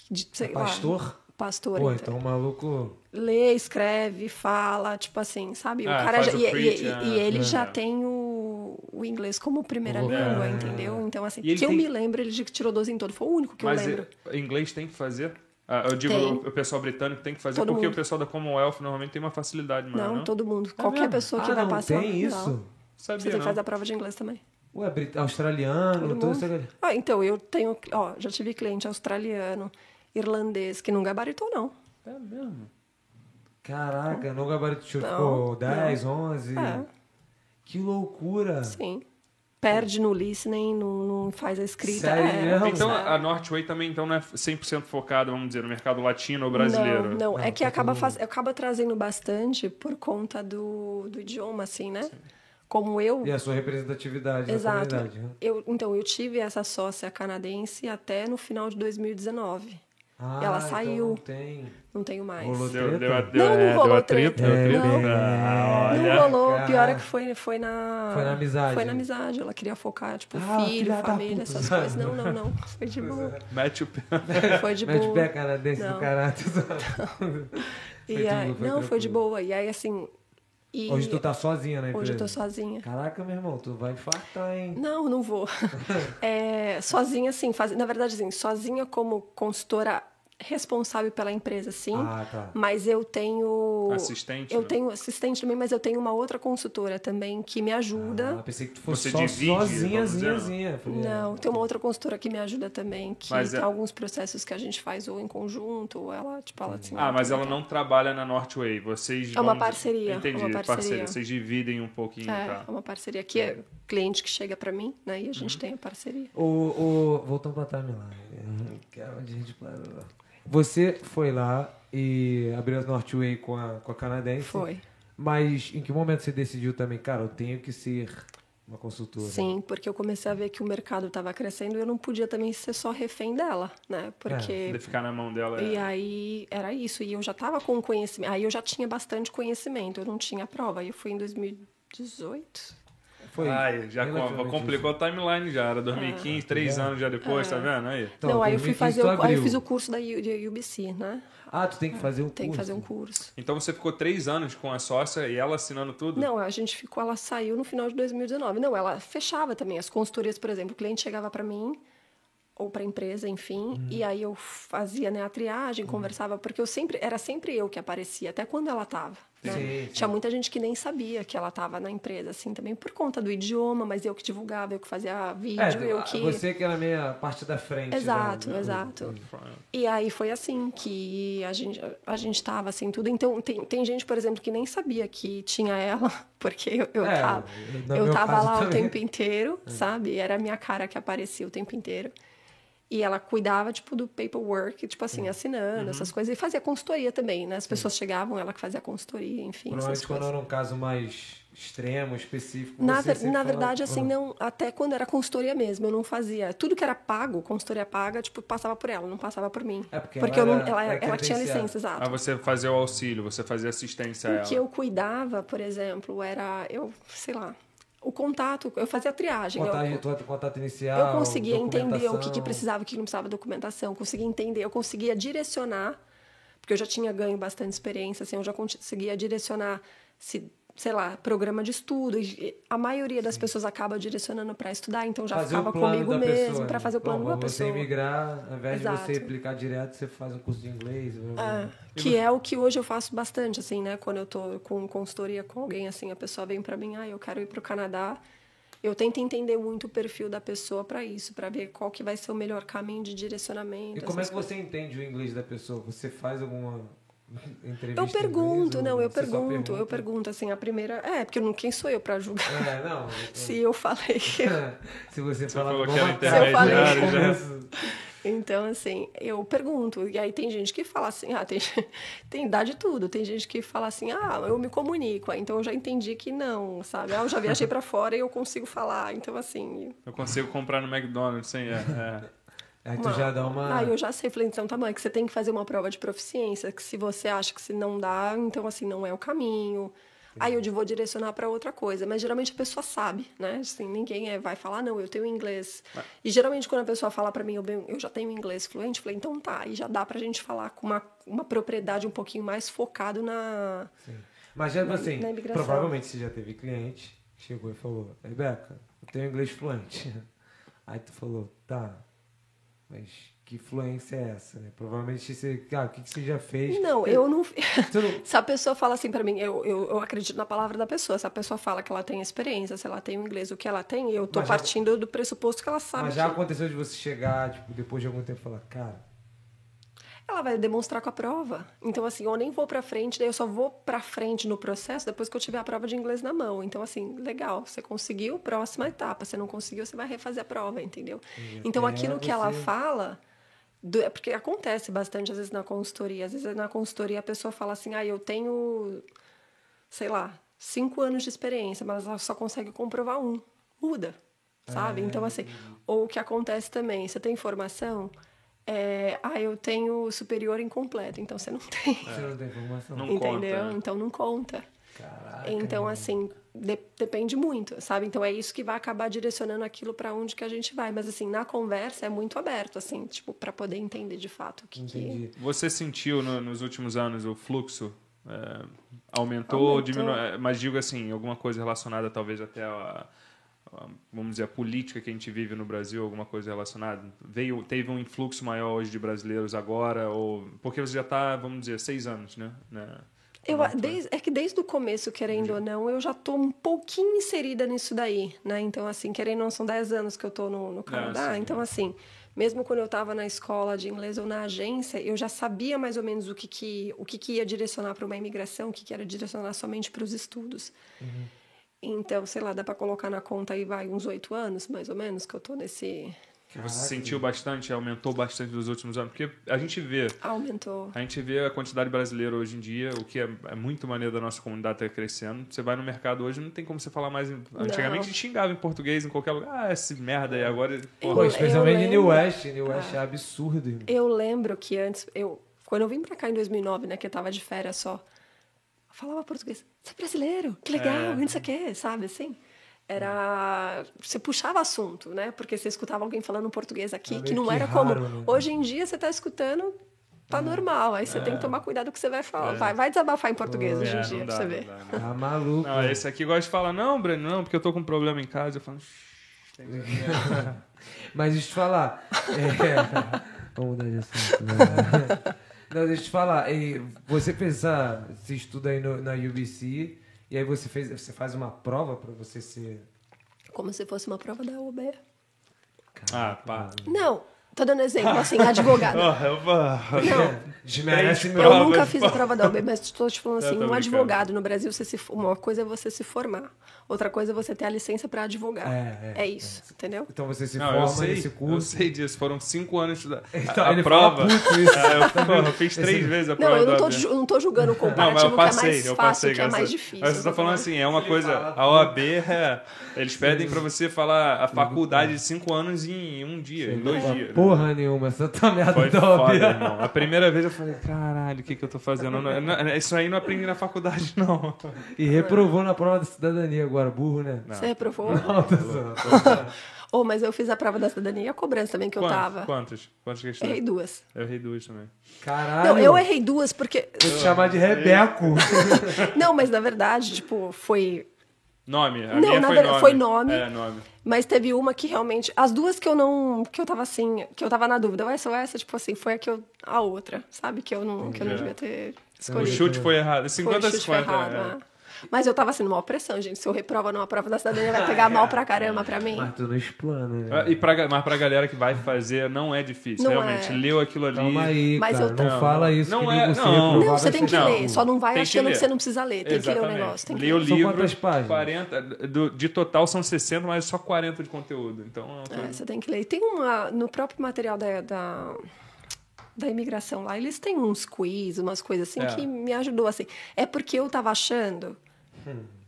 De, sei lá, Pastor? pastor, Pô, então. então o maluco. Lê, escreve, fala, tipo assim, sabe? O Ah, cara já, o e, preach, e- é. e ele É. já tem o, o inglês como primeira língua, é. entendeu? Então, assim, que eu tem- me lembro, ele que tirou 12 em todo. Foi o único que Mas eu lembro. é- inglês tem que fazer? Ah, eu digo, Tem. o, pessoal britânico tem que fazer, Todo porque mundo. o pessoal da Commonwealth normalmente tem uma facilidade maior, Não, não? todo mundo. É Qualquer mesmo? pessoa que ah, vai não passar. tem não. isso? Sabia, Você tem que não. fazer a prova de inglês também. Ué, brit- australiano, Todo essa galera. Ah, então, eu tenho. Ó, já tive cliente australiano, irlandês, que não gabaritou, não. É mesmo. Caraca, tirou Não, ficou 10, 11. É. Que loucura. Sim. Perde no listening, não, não faz a escrita. Sério é, mesmo? Então, é. a Northway também então, não é 100% focada, vamos dizer, no mercado latino ou brasileiro? Não, não, é que tá acaba, faz, acaba trazendo bastante por conta do, do idioma, assim, né? Como eu. E a sua representatividade Exato. na comunidade. né? Eu, então, eu tive essa sócia canadense até no final de 2019. Ah, Ela então saiu. não tem. Não tenho mais. Rolou Deu, deu, a- deu, Não, não é, deu rolou a treta. treta. deu a Não. Ah, Não olha. rolou, cara. pior é que foi, foi na. Foi na amizade. Foi na amizade. Ela queria focar, tipo, Ah, filho, família, essas coisas. Não, não, não. Foi de boa. Mete o pé. *laughs* Foi de Mete boa. pé canadense do Não. caráter. *laughs* E Foi de aí, boa, foi não, foi de boa. E aí, assim. E Hoje tu tá sozinha na empresa? Hoje eu tô sozinha. Caraca, meu irmão, tu vai infartar, hein? Não, não vou. *laughs* É, sozinha, assim, faz... na verdade, assim, sozinha como consultora responsável pela empresa, sim. Ah, tá. Mas eu tenho. Assistente, Eu né? tenho assistente também, mas eu tenho uma outra consultora também que me ajuda. Ah, pensei que tu fosse Você só divide, sozinha, zinha, Falei, Não, tem uma outra consultora que me ajuda também, que Mas tem é- alguns processos que a gente faz ou em conjunto, ou ela, tipo, ela assim. Ah, mas ela não trabalha na Northway. Vocês É uma parceria, Entendi, uma parceria. Vocês dividem um pouquinho, É, tá? é uma parceria que é cliente que chega pra mim, né? E a Uhum. gente tem a parceria. O, o, voltando pra timeline, que é onde a gente parou. Você foi lá e abriu a Northway com a, com a canadense. Foi. Mas em que momento você decidiu também, cara, eu tenho que ser uma consultora? Sim, porque eu comecei a ver que o mercado estava crescendo e eu não podia também ser só refém dela, né? Porque De ficar na mão dela. é- E aí era isso. E eu já estava com conhecimento. Aí eu já tinha bastante conhecimento, eu não tinha prova. Aí eu fui em 2018. Foi. Ai, já com- relativamente complicou a timeline já. Era 2015, três anos já depois, tá vendo? Aí. Então, não, aí eu fui 2015 fazer o, aí eu fiz o curso da U- de UBC, né? Ah, tu tem que fazer um Tem que curso. fazer um curso. Então você ficou três anos com a sócia e ela assinando tudo? Não, a gente ficou, ela saiu no final de 2019. Não, ela fechava também as consultorias, por exemplo, o cliente chegava para mim ou para a empresa, enfim, Uhum. e aí eu fazia né, a triagem, conversava, porque eu sempre era sempre eu que aparecia, até quando ela estava. Né? Sim, sim. Tinha muita gente que nem sabia que ela estava na empresa, assim, também por conta do idioma, mas eu que divulgava, eu que fazia vídeo, É, eu que você que era meio parte da frente. Exato, né? exato. E aí foi assim que a gente a gente tava assim tudo. Então tem, tem gente, por exemplo, que nem sabia que tinha ela, *laughs* porque eu, eu É, tava eu tava lá o também. É. tempo inteiro, sabe? Era a minha cara que aparecia o tempo inteiro. E ela cuidava, tipo, do paperwork, tipo assim, assinando Uhum. essas coisas. E fazia consultoria também, né? As pessoas chegavam, ela que fazia a consultoria, enfim, essas Provavelmente quando era um caso mais extremo, específico. Na, você ver- na verdade, assim, "Ah, não, até quando era consultoria mesmo, eu não fazia. Tudo que era pago, consultoria paga, tipo, passava por ela, não passava por mim. É, porque porque ela eu não, ela, ela tinha licença, exato. Ah, você fazia o auxílio, você fazia assistência a O ela. que eu cuidava, por exemplo, era, eu, sei lá, o contato, eu fazia a triagem. eu- Contato, contato, contato inicial. Eu conseguia entender o que, que precisava, o que não precisava de documentação, conseguia entender, eu conseguia direcionar, porque eu já tinha ganho bastante experiência, assim, eu já conseguia direcionar, se, sei lá, programa de estudo. A maioria das pessoas acaba direcionando para estudar, então já Fazer comigo mesmo, para né? fazer o plano Bom, da pessoa. você imigrar, ao invés de você Exato. aplicar direto, você faz um curso de inglês. É, que é o que hoje eu faço bastante, assim, né? Quando eu tô com consultoria com alguém, assim, a pessoa vem para mim, ah, eu quero ir para o Canadá. Eu tento entender muito o perfil da pessoa para isso, para ver qual que vai ser o melhor caminho de direcionamento. E como é que coisas. você entende o inglês da pessoa? Você faz alguma entrevista? Eu pergunto, inglês, não, eu você pergunto, eu pergunto, assim, a primeira... É, porque eu não, quem sou eu para julgar? É, não. *laughs* Se eu falei que... *laughs* Se você falar falou que era matar, intermediário no já. começo. Então, assim, eu pergunto. E aí tem gente que fala assim, ah, tem, *laughs* tem dá de tudo. Tem gente que fala assim, ah, eu me comunico. Ah, Então eu já entendi que não, sabe? Ah, eu já viajei para fora e eu consigo falar. Então, assim, Eu consigo comprar no McDonald's, sem é, é. Aí tu já dá uma. Ah, eu já sei. Falei, então tá bom, é que você tem que fazer uma prova de proficiência, que se você acha que se não dá, então assim, não é o caminho. Aí eu vou direcionar para outra coisa. Mas geralmente a pessoa sabe, né? Assim, ninguém é, vai falar, não, eu tenho inglês. E geralmente quando a pessoa fala para mim, eu, eu já tenho inglês fluente, eu falei, então tá. E já dá pra gente falar com uma, uma propriedade um pouquinho mais focado na. Sim. Mas já assim, na provavelmente você já teve cliente chegou e falou, Rebeca, eu tenho inglês fluente. *laughs* Aí tu falou, tá, mas que fluência é essa? Né? Provavelmente você. Ah, o que, que você já fez? Não, eu não. *laughs* Você não- *laughs* Se a pessoa fala assim pra mim, eu, eu, eu acredito na palavra da pessoa. Se a pessoa fala que ela tem experiência, se ela tem o inglês, o que ela tem, eu tô já- partindo do pressuposto que ela sabe. Mas já que- aconteceu de você chegar, tipo, depois de algum tempo e falar, cara, Ela vai demonstrar com a prova. Então, assim, eu nem vou pra frente, daí eu só vou pra frente no processo depois que eu tiver a prova de inglês na mão. Então, assim, legal, você conseguiu, próxima etapa. Se não conseguiu, você vai refazer a prova, entendeu? Então, até aquilo que ela você- fala. do- é porque acontece bastante, às vezes, na consultoria. Às vezes, na consultoria, a pessoa fala assim: ah, eu tenho, sei lá, cinco anos de experiência, mas ela só consegue comprovar um. Muda, sabe? É. Então, assim, ou o que acontece também, você tem formação, é, ah, eu tenho superior incompleto, então você não *laughs* tem. você não tem informação. Não entendeu? conta, né? Então não conta. Caraca. Então, mano. assim, de- depende muito, sabe? Então é isso que vai acabar direcionando aquilo para onde que a gente vai. Mas, assim, na conversa é muito aberto, assim, tipo, para poder entender de fato o que, que Entendi. Você sentiu no- nos últimos anos o fluxo? é, aumentou, Aumentou. diminuiu? é, Mas digo assim, alguma coisa relacionada talvez até a, a, vamos dizer, a política que a gente vive no Brasil, alguma coisa relacionada? Veio, teve um influxo maior hoje de brasileiros agora? Ou, porque você já está, vamos dizer, seis anos, né? né? Eu, desde, é que desde o começo, querendo ou não, eu já tô um pouquinho inserida nisso daí, né? Então, assim, querendo ou não, são 10 anos que eu tô no, no Canadá. sim. então, assim, mesmo quando eu estava na escola de inglês ou na agência, eu já sabia mais ou menos o que, que, o que, que ia direcionar para uma imigração, o que, que era direcionar somente para os estudos. Então, sei lá, dá para colocar na conta aí, vai, uns oito anos, mais ou menos, que eu tô nesse... Que você Caraca. sentiu bastante, aumentou bastante nos últimos anos? Porque a gente vê Aumentou. A gente vê a quantidade brasileira hoje em dia, o que é, é muito maneiro da nossa comunidade estar crescendo. Você vai no mercado hoje, não tem como você falar mais. em- Antigamente a gente xingava em português em qualquer lugar. Ah, esse merda aí agora. Eu- Pô, eu especialmente em New lembro- West. New West é absurdo, irmão. Eu lembro que antes, eu, quando eu vim pra cá em 2009, né, que eu tava de férias só, falava português. Você é brasileiro? Que legal, É. não sei o quê, sabe assim? Era. Você puxava assunto, né? Porque você escutava alguém falando português aqui, É que não que era raro, comum. né? Hoje em dia você tá escutando, tá normal. Aí você tem que tomar cuidado com o que você vai falar. Vai, vai desabafar em português hoje em É, dia, não pra dá, você ver. dá, não. Tá maluco. Não, esse aqui gosta de falar, não, Breno, não, porque eu tô com um problema em casa. Eu falo, "Shh, tem que- *laughs* Mas deixa eu te falar. *laughs* é, Vamos mudar de assunto. né? Não, deixa eu te falar. e Você pensar, você estuda aí no- na UBC, e aí você, fez, você faz uma prova pra você ser. Como se fosse uma prova da UB. Ah, pá. Não, Tô dando exemplo, assim, advogado. *laughs* Eu Não, eu nunca fiz a prova da OAB, mas estou te falando *laughs* Eu assim, um advogado no Brasil, você se, uma coisa é você se formar, outra coisa é você ter a licença para advogar. É, é, isso, entendeu? Então você se Não, eu forma sei, nesse eu curso. sei disso. Foram cinco anos estudar. Então, a, a prova. isso. *laughs* É, eu, eu fiz três vezes a prova Não, eu não tô, ju- eu não tô julgando o Não, mas comparativo, eu que é passei, mais eu fácil, passei. que é mais difícil. Mas você tá eu falando assim, é uma coisa. A OAB é. Eles pedem pra você falar a faculdade de cinco anos em um dia, em dois Não, dias. Porra nenhuma, essa tá merda Foi da foda, irmão. A primeira vez eu falei, caralho, o que, que eu tô fazendo? Não- não- isso aí não aprendi na faculdade, *laughs* não. E reprovou na prova da cidadania agora, burro, né? Você reprovou? Não, tô zoando. *laughs* Oh, mas eu fiz a prova da cidadania e a cobrança também que eu Quantas? tava. Quantas? Quantas questões? Errei duas. Eu errei duas também. Caralho. Não, eu errei duas porque. Vou te chamar de Rebeco. *laughs* Não, mas na verdade, tipo, foi. Nome. A Não, minha foi verdade, nome. foi nome. É, nome. Mas teve uma que realmente. As duas que eu não. Que eu tava assim. Que eu tava na dúvida. Essa ou essa, tipo assim, foi a que eu. A outra, sabe? Que eu não, que eu não devia ter O escolhido. chute foi errado. Foi, 50 o a chute foi 50. errado, é. né? Mas eu tava assim, numa pressão, gente. Se eu reprovo numa prova da cidadania, vai pegar mal pra caramba pra mim. Mas tu não explana, né? Ah, E pra, mas pra galera que vai fazer, não é difícil. Não Realmente, é. leu aquilo ali. Calma aí, Mas cara. eu tô- Não fala isso Não que é- você não. reprovar Não, você tem que Não, ler. Só não vai tem que achando que, ler. você não precisa ler. Tem que ler o Exatamente. negócio. Tem que Lê o ler. São livro. quantas páginas? 40, do- de total são 60, mas só 40 de conteúdo. Então, é uma É, você tem que ler. Tem uma. No próprio material da. da da imigração lá, eles têm uns quiz, umas coisas assim, É. que me ajudou, assim. É porque eu tava achando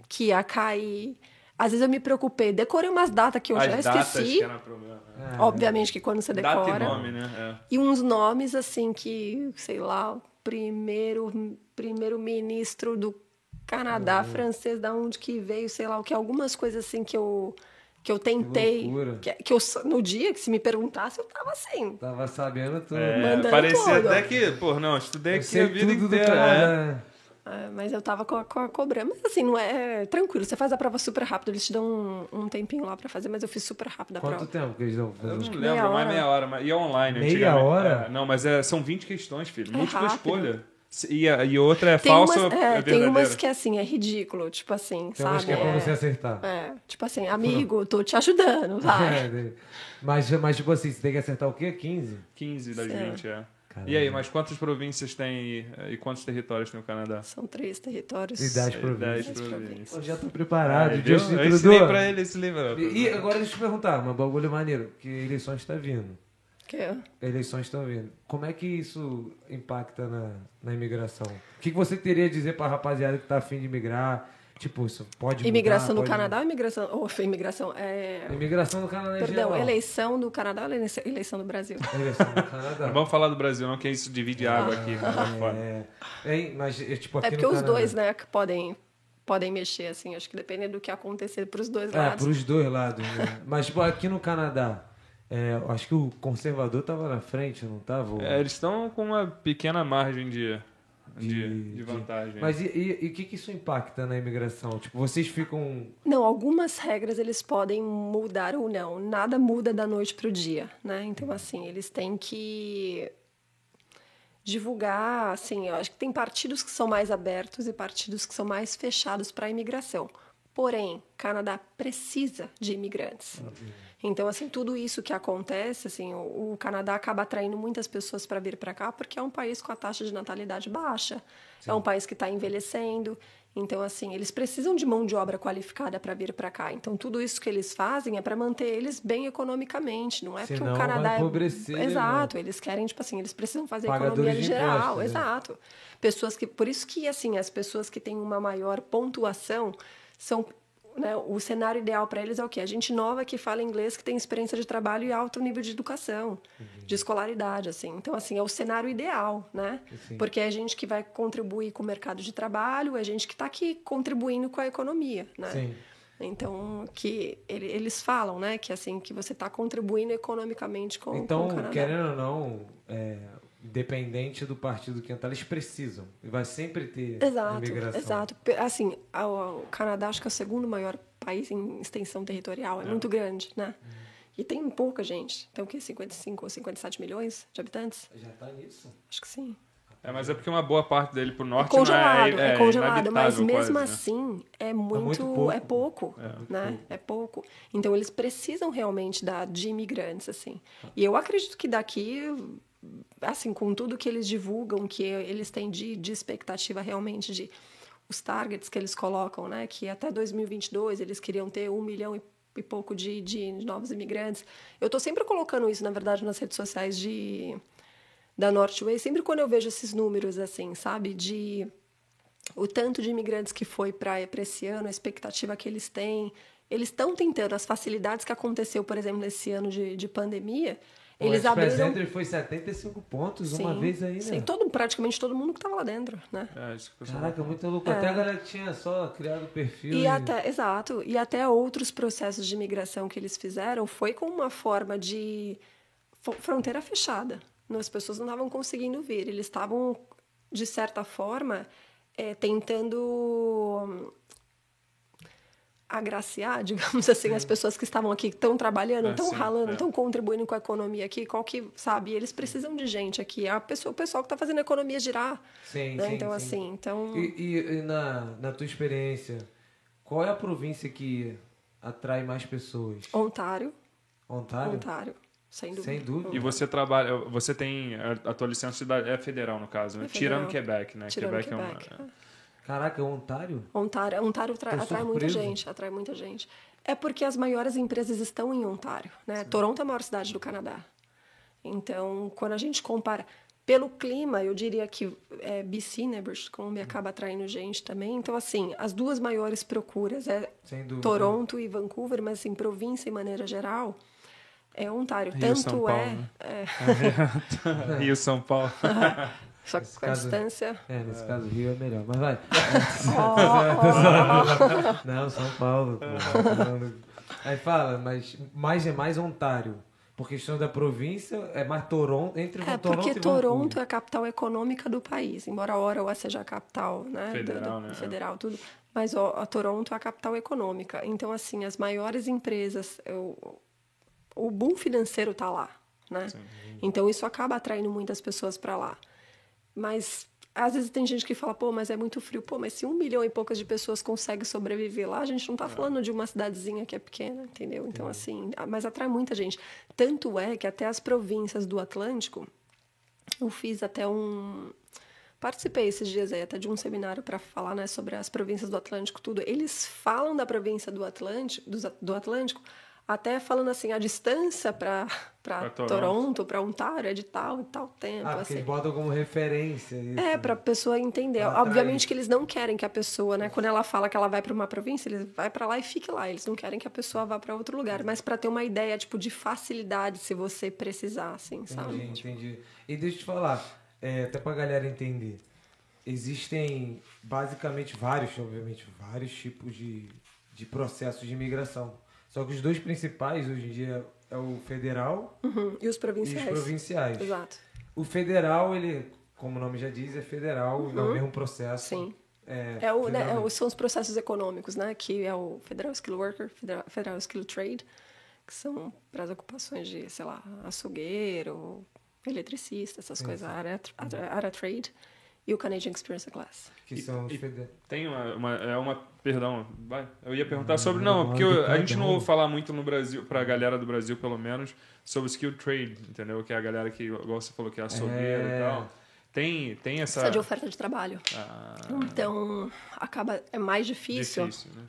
que ia cair... Às vezes eu me preocupei, decorei umas datas que eu As já esqueci. que problema. né? Obviamente que quando você Data e decora... nome, né? É. E uns nomes, assim, que, sei lá, o primeiro, primeiro ministro do Canadá, Uhum. francês, da onde que veio, sei lá o que, algumas coisas assim que eu, que eu tentei. Que, que eu, no dia que se me perguntasse, eu tava assim. Tava sabendo tudo. É, Mandando parecia tudo. até que, pô, não, estudei Eu aqui sei a vida tudo do inteira. é. cara. né? É, mas eu tava com a, com a cobrando. Mas assim, não é, é tranquilo. Você faz a prova super rápido, eles te dão um, um tempinho lá pra fazer, mas eu fiz super rápido a Quanto prova. tempo que eles dão? Eu não meia lembro, mais hora. meia hora. Mas, e é online, Meia antigamente. hora? É, não, mas é, são 20 questões, filho. É Múltipla rápido. escolha. E, a- e outra é Tem falsa umas, ou é, é tem umas que é assim, é ridículo, tipo assim, Tem umas sabe? que é pra É- você acertar. É, tipo assim, amigo, tô te ajudando, vai. *laughs* É, mas, mas, tipo assim, você tem que acertar o quê? 15? 15 das É. 20, é. Caramba. E aí, mas quantas províncias tem aí, e quantos territórios tem o Canadá? São três territórios. E 10 É, províncias. 10 províncias. Eu já tô preparado. Justin Eu Trudeau. ensinei pra ele esse livro. E, e agora deixa eu te perguntar, uma bagulho maneiro, que eleições está vindo. Que é- Eleições estão vindo. Como é que isso impacta na, na imigração? O que, que você teria a dizer pra rapaziada que tá afim de imigrar? Tipo, isso pode mudar, Imigração no pode- Canadá ou imigração. Ou imigração. É... Imigração no Canadá em Perdão, geral. eleição do Canadá ou eleição- do Brasil? Eleição no Canadá. Não vamos falar do Brasil, não, que isso divide água aqui. É, é, mas, é, tipo, aqui É porque no os Canadá. dois, né, que podem, podem mexer, assim. Acho que depende do que acontecer pros dois É, lados. pros dois lados. Né? Mas, tipo, aqui no Canadá, é, eu acho que o conservador tava na frente, não tava? É, eles estão com uma pequena margem de, de, De- de vantagem. Mas e, o que, que isso impacta na imigração? Tipo, vocês ficam. Não, algumas regras eles podem mudar ou não. Nada muda da noite pro dia, né? Então, assim, eles têm que divulgar, assim, eu acho que tem partidos que são mais abertos e partidos que são mais fechados para a imigração. Porém, Canadá precisa de imigrantes. Então, assim, tudo isso que acontece, assim, o, o Canadá acaba atraindo muitas pessoas para vir para cá porque é um país com a taxa de natalidade baixa, é um país que está envelhecendo. Então, assim, eles precisam de mão de obra qualificada para vir para cá. Então, tudo isso que eles fazem é para manter eles bem economicamente. Não é porque Senão o Canadá é né? exato. Eles querem tipo assim, eles precisam fazer Pagadores economia geral. né? Exato. Pessoas que, por isso que assim, as pessoas que têm uma maior pontuação são né, o cenário ideal para eles é o quê? A gente nova que fala inglês, que tem experiência de trabalho e alto nível de educação, de escolaridade, assim. Então, assim, é o cenário ideal, né? Sim. Porque é a gente que vai contribuir com o mercado de trabalho, é a gente que está aqui contribuindo com a economia, né? Sim. Então, que ele- eles falam, né, que assim, que você está contribuindo economicamente com, com Então, o Canadá. querendo ou não, é, independente do partido que entrar, eles precisam. E vai sempre ter Exato, imigração. exato. Assim, o Canadá acho que é o segundo maior país em extensão territorial, é, muito grande, né? E tem pouca gente. Tem o quê? 55 ou 57 milhões de habitantes? Já tá nisso? Acho que sim. É, mas é porque uma boa parte dele pro É norte congelado, não é, é, congelado, mas mesmo quase, né? assim é muito, muito pouco. é pouco, né? É pouco. Então eles precisam realmente da de imigrantes assim. E eu acredito que daqui assim, com tudo que eles divulgam, que eles têm de, de expectativa realmente de os targets que eles colocam, né? Que até 2022 eles queriam ter um milhão e, e pouco de, de novos imigrantes. Eu estou sempre colocando isso, na verdade, nas redes sociais de da Northway, sempre quando eu vejo esses números assim, sabe, de o tanto de imigrantes que foi para esse ano, a expectativa que eles têm, eles estão tentando as facilidades que aconteceu, por exemplo, nesse ano de, de pandemia, eles o abriram Entry foi 75 pontos uma Sim, vez aí, né? Sim, todo, praticamente todo mundo que estava lá dentro, né? É, isso que eu Caraca, muito louco. Até a galera que tinha só criado o perfil. É. E até, exato, e até outros processos de imigração que eles fizeram foi com uma forma de fronteira fechada. As pessoas não estavam conseguindo vir, eles estavam, de certa forma, eh, tentando agraciar, *laughs* digamos assim, as pessoas que estavam aqui, que estão trabalhando, É, estão sim, ralando, é. estão contribuindo com a economia aqui, qual que, sabe, eles precisam de gente aqui, é a pessoa, o pessoal que está fazendo a economia girar, Sim, né? sim, então, sim. assim, então... E, e- e na, na tua experiência, qual é a província que atrai mais pessoas? Ontário, Ontário? Ontário, sem dúvida. Sem dúvida. E você trabalha, você tem a, a tua licença de é federal no caso, né? É federal. Tirando Quebec, né? Tirando Quebec, Quebec. é uma Caraca, Ontário? Ontário, Ontário tra- Tô atrai muita gente, atrai muita gente. É porque as maiores empresas estão em Ontário, né? Toronto é a maior cidade do Canadá. Então, quando a gente compara pelo clima, eu diria que é, BC, né, British Columbia, acaba atraindo gente também. Então, assim, as duas maiores procuras é. Toronto e Vancouver, mas assim, província em maneira geral é Ontário. Rio, Tanto São Paulo, é, né? é *laughs* Rio, São Paulo. *laughs* só que com a distância. É, nesse caso Rio é melhor. Mas vai. Ó, *laughs* Não, São Paulo. pô. Aí fala, mas mais é mais Ontário. Por questão da província, é mais Toronto, entre É, Toronto porque e Toronto é a capital econômica do país, embora Ottawa seja a capital né, do- Federal, do- né? federal, tudo. Mas ó, a Toronto é a capital econômica. Então, assim, as maiores empresas, o, o boom financeiro está lá, né? Então, isso acaba atraindo muitas pessoas para lá. Mas, às vezes, tem gente que fala, pô, mas é muito frio. Pô, mas se um milhão e poucas de pessoas conseguem sobreviver lá, a gente não está falando de uma cidadezinha que é pequena, entendeu? Então, assim, a- mas atrai muita gente. Tanto é que até as províncias do Atlântico, eu fiz até um. Participei esses dias aí até de um seminário para falar né, sobre as províncias do Atlântico, tudo. Eles falam da província do Atlântico, do Atlântico até falando assim, a distância para Toronto. Para Ontário, é de tal e tal tempo. Ah, porque assim. eles botam como referência isso. É, para a pessoa entender. Obviamente que eles não querem que a pessoa, né, quando ela fala que ela vai para uma província, eles vai para lá e fique lá. Eles não querem que a pessoa vá para outro lugar, mas para ter uma ideia tipo de facilidade se você precisar, assim, sabe? Entendi, entendi. E deixa eu te falar, é, até pra galera entender. Existem basicamente vários, obviamente, vários tipos de, de processos de imigração. Só que os dois principais hoje em dia é o federal Uhum. E os e provinciais. os provinciais. Exato. O federal, ele, como o nome já diz, é federal, é o mesmo processo. Uhum. Sim. É, É o, né, é são os processos econômicos, né? Que é o Federal Skill Worker, Federal, Federal Skill Trade, que são para as ocupações de, sei lá, açougueiro, eletricista, essas coisas, área, a área trade, e o Canadian Experience Class. que são os e- federais. Tem uma, uma- é uma, perdão, vai. Eu ia perguntar sobre não, porque eu- a gente não ouve falar muito no Brasil, pra galera do Brasil pelo menos, sobre skill trade, entendeu? Que é a galera que, igual você falou que é açougueiro É. e tal. Tem, tem essa Precisa de oferta de trabalho. ah, Então, acaba, é mais difícil. difícil, né?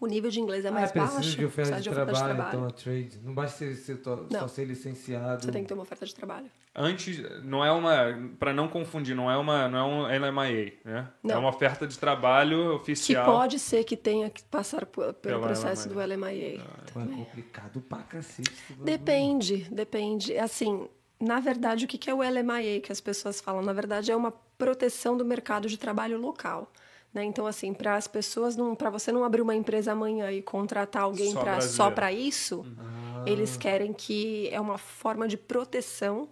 O nível de inglês é Ah, mais precisa baixo. de oferta precisa de, trabalho, então a trade. Não basta ser, ser to- só Não. ser licenciado. Você tem que ter uma oferta de trabalho. Antes, não é uma, Pra não confundir, não é uma, não é um LMIA, né? É Não. uma oferta de trabalho Que oficial. pode ser que tenha que passar por- pelo Pela processo LMIA. do LMIA. Pô, é complicado pra cacete. Depende, depende. Assim, na verdade, o que que é o LMIA que as pessoas falam? Na verdade, é uma proteção do mercado de trabalho local. Né? Então, assim, para as pessoas não, para você não abrir uma empresa amanhã e contratar alguém Só pra, só para isso, Ah. eles querem que é uma forma de proteção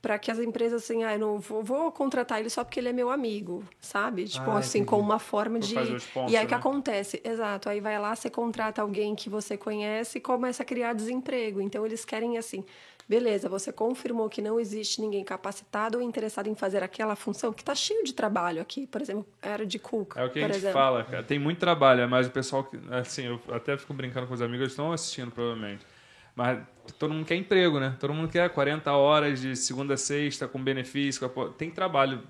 para que as empresas assim, ah, eu não vou, vou, contratar ele só porque ele é meu amigo, sabe? Tipo Ah, assim, entendi. como uma forma Por de sponsor, E aí o que né? acontece? Exato, aí vai lá, você contrata alguém que você conhece e começa a criar desemprego. Então eles querem assim, beleza, você confirmou que não existe ninguém capacitado ou interessado em fazer aquela função que tá cheio de trabalho aqui, por exemplo, era de cook, É o que a gente exemplo. fala, cara. Tem muito trabalho, mas o pessoal, que- assim, eu até fico brincando com os amigos, estão assistindo provavelmente. Mas todo mundo quer emprego, né? Todo mundo quer 40 horas de segunda a sexta com benefício. Tem trabalho.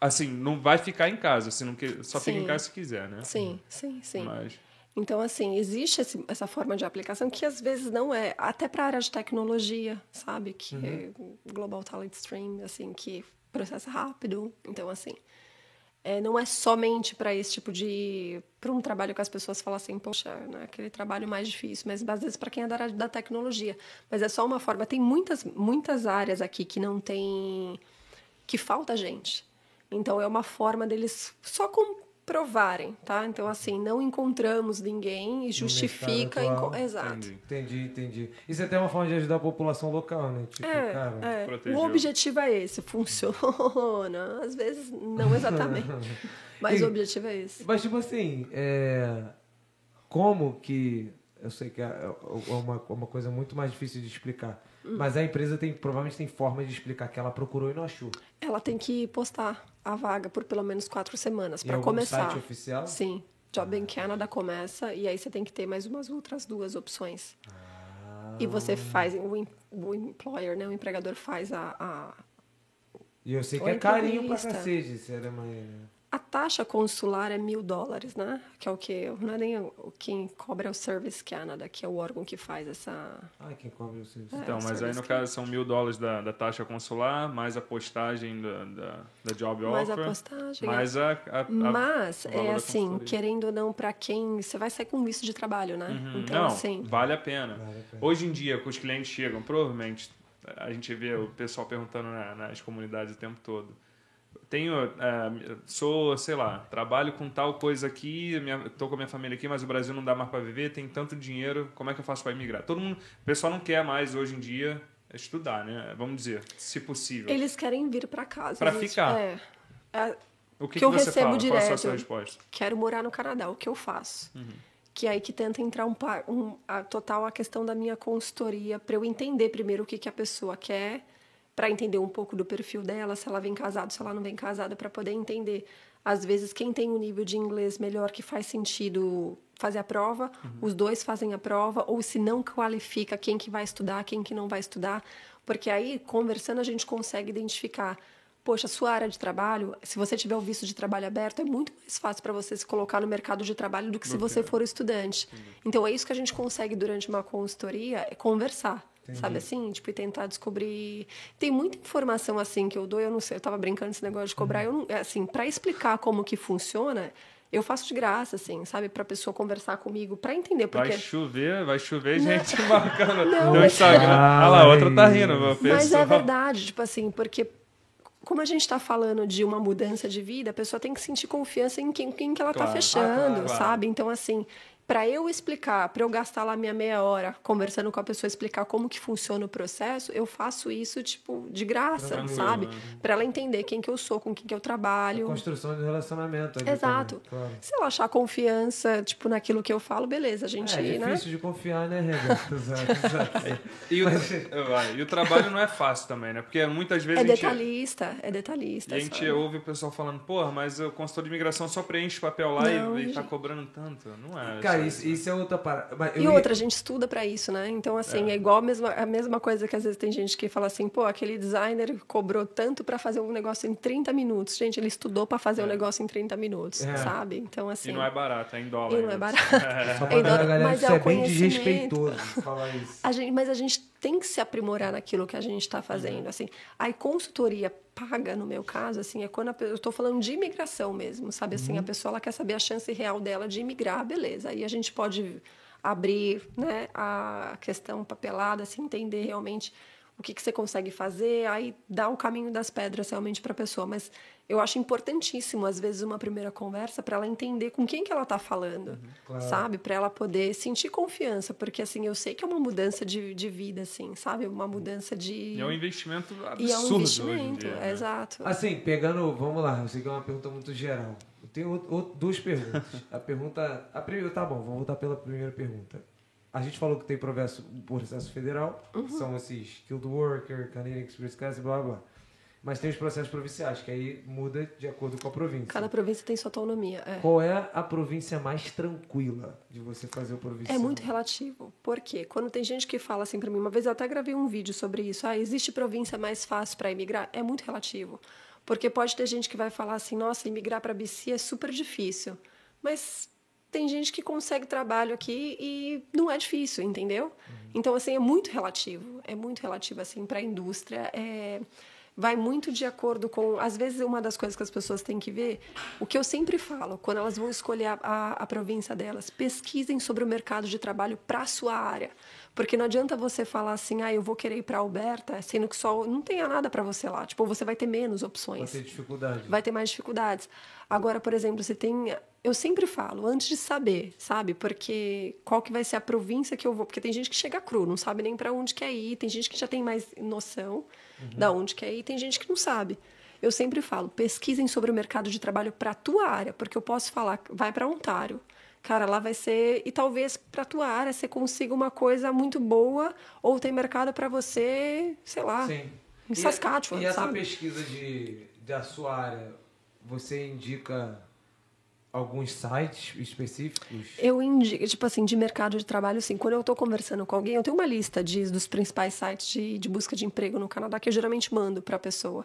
Assim, não vai ficar em casa. Se não quer, só fica em Sim. casa se quiser, né? Sim, sim, sim. Mas, Então, assim, existe esse- essa forma de aplicação que às vezes não é, até para a área de tecnologia, sabe? Que é Global Talent Stream, assim, que processa rápido. Então, assim, é, não é somente para esse tipo de. para um trabalho que as pessoas falam assim, poxa, né, aquele trabalho mais difícil, mas às vezes para quem é da área da tecnologia. Mas é só uma forma. Tem muitas, muitas áreas aqui que não tem. que falta gente. Então é uma forma deles só comprovarem, tá? Então, assim, não encontramos ninguém e justifica. enco- atual, Exato. entendi. Entendi, entendi. Isso é até uma forma de ajudar a população local, né? Tipo, É, cara. é. O objetivo é esse, funciona. *laughs* Às vezes não exatamente, *laughs* mas E- o objetivo é esse. Mas, tipo assim, é... como que. Eu sei que é é uma, uma coisa muito mais difícil de explicar. Mas a empresa tem, provavelmente tem forma de explicar que ela procurou e não achou. Ela tem que postar a vaga por pelo menos quatro semanas Em para começar. site oficial? Sim. Job in Canada começa e aí você tem que ter mais umas outras duas opções. E você Ah. faz, o, o employer, né, o empregador faz a, a, E eu sei que é carinho pra cacete, sério, mas... A taxa consular é mil dólares, né? Que é o que não é nem o, quem cobra é o Service Canada, que é o órgão que faz essa. Ai, quem cobre o serviço. É, então, o mas aí serviço no que- caso são mil dólares da, da taxa consular, mais a postagem da, da, da job Mais a offer. postagem, Mais a, a, a- Mas é assim, querendo ou não, para quem você vai sair com visto de trabalho, né? Uhum. Então não, assim, vale a pena. Vale a pena. Hoje em dia, que os clientes chegam, provavelmente, a gente vê o pessoal perguntando na- nas comunidades o tempo todo. Tenho, eh, sou, sei lá, trabalho com tal coisa aqui, minha, tô com a minha família aqui, mas o Brasil não dá mais para viver, tem tanto dinheiro, como é que eu faço para imigrar? Todo mundo, o pessoal não quer mais hoje em dia estudar, né? Vamos dizer, se possível. eles querem vir para casa. Gente. ficar. É. É, o que, que que eu recebo fala? Qual a sua- direto. resposta? quero morar no Canadá, o que eu faço? Uhum. Que é aí que tenta entrar um, um a total a questão da minha consultoria para eu entender primeiro o que, que a pessoa quer, para entender um pouco do perfil dela, se ela vem casada, se ela não vem casada, para poder entender. Às vezes, quem tem um nível de inglês melhor que faz sentido fazer a prova, Uhum. os dois fazem a prova, ou se não qualifica quem que vai estudar, quem que não vai estudar, porque aí, conversando, a gente consegue identificar poxa, sua área de trabalho, se você tiver o visto de trabalho aberto, é muito mais fácil para você se colocar no mercado de trabalho do que se você for estudante. Então é isso que a gente consegue durante uma consultoria, é conversar. Sabe assim? Tipo, e tentar descobrir. Tem muita informação assim que eu dou, eu não sei, eu tava brincando esse negócio de cobrar. Eu não, assim, para explicar como que funciona, eu faço de graça, assim, sabe? Pra pessoa conversar comigo, para entender. Porque Vai chover, vai chover gente *laughs* marcando Não, no mas- Instagram. Ah, Olha lá, a outra tá rindo. a Mas pessoa- é verdade, tipo assim, porque como a gente está falando de uma mudança de vida, a pessoa tem que sentir confiança em quem, quem que ela está Claro. fechando, Ah, claro, claro. sabe? Então, assim, para eu explicar, para eu gastar lá minha meia hora conversando com a pessoa, explicar como que funciona o processo, eu faço isso, tipo, de graça, Tranquilo, sabe? né? Para ela entender quem que eu sou, com quem que eu A trabalho. construção de relacionamento. Exato. também, claro. Se ela achar confiança, tipo, naquilo que eu falo, beleza, a gente, É, é né? difícil de confiar, né, Rebeca? *laughs* Exato, exato. E o, e o trabalho não é fácil também, né? Porque muitas vezes É a gente, detalhista, é detalhista. a gente sabe? ouve o pessoal falando, porra, mas o consultor de imigração só preenche papel lá Não, e, e tá cobrando tanto. Não é. Cara, só isso, isso é outra parada. E ia- outra, a gente estuda pra isso, né? Então, assim, é. igual a mesma, a mesma coisa que às vezes tem gente que fala assim, pô, aquele designer cobrou tanto pra fazer um negócio em 30 minutos. Gente, ele estudou pra fazer um negócio em 30 minutos, É. sabe? Então, assim. E não é barato, é em dólar. e não é barato. *laughs* Só É pra em dólar, galera mas é isso o é bem conhecimento. desrespeitoso falar isso. A gente, mas a gente tem que se aprimorar naquilo que a gente está fazendo, assim. Aí consultoria paga, no meu caso, assim, é quando a, eu estou falando de imigração mesmo, sabe? Assim, a pessoa ela quer saber a chance real dela de imigrar, beleza. Aí a gente pode abrir, né, a questão papelada, assim, entender realmente o que, que você consegue fazer, aí dá o caminho das pedras realmente para a pessoa. Mas eu acho importantíssimo, às vezes, uma primeira conversa para ela entender com quem que ela está falando, Uhum, claro. sabe? Para ela poder sentir confiança, porque assim, eu sei que é uma mudança de, de vida, assim, sabe? Uma mudança de. E é um investimento absurdo E é um hoje em investimento, dia, né? exato. Assim, pegando, vamos lá, eu sei que é uma pergunta muito geral. Eu tenho out- out- duas perguntas. *laughs* A pergunta, a primeira, tá bom, vamos voltar pela primeira pergunta. A gente falou que tem processo, processo federal, Uhum. que são esses skilled worker, Canadian Express Class, blá blá. blá. Mas tem os processos provinciais, que aí muda de acordo com a província. Cada província tem sua autonomia. É. Qual é a província mais tranquila de você fazer o provincial? É muito relativo. Por quê? Quando tem gente que fala assim pra mim, uma vez eu até gravei um vídeo sobre isso. Ah, existe província mais fácil para imigrar? É muito relativo. Porque pode ter gente que vai falar assim, nossa, imigrar para BC é super difícil. Mas tem gente que consegue trabalho aqui e não é difícil, entendeu? Então, assim, é muito relativo. É muito relativo, assim, para a indústria. É vai muito de acordo com. Às vezes, uma das coisas que as pessoas têm que ver, o que eu sempre falo, quando elas vão escolher a, a, a província delas, pesquisem sobre o mercado de trabalho para a sua área. Porque não adianta você falar assim, ah, eu vou querer ir para Alberta, sendo que só não tenha nada para você lá. Tipo, você vai ter menos opções Vai ter dificuldade. vai ter mais dificuldades. Agora, por exemplo, você tem. Eu sempre falo, antes de saber, sabe? Porque qual que vai ser a província que eu vou. Porque tem gente que chega cru, não sabe nem para onde quer ir, tem gente que já tem mais noção da onde quer ir, tem gente que não sabe. Eu sempre falo, pesquisem sobre o mercado de trabalho para a tua área, porque eu posso falar, vai para Ontário. Cara, lá vai ser. E talvez para tua área você consiga uma coisa muito boa, ou tem mercado para você, sei lá, Sim. em E- Saskatchewan, E essa sabe? pesquisa de, da sua área, você indica alguns sites específicos? Eu indico, tipo assim, de mercado de trabalho, assim, quando eu estou conversando com alguém, eu tenho uma lista de, dos principais sites de, de busca de emprego no Canadá que eu geralmente mando para a pessoa.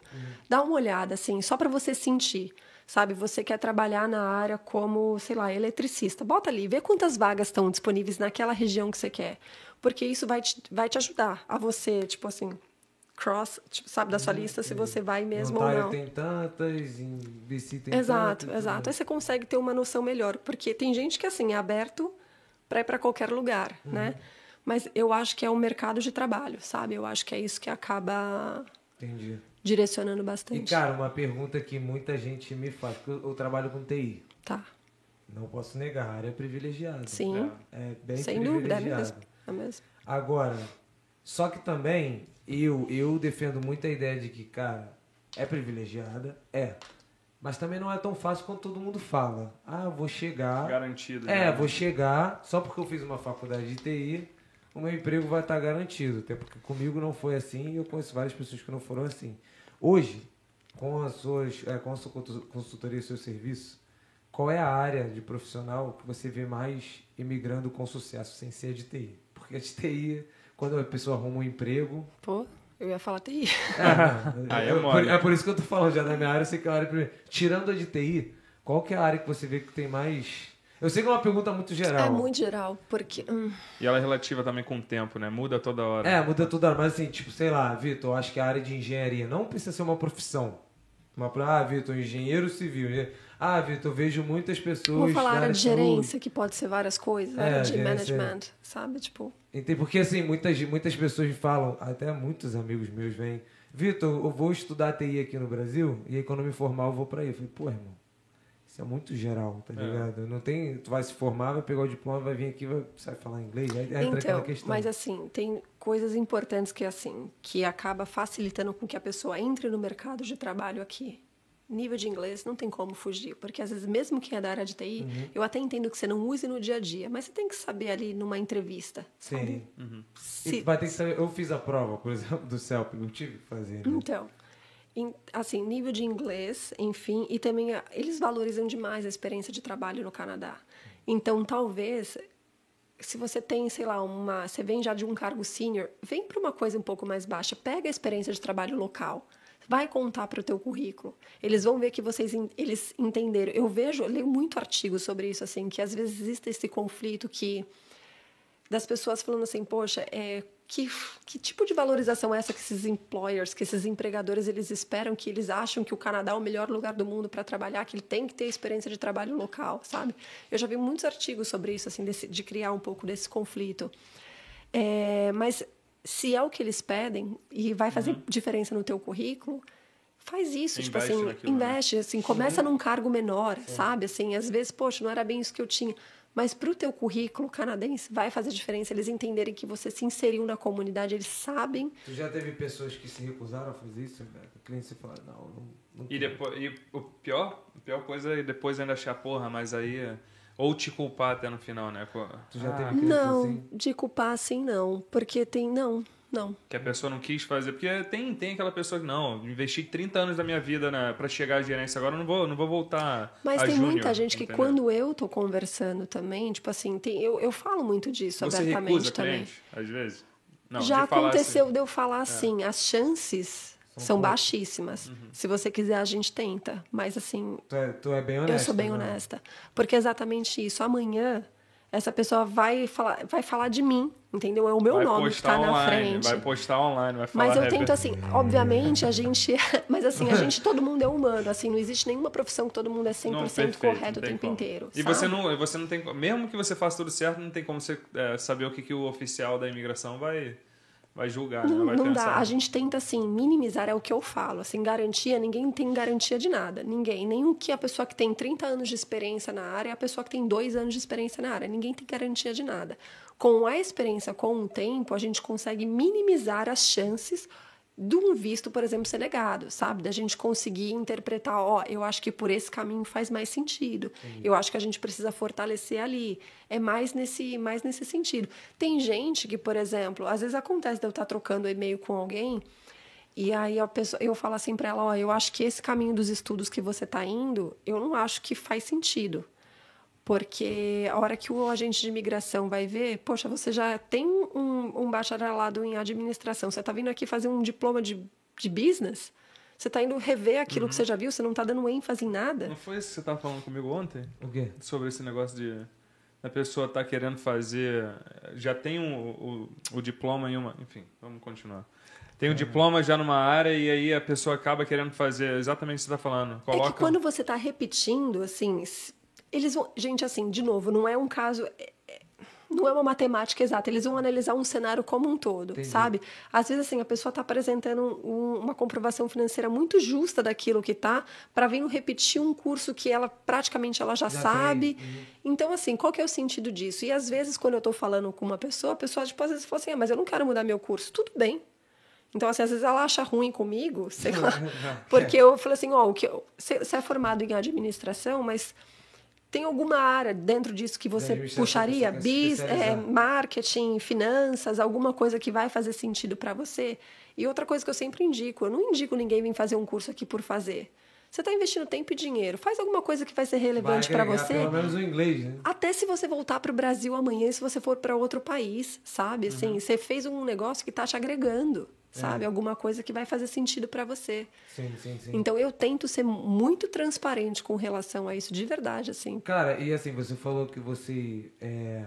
Dá uma olhada, assim, só para você sentir. Sabe, você quer trabalhar na área como, sei lá, eletricista. Bota ali, vê quantas vagas estão disponíveis naquela região que você quer. Porque isso vai te, vai te ajudar a você, tipo assim, cross, tipo, sabe, da sua lista, se você vai mesmo em ou Ontário não. tem tantas, em BC tem Exato, tantas. exato. Aí você consegue ter uma noção melhor, porque tem gente que assim é aberto para ir para qualquer lugar, Uhum. né? Mas eu acho que é um mercado de trabalho, sabe? Eu acho que é isso que acaba Entendi. direcionando E, bastante. cara, uma pergunta que muita gente me faz, porque eu, eu trabalho com TI. Tá. Não posso negar, a área é privilegiada. Sim. É bem Sem dúvida, é mesmo. É mesmo. Agora, só que também eu, eu defendo muito a ideia de que, cara, é privilegiada, é. Mas também não é tão fácil quanto todo mundo fala. Ah, vou chegar. Garantido. É, né? vou chegar, só porque eu fiz uma faculdade de TI, o meu emprego vai estar garantido. Até porque comigo não foi assim e eu conheço várias pessoas que não foram assim. Hoje, com, as suas, é, com a sua consultoria e seu serviço, qual é a área de profissional que você vê mais imigrando com sucesso, sem ser de TI? Porque a de TI, quando a pessoa arruma um emprego. Pô, eu ia falar TI. É, *laughs* Aí é é, por, é por isso que eu tô falando já da minha área, eu sei que é a área primeiro. Tirando a de TI, qual que é a área que você vê que tem mais. Eu sei que é uma pergunta muito geral. É muito geral, porque. hum, E ela é relativa também com o tempo, né? Muda toda hora. É, muda tudo, mas assim, tipo, sei lá, Vitor, eu acho que a área de engenharia não precisa ser uma profissão. Uma, ah, Vitor, engenheiro civil. engen- Ah, Vitor, eu vejo muitas pessoas. vou falar da área de saúde. gerência, que pode ser várias coisas, É, área de gerência. management, sabe? Tipo, Entendi, porque assim, muitas, muitas pessoas me falam, até muitos amigos meus vêm, Vitor, eu vou estudar TI aqui no Brasil, e aí quando eu me formar eu vou pra aí. Eu falei, pô, irmão, isso é muito geral, tá É. ligado? Não tem. Tu vai se formar, vai pegar o diploma, vai vir aqui, vai sabe falar inglês. Aí entra aquela Então, questão. mas assim, tem coisas importantes que assim, que acaba facilitando com que a pessoa entre no mercado de trabalho aqui. Nível de inglês não tem como fugir, porque às vezes mesmo quem é da área de TI, Uhum. eu até entendo que você não use no dia a dia, mas você tem que saber ali numa entrevista? Sim. E Se- vai ter que saber. Eu fiz a prova, por exemplo, do CELP, eu tive que fazer. né? Então, em- assim, nível de inglês, enfim, e também a- eles valorizam demais a experiência de trabalho no Canadá. Então, talvez, se você tem, sei lá, uma, você vem já de um cargo senior, vem para uma coisa um pouco mais baixa, pega a experiência de trabalho local. Vai contar para o teu currículo. Eles vão ver que vocês eles entenderam. Eu vejo, eu leio muito artigo sobre isso assim, que às vezes existe esse conflito que das pessoas falando assim, poxa, é, que, que tipo de valorização é essa que esses employers, que esses empregadores, eles esperam que eles acham que o Canadá é o melhor lugar do mundo para trabalhar, que ele tem que ter experiência de trabalho local, sabe? Eu já vi muitos artigos sobre isso, assim, desse- de criar um pouco desse conflito. É, mas se é o que eles pedem e vai fazer diferença no teu currículo, faz isso, tipo Investe assim, naquilo, né? investe, assim, começa num cargo menor, sabe? Assim, às vezes, poxa, não era bem isso que eu tinha. Mas pro teu currículo canadense vai fazer diferença, eles entenderem que você se inseriu na comunidade, eles sabem. Tu já teve pessoas que se recusaram a fazer isso, Rebeca? Clientes se falaram, não, não, não E, depois, e o pior, a pior coisa é depois ainda achar, porra, mas aí. É- Ou te culpar até no final, né? Tu já Ah, teve clientes Não, assim? de culpar assim não, porque tem não, não. Que a pessoa não quis fazer. Porque tem, tem aquela pessoa que, não, investi 30 anos da minha vida né, pra chegar à gerência, agora eu não vou, não vou voltar. Mas a tem júnior, muita gente que entendeu? quando eu tô conversando também, tipo assim, tem, eu, eu falo muito disso Você abertamente recusa também. cliente, às vezes? Não, Já de falar aconteceu assim. de eu falar assim, as chances são, poucas. baixíssimas. Uhum. Se você quiser, a gente tenta. Mas assim, Tu é, tu é bem honesta. eu sou bem né? honesta. Porque é exatamente isso. Amanhã, essa pessoa vai falar, vai falar de mim, entendeu? É o meu vai nome que está na frente. Vai postar online, vai falar. Mas eu tento assim, obviamente a gente, *laughs* mas assim, a gente todo mundo é humano, assim, não existe nenhuma profissão que todo mundo é 100% Não, perfeito, correto o tem tempo como. inteiro. E sabe? você não, você não tem. Mesmo que você faça tudo certo, não tem como você é, saber o que, que o oficial da imigração vai, vai julgar, né? Não, Vai não pensar. dá. A gente tenta, assim, minimizar, é o que eu falo. Assim, garantia, ninguém tem garantia de nada. Ninguém. Nem o que a pessoa que tem 30 anos de experiência na área a pessoa que tem 2 anos de experiência na área. Ninguém tem garantia de nada. Com a experiência, com o tempo, a gente consegue minimizar as chances de um visto, por exemplo, ser negado, sabe? Da gente conseguir interpretar, ó, eu acho que por esse caminho faz mais sentido. Eu acho que a gente precisa fortalecer ali. É mais nesse, mais nesse sentido. Tem gente que, por exemplo, às vezes acontece de eu estar trocando e-mail com alguém e aí a pessoa, eu falo assim para ela, ó, eu acho que esse caminho dos estudos que você está indo, eu não acho que faz sentido. Porque a hora que o agente de imigração vai ver, poxa, você já tem um, um bacharelado em administração, você está vindo aqui fazer um diploma de, de business, você está indo rever aquilo que você já viu, você não está dando ênfase em nada. Não foi isso que você estava falando comigo ontem? O quê? Sobre esse negócio de. A pessoa tá querendo fazer. Já tem um, o, o diploma em uma. Enfim, vamos continuar. Tem É. um diploma já numa área e aí a pessoa acaba querendo fazer exatamente o que você está falando. Coloca... É que quando você está repetindo, assim, eles vão. Gente, assim, de novo, não é um caso. é- é- Não é uma matemática exata, eles vão analisar um cenário como um todo, Entendi. sabe? Às vezes, assim, a pessoa está apresentando um- uma comprovação financeira muito justa daquilo que tá, para vir repetir um curso que ela praticamente ela já, Já sabe. uhum. Então, assim, qual que é o sentido disso? E às vezes, quando eu estou falando com uma pessoa, a pessoa, tipo, às vezes fala assim, ah, mas eu não quero mudar meu curso. Tudo bem. Então, assim, às vezes ela acha ruim comigo, sei lá. *laughs* Porque eu falei assim, ó, o que eu- você você é formado em administração, mas tem alguma área dentro disso que você puxaria? Bis, é, marketing, finanças, alguma coisa que vai fazer sentido para você? E outra coisa que eu sempre indico, eu não indico ninguém vir fazer um curso aqui por fazer. Você está investindo tempo e dinheiro. Faz alguma coisa que vai ser relevante para você. Pelo menos o inglês, né? Até se você voltar para o Brasil amanhã, se você for para outro país, sabe? Uhum. Assim, você fez um negócio que está te agregando, É. sabe? Alguma coisa que vai fazer sentido para você. Sim, sim, sim. Então eu tento ser muito transparente com relação a isso, de verdade, assim. Cara, e assim, você falou que você é,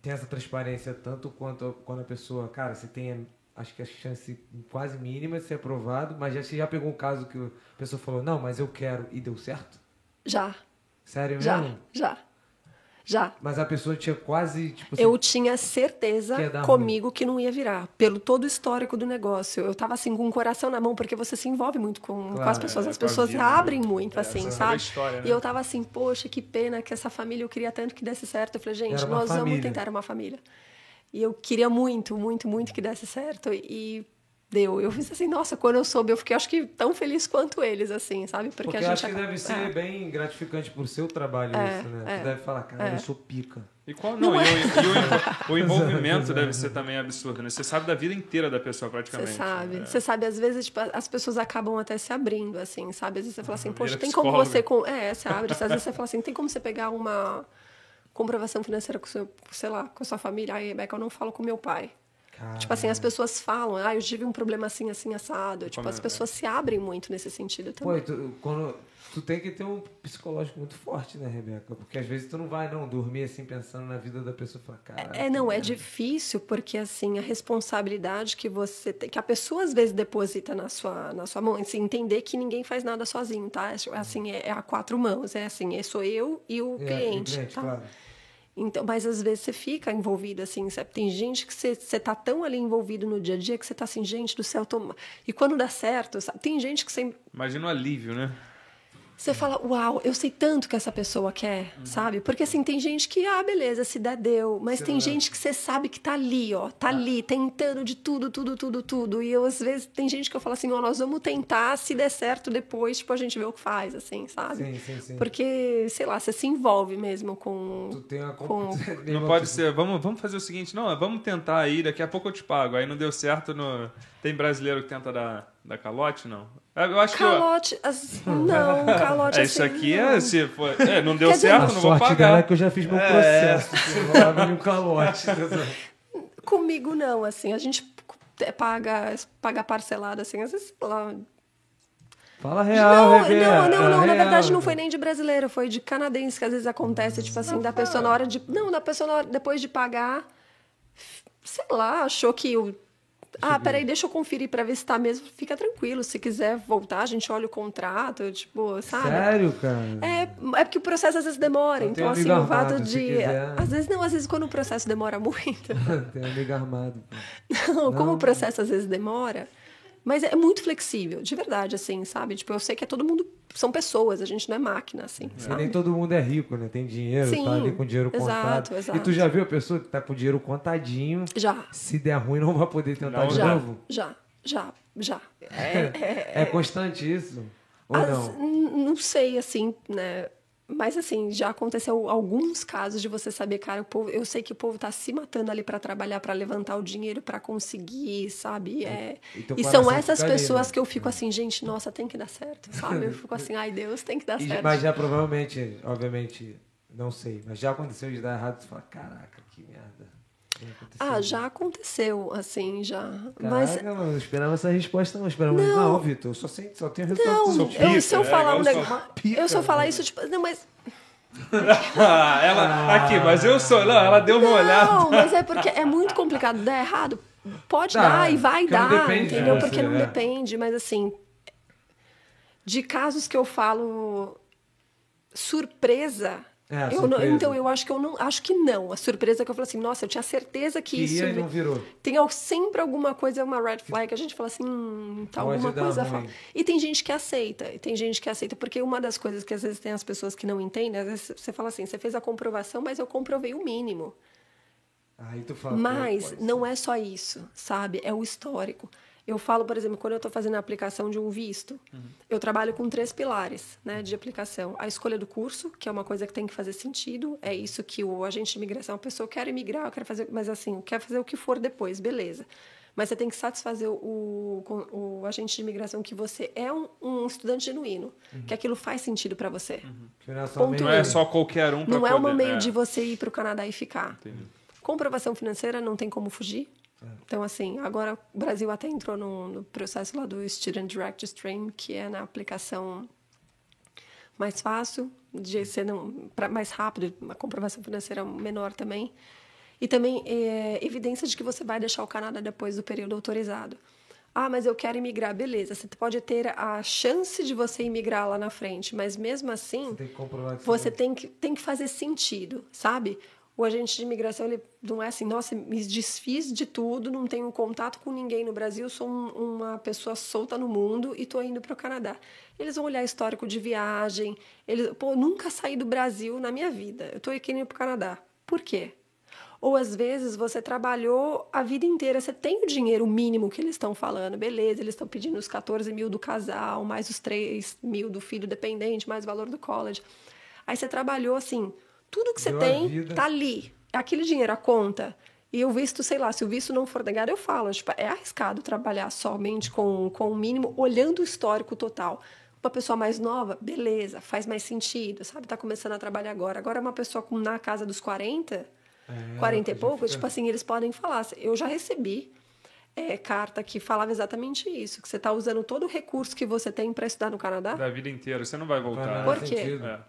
tem essa transparência tanto quanto quando a pessoa, cara, você tem, acho que a chance quase mínima de ser aprovado, mas já, você já pegou um caso que a pessoa falou, não, mas eu quero, e deu certo? Já, Sério já, mesmo? já, já. Mas a pessoa tinha quase, tipo assim, Eu tinha certeza Que comigo que não ia virar, pelo todo o histórico do negócio. Eu tava assim com o coração na mão, porque você se envolve muito com, com Claro, as pessoas, é, as com pessoas vida, abrem né? muito, É, assim, sabe sabe? história, né? E eu tava assim, poxa, que pena que essa família eu queria tanto que desse certo. Eu falei, gente, nós vamos família. tentar uma família. E eu queria muito, muito, muito que desse certo. E deu. Eu fiz assim, nossa, quando eu soube, eu fiquei, acho que tão feliz quanto eles, assim, sabe? Porque, porque a eu gente acho que deve ser é. bem gratificante pro seu trabalho É, isso, né? é, Você deve falar, cara, é. eu sou pica. E qual não? E, o, e o *laughs* o envolvimento deve ser também absurdo, né? Você sabe da vida inteira da pessoa, Você praticamente. sabe, né? você sabe, às vezes, tipo, as pessoas acabam até se abrindo, assim, sabe? Às vezes você fala assim, poxa, Vira tem como você. com- É, você abre, às vezes você fala assim, tem como você pegar uma comprovação financeira com seu, sei lá, com a sua família. Ai, Rebeca, eu não falo com meu pai. Tipo assim, as pessoas falam, ah, eu tive um problema assim, assim, assado. Tipo, as é? pessoas se abrem muito nesse sentido Pô, também. e tu, quando, tu tem que ter um psicológico muito forte, né, Rebeca? Porque às vezes tu não vai, não, dormir assim, pensando na vida da pessoa e falar, cara. É, não, é difícil porque assim a responsabilidade que você tem, que a pessoa às vezes deposita na sua na sua mão, assim, entender que ninguém faz nada sozinho, tá? Assim, é, é a quatro mãos, é assim, é sou eu e o É, cliente, cliente, tá? claro. Então, mas às vezes você fica envolvido assim, sabe? Tem gente que você, você tá tão ali envolvido no dia a dia que você tá assim, gente do céu, toma. E quando dá certo, sabe? Tem gente que você, Imagina o alívio, né? Você fala, uau, eu sei tanto que essa pessoa quer, sabe? Porque assim, tem gente que, ah, beleza, se der, deu. Mas tem gente que você sabe que tá ali, ó, tá ali, tentando de tudo, tudo, tudo, tudo. E eu, às vezes, tem gente que eu falo assim, ó, nós vamos tentar, se der certo depois, tipo, a gente vê o que faz, assim, sabe? Sim, sim, sim. Porque, sei lá, você se envolve mesmo com. Tu tem uma com- *laughs* Não pode ser, vamos, vamos fazer o seguinte, não, vamos tentar aí, daqui a pouco eu te pago. Aí não deu certo no. Tem brasileiro que tenta dar, dar calote, não? Eu acho que. eu- Calote. as- Não, *laughs* calote É, isso assim, aqui não. é, se for, é, não deu Quer dizer, certo, não vou sorte, pagar. galera, que eu já fiz meu É. processo. Lá um calote. *laughs* Comigo não, assim, a gente p- paga, paga parcelado, assim, às vezes, sei lá. Fala real, não, Rebeca, não, não, não, na real. verdade não foi nem de brasileiro, foi de canadense, que às vezes acontece, tipo assim, da pessoa na hora de. Não, da pessoa na hora, depois de pagar, sei lá, achou que o. Ah, peraí, deixa eu conferir pra ver se tá mesmo. Fica tranquilo, se quiser voltar, a gente olha o contrato, tipo, sabe? Sério, cara? É, é porque o processo às vezes demora. Eu Então, assim, o fato de. Às vezes não, às vezes quando o processo demora muito. *laughs* Tem amigo armado. pô. Não, como o processo às vezes demora, mas é muito flexível, de verdade, assim, sabe? Tipo, eu sei que é todo mundo. São pessoas, a gente não é máquina, assim, sabe? nem todo mundo é rico, né? Tem dinheiro, Sim, tá ali com dinheiro exato, contado. exato. E tu já viu a pessoa que tá com dinheiro contadinho, Já, se der ruim não vai poder tentar Não, de já, novo? já, já, já. É, constante isso? Ou As- não? não sei, assim, né? Mas assim, já aconteceu alguns casos de você saber, cara, o povo, eu sei que o povo tá se matando ali para trabalhar, para levantar o dinheiro, para conseguir, sabe? É, E teu e são coração essas ali, pessoas que eu fico assim, gente, nossa, tem que dar certo, sabe? Eu fico assim, ai Deus, tem que dar E- certo. mas já provavelmente, obviamente, não sei, mas já aconteceu de dar errado, tu fala, caraca, que merda. Ah, já aconteceu, assim, já. Mas Caraca, mano, eu esperava essa resposta, não. Esperava, Não. não, Vitor, eu só, sei, só tenho resultado Não, positivo. pica, eu, se eu é falar um só negócio. pica, Eu se eu falar né? isso, tipo. Não, mas. Ah, *laughs* ela, aqui, mas eu sou. Não, ela deu uma olhada. Não, mas é porque é muito complicado dar errado. Pode Dá, dar e vai não dar, depende de entendeu? você, porque não é. depende, mas assim. De casos que eu falo surpresa. É, eu não- então eu acho que eu não acho que não. A surpresa que eu falo assim, nossa, eu tinha certeza que Que isso. e não virou. Tem sempre alguma coisa, uma red flag, que a gente fala assim, hum, tá Pode alguma coisa ruim. E tem gente que aceita, e tem gente que aceita, porque uma das coisas que às vezes tem as pessoas que não entendem, às vezes você fala assim, você fez a comprovação, mas eu comprovei o mínimo. Aí tu fala, Mas pô, pode não é só isso, sabe? É o histórico. Eu falo, por exemplo, quando eu estou fazendo a aplicação de um visto, eu trabalho com três pilares né, de aplicação. A escolha do curso, que é uma coisa que tem que fazer sentido. É isso que o agente de imigração, a pessoa quer imigrar, eu quero fazer, mas assim, quer fazer o que for depois, beleza. Mas você tem que satisfazer o, o, o agente de imigração que você é um, um estudante genuíno, que aquilo faz sentido para você. Que não é somente- Não é só qualquer um Não é poder, um meio é. de você ir para o Canadá e ficar. Comprovação financeira não tem como fugir. Então, assim, agora o Brasil até entrou no, no processo lá do Student Direct Stream, que é na aplicação mais fácil, de ser não, pra, mais rápido, uma comprovação financeira menor também. E também é, evidência de que você vai deixar o Canadá depois do período autorizado. Ah, mas eu quero imigrar. Beleza, você pode ter a chance de você imigrar lá na frente, mas mesmo assim, Você tem que você tem que, tem que fazer sentido, sabe? O agente de imigração, ele não é assim, nossa, me desfiz de tudo, não tenho contato com ninguém no Brasil, sou um- uma pessoa solta no mundo e tô indo para o Canadá. Eles vão olhar histórico de viagem, eles, pô, nunca saí do Brasil na minha vida, eu tô aqui indo para o Canadá. Por quê? Ou às vezes você trabalhou a vida inteira, você tem o dinheiro mínimo que eles estão falando, beleza, eles estão pedindo os 14 mil do casal, mais os 3 mil do filho dependente, mais o valor do college. Aí você trabalhou assim, tudo que você Deu tem tá ali, aquele dinheiro, a conta. E o visto, sei lá, se o visto não for negado, eu falo, tipo, é arriscado trabalhar somente com, com o mínimo, olhando o histórico total. Uma pessoa mais nova, beleza, faz mais sentido, sabe? Tá começando a trabalhar agora. Agora, uma pessoa com, na casa dos 40, É, 40 e pouco, fica- tipo assim, eles podem falar. Eu já recebi é, carta que falava exatamente isso, que você está usando todo o recurso que você tem para estudar no Canadá. Da vida inteira, você não vai voltar. Por quê? sentido. É.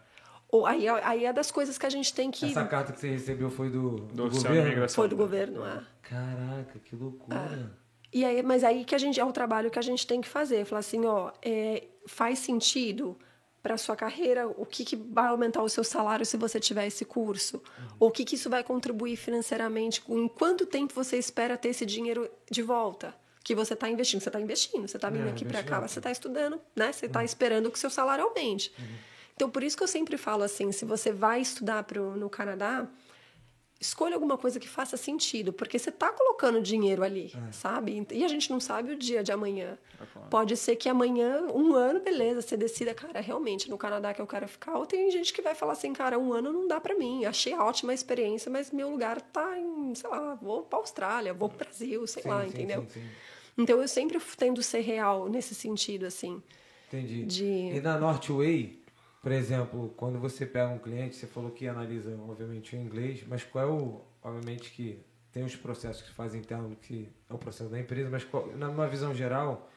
Ou, aí, aí é das coisas que a gente tem que... Essa carta que você recebeu foi do, Do do governo? Foi do governo, é. Caraca, que loucura. E aí, mas aí que a gente é o trabalho que a gente tem que fazer, falar assim, ó, é, faz sentido para sua carreira, o que, que vai aumentar o seu salário se você tiver esse curso, ou o que, que isso vai contribuir financeiramente, em quanto tempo você espera ter esse dinheiro de volta que você está investindo. Você está investindo, você está vindo É, aqui para cá, você está estudando, né? Você está esperando que seu salário aumente. Então, por isso que eu sempre falo assim, se você vai estudar pro, no Canadá, escolha alguma coisa que faça sentido, porque você está colocando dinheiro ali, sabe? E a gente não sabe o dia de amanhã. Pode ser que amanhã, um ano, beleza, você decida, cara, realmente no Canadá que eu quero ficar. Ou tem gente que vai falar assim, cara, um ano não dá pra mim. Achei ótima a experiência, mas meu lugar tá em, sei lá, vou pra Austrália, vou pro Brasil, sei Sim, lá, sim, entendeu? sim. Então eu sempre tendo ser real nesse sentido, assim. Entendi. De- E na Northway, por exemplo, quando você pega um cliente, você falou que analisa, obviamente, o inglês, mas qual é o. Obviamente que tem os processos que se fazem interno, que é o processo da empresa, mas qual, numa visão geral,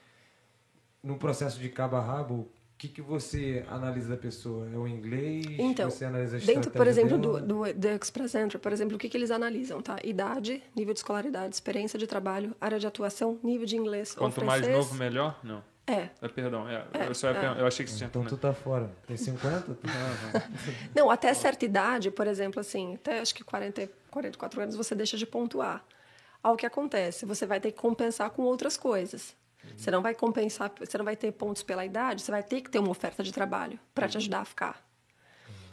no processo de cabo a rabo, o que, que você analisa da pessoa? É o inglês? Então, você analisa a dentro, por exemplo, dela? do, do, do Express Entry, por exemplo, o que, que eles analisam, tá? Idade, nível de escolaridade, experiência de trabalho, área de atuação, nível de inglês Quanto ou mais francês. novo, melhor? Não. É. É, perdão, é, eu, só ia perguntar- eu achei que você tinha Então tu tá fora. Tem 50? Tu... *laughs* Não, até certa idade, por exemplo, assim, até acho que 40, 44 anos você deixa de pontuar. Ao que acontece? Você vai ter que compensar com outras coisas. Você não vai compensar, você não vai ter pontos pela idade, você vai ter que ter uma oferta de trabalho para te ajudar a ficar.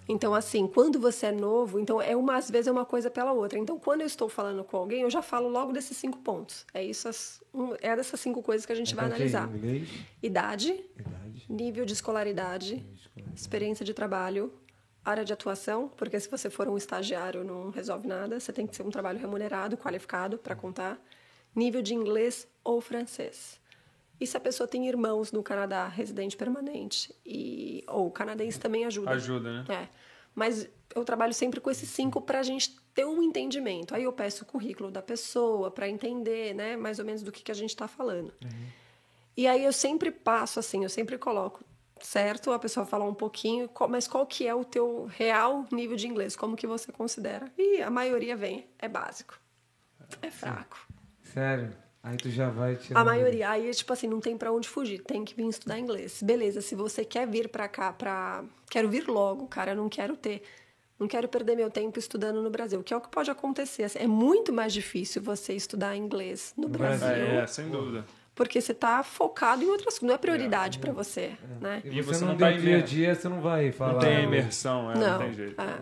Então, assim, quando você é novo, então é uma, às vezes é uma coisa pela outra. Então, quando eu estou falando com alguém, eu já falo logo desses cinco pontos. É isso, as- um- é dessas cinco coisas que a gente vai Repete aí, analisar. Idade, idade. nível de escolaridade, experiência de trabalho, área de atuação, porque se você for um estagiário não resolve nada, você tem que ser um trabalho remunerado, qualificado para contar, nível de inglês ou francês. E se a pessoa tem irmãos no Canadá, residente permanente, e ou canadense também ajuda. Ajuda, né? É. Mas eu trabalho sempre com esses cinco para a gente ter um entendimento. Aí eu peço o currículo da pessoa para entender, né, mais ou menos do que, que a gente está falando. E aí eu sempre passo assim, eu sempre coloco, certo? A pessoa fala um pouquinho, mas qual que é o teu real nível de inglês? Como que você considera? E a maioria vem, é básico. É fraco. Sério? Aí tu já vai tirar. A maioria, aí tipo assim, não tem pra onde fugir, tem que vir estudar inglês. Beleza, se você quer vir pra cá pra quero vir logo, cara, eu não quero ter não quero perder meu tempo estudando no Brasil, que é o que pode acontecer. É muito mais difícil você estudar inglês no, No Brasil, Brasil. É, é, sem dúvida. porque você tá focado em outras coisas, não é prioridade pra você, né? E E você, você não, não tem tá dia a dia, você não vai falar. Não tem "Ah, imersão, é, não, Não, tem jeito. é.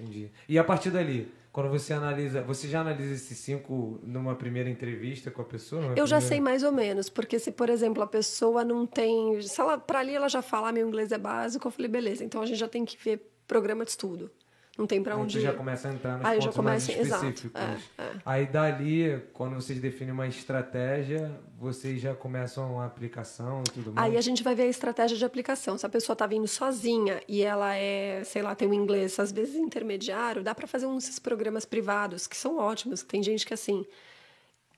Entendi. E a partir dali, quando você analisa, você já analisa esses cinco numa primeira entrevista com a pessoa? Eu já sei primeira- mais ou menos, porque se, por exemplo, a pessoa não tem. Se ela, pra ali ela já fala, "Ah, meu inglês é básico, eu falei, beleza, então a gente já tem que ver programa de estudo. Não tem pra Aí onde tu já começa a entrar nos Aí pontos mais começa- exato, específicos. é, é. Aí dali, quando vocês definem uma estratégia, vocês já começam a aplicação e tudo mais. Aí a gente vai ver a estratégia de aplicação. Se a pessoa está vindo sozinha e ela é, sei lá, tem um inglês às vezes intermediário, dá para fazer uns programas privados que são ótimos. Tem gente que assim.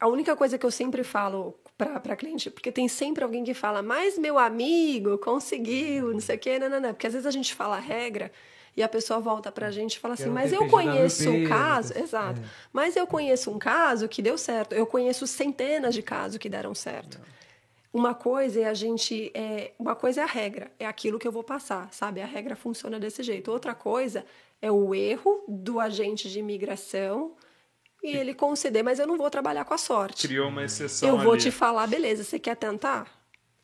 A única coisa que eu sempre falo para cliente, porque tem sempre alguém que fala, mas meu amigo conseguiu, não sei o quê, não, não, não. Porque às vezes a gente fala a regra e a pessoa volta pra gente e fala assim, não mas eu conheço um caso, não tem- exato, é. mas eu conheço um caso que deu certo, eu conheço centenas de casos que deram certo. Uma coisa é a gente. É, uma coisa é a regra, é aquilo que eu vou passar, sabe? A regra funciona desse jeito. Outra coisa é o erro do agente de imigração e ele conceder, mas eu não vou trabalhar com a sorte. Criou uma exceção Eu vou ali. te falar, beleza, você quer tentar?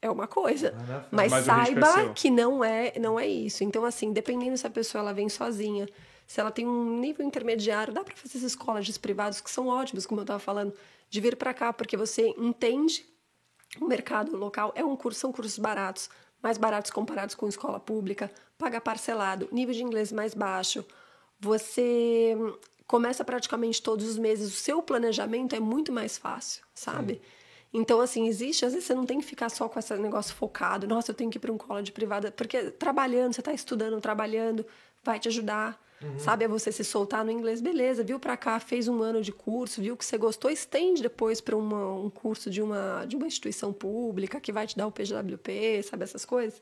É uma coisa. Mas, Mas o risco é saiba que não é, não é isso. Então, assim, dependendo se a pessoa ela vem sozinha, se ela tem um nível intermediário, dá para fazer esses colleges privados que são ótimos, como eu estava falando, de vir para cá, porque você entende o mercado local. É um curso, são cursos baratos, mais baratos comparados com escola pública, paga parcelado, nível de inglês mais baixo. Você começa praticamente todos os meses, o seu planejamento é muito mais fácil, sabe? Então, assim, existe, às vezes você não tem que ficar só com esse negócio focado, nossa, eu tenho que ir para um college privado, porque trabalhando, você está estudando, trabalhando, vai te ajudar, sabe? É você se soltar no inglês, beleza, viu para cá, fez um ano de curso, viu que você gostou, estende depois para um curso de uma, de uma instituição pública que vai te dar o PGWP, sabe? Essas coisas.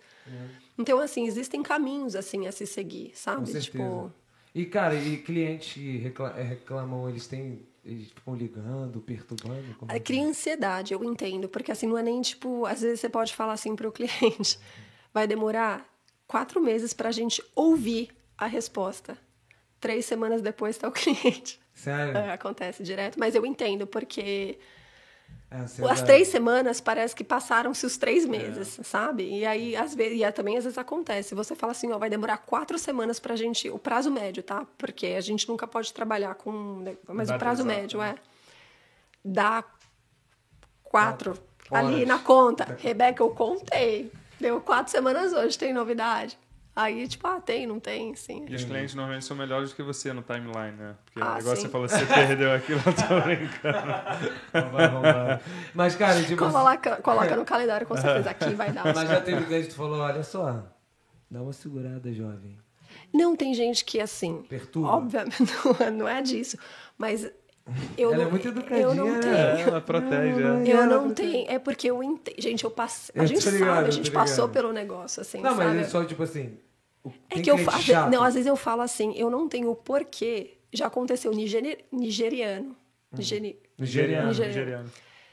Então, assim, existem caminhos, assim, a se seguir, Com sabe? certeza. Tipo, E, cara, e clientes que recla- eh, reclamam, eles têm. Eles ficam ligando, perturbando? Como... É, Cria ansiedade, eu entendo, porque assim não é nem tipo, às vezes você pode falar assim para o *laughs* cliente, vai demorar quatro meses para a gente ouvir a resposta. Três semanas depois está o *laughs* cliente. Sério? É, acontece direto, mas eu entendo, porque É, as três semanas parece que passaram-se os É. três meses, sabe? E aí, às vezes, e aí também às vezes acontece. Você fala assim, ó, vai demorar quatro semanas pra gente, o prazo médio, tá? Porque a gente nunca pode trabalhar com. né, Mas Data o prazo médio né? é. Dá quatro. Horas. Ali na conta. Rebeca, eu contei. Deu quatro semanas hoje, tem novidade. Aí, tipo, ah, tem, não tem, sim. E os clientes normalmente são melhores do que você no timeline, né? Porque Ah, igual sim. você falou, você perdeu aquilo, eu tô brincando. *laughs* Mas, cara, tipo. Coloca, coloca no calendário, com certeza. Aqui vai dar. Mas já teve cliente que falou: olha só, dá uma segurada, jovem. Não, tem gente que, assim... Perturba. Obviamente, *laughs* não, não é disso. Mas eu Ela é não, muito educadinha, Eu não né? tenho... É, ela protege, é. Eu Ela não tenho. É porque eu entendo. Gente, eu passei. A Eu gente ligado, sabe, eu a gente passou pelo negócio, assim. Não, mas sabe? é só, tipo assim. o- É que eu chato. Não, às vezes eu falo assim, eu não tenho o porquê. Já aconteceu nigeri- nigeriano. Nigeri- Nigeriano, Nigeriano. nigeriano.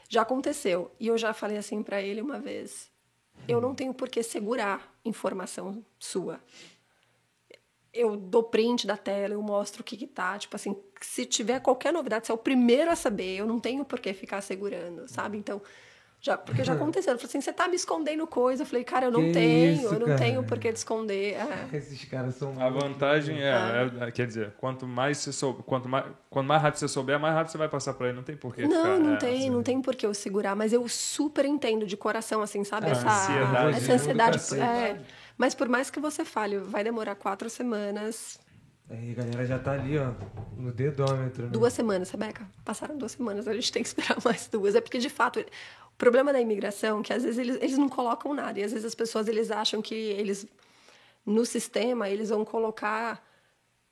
Já aconteceu. E eu já falei assim pra ele uma vez. Eu não tenho por que segurar informação sua. Eu dou print da tela, eu mostro o que que tá. Tipo assim, se tiver qualquer novidade, você é o primeiro a saber. Eu não tenho por que ficar segurando, sabe? Então, já, porque já aconteceu. Ele falou assim, você tá me escondendo coisa. Eu falei, cara, eu não Que tenho. isso, eu não cara. tenho por que te esconder. É. Esses caras são. A vantagem é, Ah. é- é- quer dizer, quanto mais você souber, quanto mais, quanto mais rápido você souber, mais rápido você vai passar por aí. Não tem porquê. Não, ficar, não é, tem, assim. não tem por que eu segurar, mas eu super entendo de coração, assim, sabe? Ah, essa ansiedade, essa né? ansiedade. É. Mas por mais que você fale, vai demorar quatro semanas, Aí a galera já tá ali, ó, no dedômetro, né? duas semanas, Rebeca. Passaram duas semanas, a gente tem que esperar *laughs* mais duas. É porque, de fato, o problema da imigração é que às vezes eles, eles não colocam nada. E às vezes as pessoas eles acham que eles, no sistema, eles vão colocar,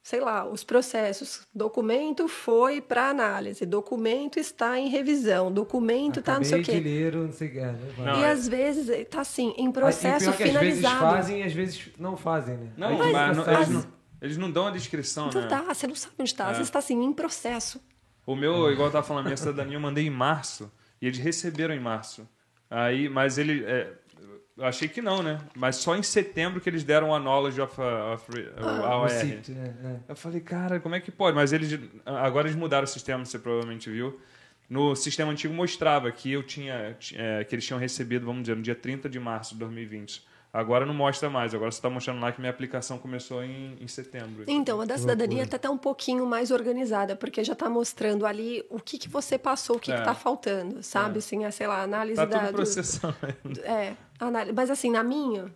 sei lá, os processos. Documento foi para análise, documento está em revisão, documento está não sei o quê. de ler, não sei o. Não, e é- às vezes tá assim, em processo pior que Às vezes finalizado. fazem e às vezes não fazem, né? Não, mas, fica não- eles, não, eles não dão a descrição, Então né? tá, você não sabe onde tá. Às É. vezes tá assim, em processo. O meu, igual eu tava falando, minha cidadania eu mandei em março. E eles receberam em março. Aí, mas ele. é, eu achei que não, né? Mas só em setembro que eles deram a knowledge of, uh, of re- Ah, o No AOR. né? É. Eu falei, cara, como é que pode? Mas eles. Agora eles mudaram o sistema, você provavelmente viu. No sistema antigo mostrava que eu tinha. é, que eles tinham recebido, vamos dizer, no dia 30 de março de 2020. Agora não mostra mais. Agora você está mostrando lá que minha aplicação começou em, em setembro. Então, a da cidadania tá até um pouquinho mais organizada, porque já tá mostrando ali o que, que você passou, o que, É. que tá faltando, sabe? Assim, é, sei lá, análise Tá da. tudo do- processando. É, análise. Mas assim, na minha,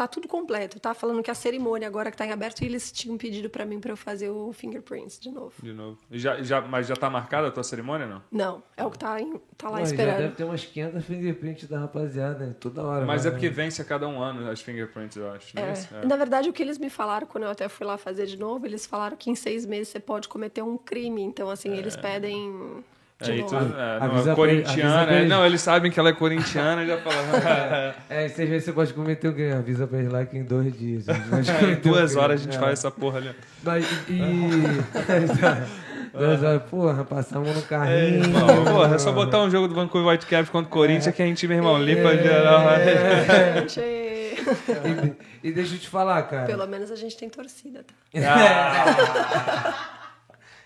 tá tudo completo. Tá falando que a cerimônia agora que tá em aberto, e eles tinham pedido pra mim pra eu fazer o fingerprints de novo. De novo. E Já, já, mas já tá marcada a tua cerimônia, não? Não, é o que tá, em- tá lá Já esperando. deve ter umas 500 fingerprints da rapaziada, né? Toda hora. Mas vai, é porque né? vence a cada um ano as fingerprints, eu acho. não é É. É. Na verdade, o que eles me falaram quando eu até fui lá fazer de novo, eles falaram que em seis meses você pode cometer um crime. Então, assim, eles pedem É, novo. tudo, é, não, Avisa é corintiana. pra é, ele. não, eles sabem que ela é corintiana e já falam. *laughs* É, seis vezes você pode cometer um crime. Avisa pra eles lá que em dois dias. *laughs* em um duas horas a gente É. faz essa porra ali. Mas, e... *laughs* duas horas, porra, passamos no É, carrinho. irmão, porra, é só botar um jogo do Vancouver Whitecaps contra o Corinthians que a gente, meu irmão, limpa geral. Gente, E, e deixa eu te falar, cara. pelo menos a gente tem torcida, tá?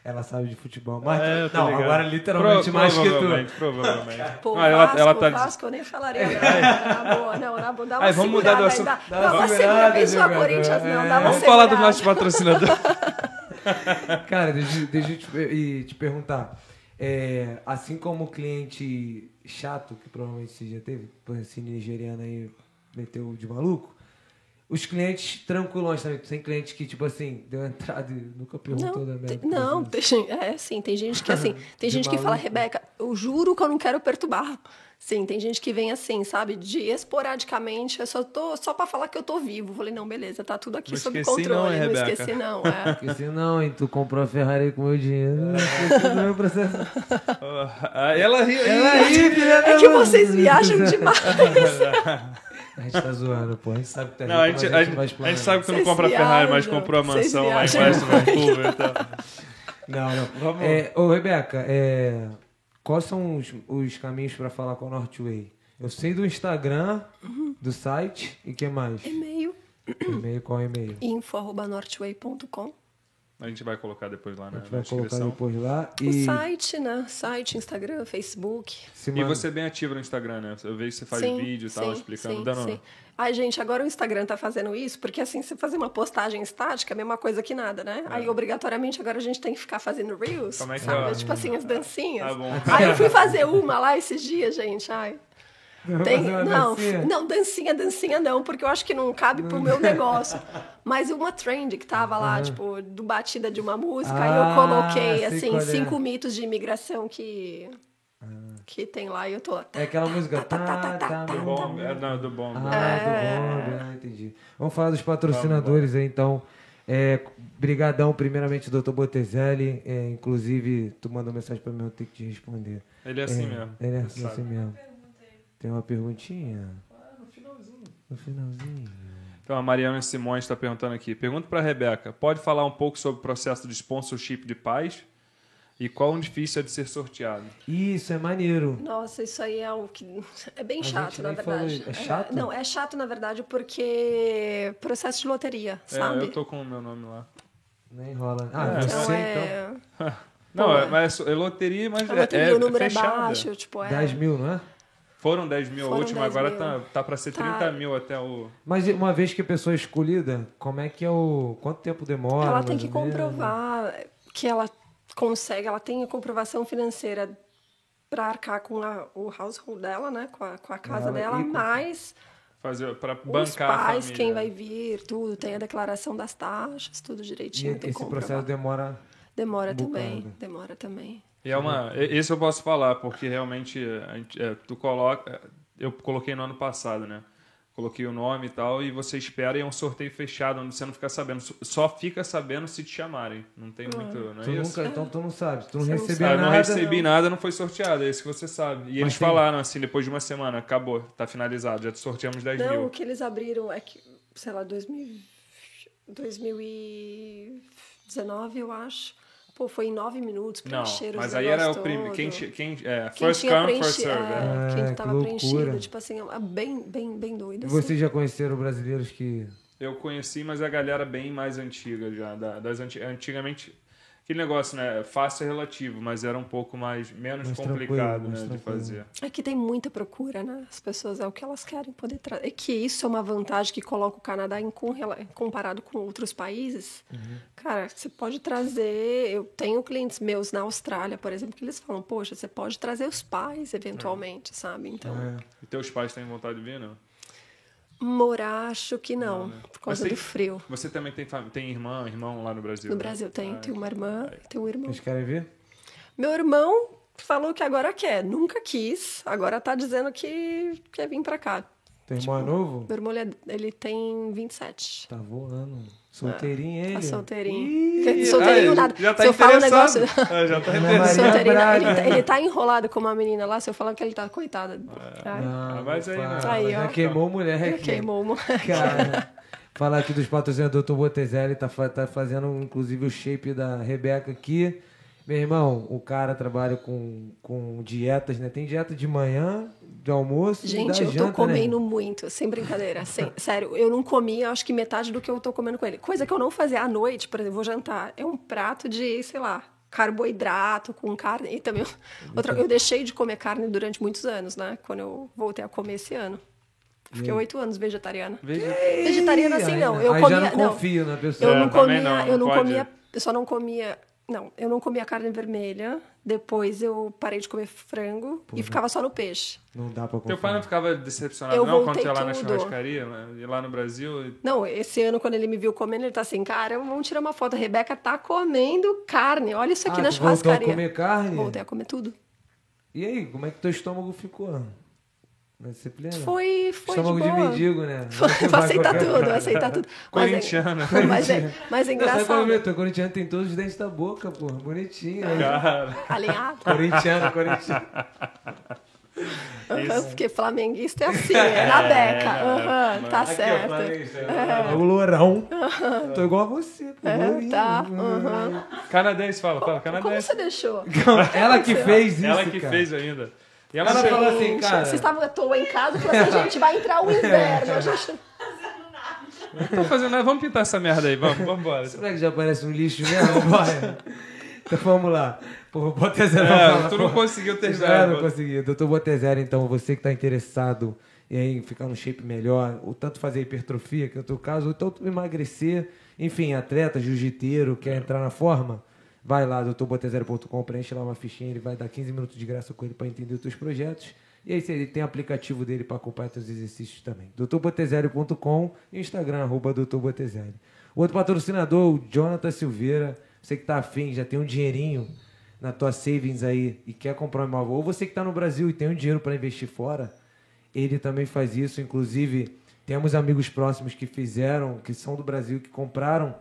Ela sabe de futebol. Mas, É, não, ligado. agora literalmente Pro- mais que tu. provavelmente, Provavelmente. *laughs* Pô, Não, ela, Vasco, ela tá. Vasco eu nem falaria. *laughs* Na boa, não, na boa. Dá uma Ai, vamos mudar do segurada aí, assunto. Dá, Dá uma uma segurada, segurada. Jogador. Corinthians, não. É. Dá uma Vamos falar dos segurada. nossos patrocinadores. *laughs* Cara, deixa, deixa eu te, e te perguntar. É, assim como o cliente chato, que provavelmente você já teve, por esse nigeriano aí meteu de maluco, os clientes tranquilões também. Tem clientes que, tipo assim, deu entrada e nunca perguntou da Não, merda. tem, não, tem, gente- é assim, tem gente que assim, *laughs* tem gente que fala. Rebeca, eu juro que eu não quero perturbar. Sim, tem gente que vem assim, sabe, de esporadicamente, eu só tô só para falar que eu tô vivo. Falei, não, beleza, tá tudo aqui Não sob esqueci controle, não, não Rebeca? esqueci não, é. *laughs* Porque senão, hein, tu comprou a Ferrari com meu dinheiro. esqueci do meu processo. *laughs* Ah, ela ri. Ela ri, filha da É que vocês viajam demais. A gente tá zoando, pô. A gente sabe que tá Não, a gente, a, gente, a gente explanar. sabe que tu não compra a Ferrari, mas comprou a mansão lá embaixo do Vancouver. Então. Não, não. Vamos. É, ô, Rebeca, é, quais são os, os caminhos pra falar com a Northway? Eu sei do Instagram, do site e que mais? E-mail. E-mail, qual é o e-mail? info.northway.com. A gente vai colocar depois lá A na, gente na vai colocar descrição. depois lá. O E, site, né? Site, Instagram, Facebook. se E você é bem ativa no Instagram, né? Eu vejo que você faz Sim, vídeo e tal, sim, explicando, sim, dando... sim. Ai, gente, agora o Instagram tá fazendo isso, porque assim, você fazer uma postagem estática é a mesma coisa que nada, né? Aí, obrigatoriamente, agora a gente tem que ficar fazendo Reels, Como é que sabe? é? Tipo assim, as dancinhas. Tá bom. Aí eu fui fazer uma lá esses dias, gente, ai... Tem, uma não, dancinha? não, dancinha, dancinha não, porque eu acho que não cabe pro meu negócio. Mas uma trend que tava lá, tipo, do batida de uma música, aí Ah, eu coloquei, assim, é. cinco mitos de imigração que, que tem lá e eu tô... É aquela música. Tá, tá, Do bom, é, não, do bom. Ah, do Bomb, ah, entendi. Vamos falar dos patrocinadores aí, então. É, brigadão, primeiramente, doutor Botezelli. É, inclusive, tu mandou mensagem pra mim, eu tenho que te responder. Ele é assim mesmo. Ele é assim, assim mesmo. Tem uma perguntinha? No finalzinho. Então, a Mariana Simões está perguntando aqui. Pergunta para a Rebeca. Pode falar um pouco sobre o processo de sponsorship de pais? E qual o difícil é de ser sorteado? Isso, é maneiro. Nossa, isso aí é o que. É bem A chato, na falou verdade. isso. É chato? não, é chato, na verdade, porque processo de loteria, sabe? É, eu tô com o meu nome lá. Nem rola. Ah, É. você então então. é. *laughs* Não, Pô, é, mas é loteria, mas é, loteria, é o número fechada. é baixo, tipo, é. 10 mil, não é? Foram 10 mil a Foram última, 10 agora mil. tá, tá para ser Tá. 30 mil até o... Mas uma vez que a pessoa é escolhida, como é que é o. Quanto tempo demora? Ela tem mais que comprovar que ela consegue, ela tem a comprovação financeira para arcar com a- o household dela, né? Com a, com a casa Ela- dela, e mas Fazer para os bancar a pais, quem vai vir, tudo, tem a declaração das taxas, tudo E direitinho, que esse processo demora. Demora um também, bocado. demora também. E é uma, esse eu posso falar, porque realmente a gente- é, tu coloca. Eu coloquei no ano passado, né? Coloquei o nome e tal, e você espera e é um sorteio fechado, onde você não fica sabendo. Só fica sabendo se te chamarem. Não tem muito. Não é Tu isso? nunca, então tu não sabe. Tu não não recebeu Ah, eu nada. não recebi nada, não foi sorteado, é isso que você sabe. E eles tem- falaram assim, depois de uma semana, acabou, tá finalizado, já te sorteamos 10 Não, mil. o que eles abriram é que, sei lá, 2000, 2019, eu acho. Pô, foi em nove minutos, Não, preencheram mas os aí era o primeiro. Quem, quem, é, Quem first come, first serve. é. é, quem que tava loucura. preenchido, tipo assim, é bem, bem, bem doido. E assim. vocês já conheceram brasileiros que. Eu conheci, mas a galera bem mais antiga já. da- das anti- antigamente. Aquele negócio, né? Fácil é relativo, mas era um pouco mais menos Mais complicado né, de fazer. É que tem muita procura, né? As pessoas é o que elas querem poder trazer. É que isso é uma vantagem que coloca o Canadá em comparado com outros países. Uhum. Cara, você pode trazer. Eu tenho clientes meus na Austrália, por exemplo, que eles falam: Poxa, você pode trazer os pais eventualmente, sabe? Então, É. E teus pais têm vontade de vir, não? Morar, acho que não, né? por causa tem- do frio. Você também tem, tem irmã, irmão lá no Brasil? No né? Brasil tem, Ah, tem uma irmã, tem um irmão. Vocês querem ver? Meu irmão falou que agora quer, nunca quis, agora tá dizendo que quer vir pra cá. Teu irmão é novo? Meu irmão, ele, é- ele tem 27. Tá voando. Solteirinho ele. Tá solteirinho. Ih, solteirinho ah, nada. Já tá se eu falo um negócio. *laughs* Ah, já tá interessado. Ele, tá- ele tá enrolado com uma menina lá, se eu falar que ele tá coitado. Ai, Não, Ah, mas aí, não né? Aí, já ó. queimou mulher aqui. queimou uma. Cara, *laughs* falar aqui dos patrocinadores, doutor Botezelli tá, tá fazendo inclusive o shape da Rebeca aqui. Meu irmão, o cara trabalha com, com dietas, né? Tem dieta de manhã, de almoço e Gente, da eu tô janta, comendo né? muito, sem brincadeira. sem- *laughs* sério, eu não comia, acho que metade do que eu tô comendo com ele. Coisa que eu não fazia à noite, por exemplo, vou jantar. É um prato de, sei lá, carboidrato com carne. E também. *laughs* Outra, eu deixei de comer carne durante muitos anos, né? Quando eu voltei a comer esse ano. Eu Fiquei oito anos vegetariana. Vegetariana assim não. né? Eu comia. já não confio na pessoa. Eu É, não também comia, não, eu não pode. comia, eu só não comia, não, eu não comia carne vermelha. Depois eu parei de comer frango e ficava só no peixe. Não dá pra Teu confiar. pai não ficava decepcionado, Eu não, quando ia lá na tudo. churrascaria, né? E lá no Brasil? e- Não, esse ano quando ele me viu comendo, ele tá assim, cara, vamos tirar uma foto. A Rebeca tá comendo carne. Olha isso aqui Ah, na tu voltou a churrascaria. comer carne? Voltei a comer tudo. E aí, como é que teu estômago ficou? Na disciplina? Foi, foi Estômago de de, mendigo, né? *laughs* Foi, vou aceitar tudo, vou aceitar tudo. Mas é, Corintiano. *laughs* mas é, mas é Não, sabe qual é engraçado. corintiano tem todos os dentes da boca, pô. Bonitinho. né? Cara, Alinhado. Corintiano, corintiano. Aham, Porque flamenguista é assim, é na beca. Aham, tá Aqui, certo. Flamenguista. O lourão. Tô igual a você, pô. É, tá. aham. canadense, fala, fala, Como canadense. você deixou? Ela que fez isso, Ela que cara. fez ainda. E ela, Ela chegou- falou assim, Gente, cara... Vocês estavam à toa em casa e falaram assim, gente, vai entrar o *laughs* inverno. A gente... Não tô fazendo nada, vamos pintar essa merda aí, vamos, vamos embora. Será que já parece um lixo mesmo? *laughs* Bora. Então vamos lá. Pô, Botezero É, fala, tu não pô. conseguiu terminar. Já não consegui. Doutor Botezero, então, você que está interessado em ficar no shape melhor, ou tanto fazer hipertrofia, que é o teu caso, ou tanto emagrecer, enfim, atleta, jiu-jiteiro, quer entrar na forma, vai lá, doutorbotezero.com, preenche lá uma fichinha, ele vai dar 15 minutos de graça com ele para entender os teus projetos. E aí, se ele tem aplicativo dele para acompanhar teus exercícios também. doutorbotezero.com e Instagram, arroba doutorbotezero. O outro patrocinador, o Jonathan Silveira, você que tá afim, já tem um dinheirinho na tua savings aí e quer comprar um imóvel, ou você que está no Brasil e tem um dinheiro para investir fora, ele também faz isso. Inclusive, temos amigos próximos que fizeram, que são do Brasil, que compraram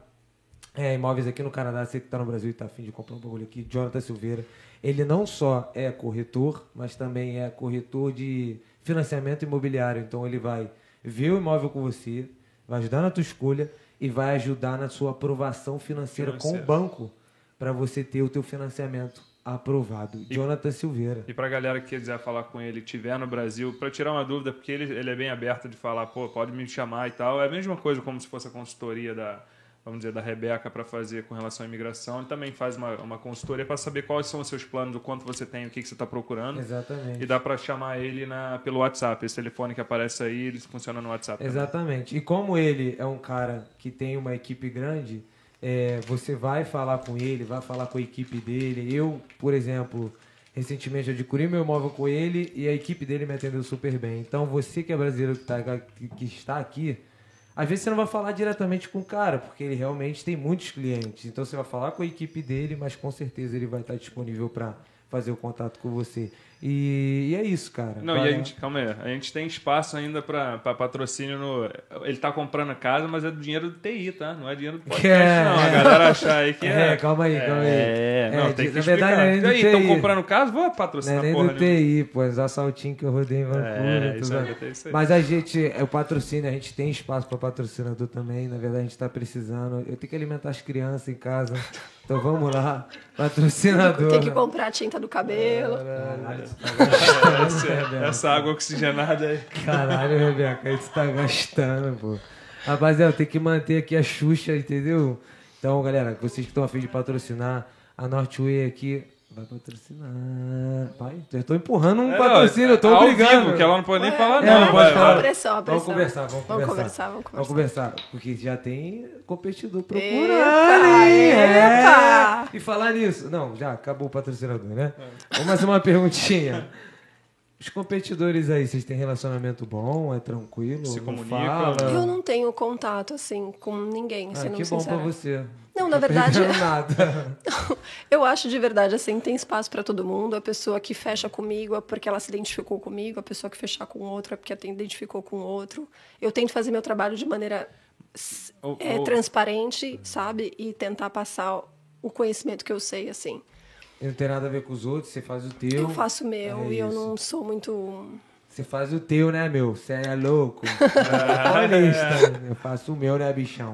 é, imóveis aqui no Canadá. Você que está no Brasil e está afim de comprar um bagulho aqui, Jonathan Silveira. Ele não só é corretor, mas também é corretor de financiamento imobiliário. Então, ele vai ver o imóvel com você, vai ajudar na tua escolha e vai ajudar na sua aprovação financeira, com o banco para você ter o teu financiamento aprovado. Jonathan Silveira. E pra galera que quiser falar com ele, tiver no Brasil, pra tirar uma dúvida, porque ele, ele é bem aberto de falar, pô, pode me chamar e tal. É a mesma coisa como se fosse a consultoria da, vamos dizer, da Rebeca para fazer com relação à imigração. Ele também faz uma, uma consultoria para saber quais são os seus planos, o quanto você tem, o que, que você está procurando. Exatamente. E dá para chamar ele na, pelo WhatsApp. Esse telefone que aparece aí, ele funciona no WhatsApp. também. Exatamente. E como ele é um cara que tem uma equipe grande, é, você vai falar com ele, vai falar com a equipe dele. Eu, por exemplo, recentemente adquiri meu imóvel com ele e a equipe dele me atendeu super bem. Então, você que é brasileiro que, tá, que- que está aqui, às vezes você não vai falar diretamente com o cara, porque ele realmente tem muitos clientes. Então, você vai falar com a equipe dele, mas com certeza ele vai estar disponível para fazer o contato com você. E, e é isso, cara. Não, Vai e a gente, calma aí, a gente tem espaço ainda para patrocínio no. Ele tá comprando a casa, mas é do dinheiro do TI, tá? Não é dinheiro do *laughs* podcast, É, não. A é. galera achar aí que é. É, calma aí, calma aí. É, não, É, tem que na verdade, explicar. não é nem E estão comprando casa? Vou Não patrocinar é nem porra do. TI, pô, os assaltinhos que eu rodei em Vancouver. É, isso aí, é isso aí. Mas a gente, é o patrocínio, a gente tem espaço para patrocinador também. Na verdade, a gente está precisando. Eu tenho que alimentar as crianças em casa. Então vamos lá, *laughs* patrocinador. Tem que comprar tinta do cabelo. Caralho, Essa, essa água oxigenada aí. Caralho, Rebeca, aí você tá gastando, pô. Rapaziada, tem que manter aqui a Xuxa, entendeu? Então, galera, vocês que estão afim de patrocinar, a Northway aqui vai patrocinar. Vai, eu tô empurrando um É, patrocínio, eu tô ao obrigando. vivo, que ela não pode nem falar, É, não. não pode vai, falar. pressão, a pressão. Vamos conversar, vamos Vamos conversar. conversar, vamos Vamos conversar. conversar, porque já tem competidor procurando? É. epa. E falar nisso, não, já acabou o patrocinador, né? Vamos mais uma perguntinha. Os competidores aí, vocês têm relacionamento bom? É tranquilo? Se Não comunicam? fala? Eu não tenho contato, assim, com ninguém, Ah, sendo que bom sincera. pra você. Não, na verdade- *laughs* nada. *laughs* Eu acho de verdade, assim, tem espaço pra todo mundo. A pessoa que fecha comigo é porque ela se identificou comigo, a pessoa que fechar com outro é porque ela identificou com outro. Eu tento fazer meu trabalho de maneira é, o- transparente, sabe? E tentar passar o conhecimento que eu sei, assim. E não tem nada a ver com os outros, você faz o teu. Eu faço o meu É e eu isso. não sou muito. Você faz o teu, né, meu? Você é louco. *laughs* É paulista. Eu faço o meu, né, bichão?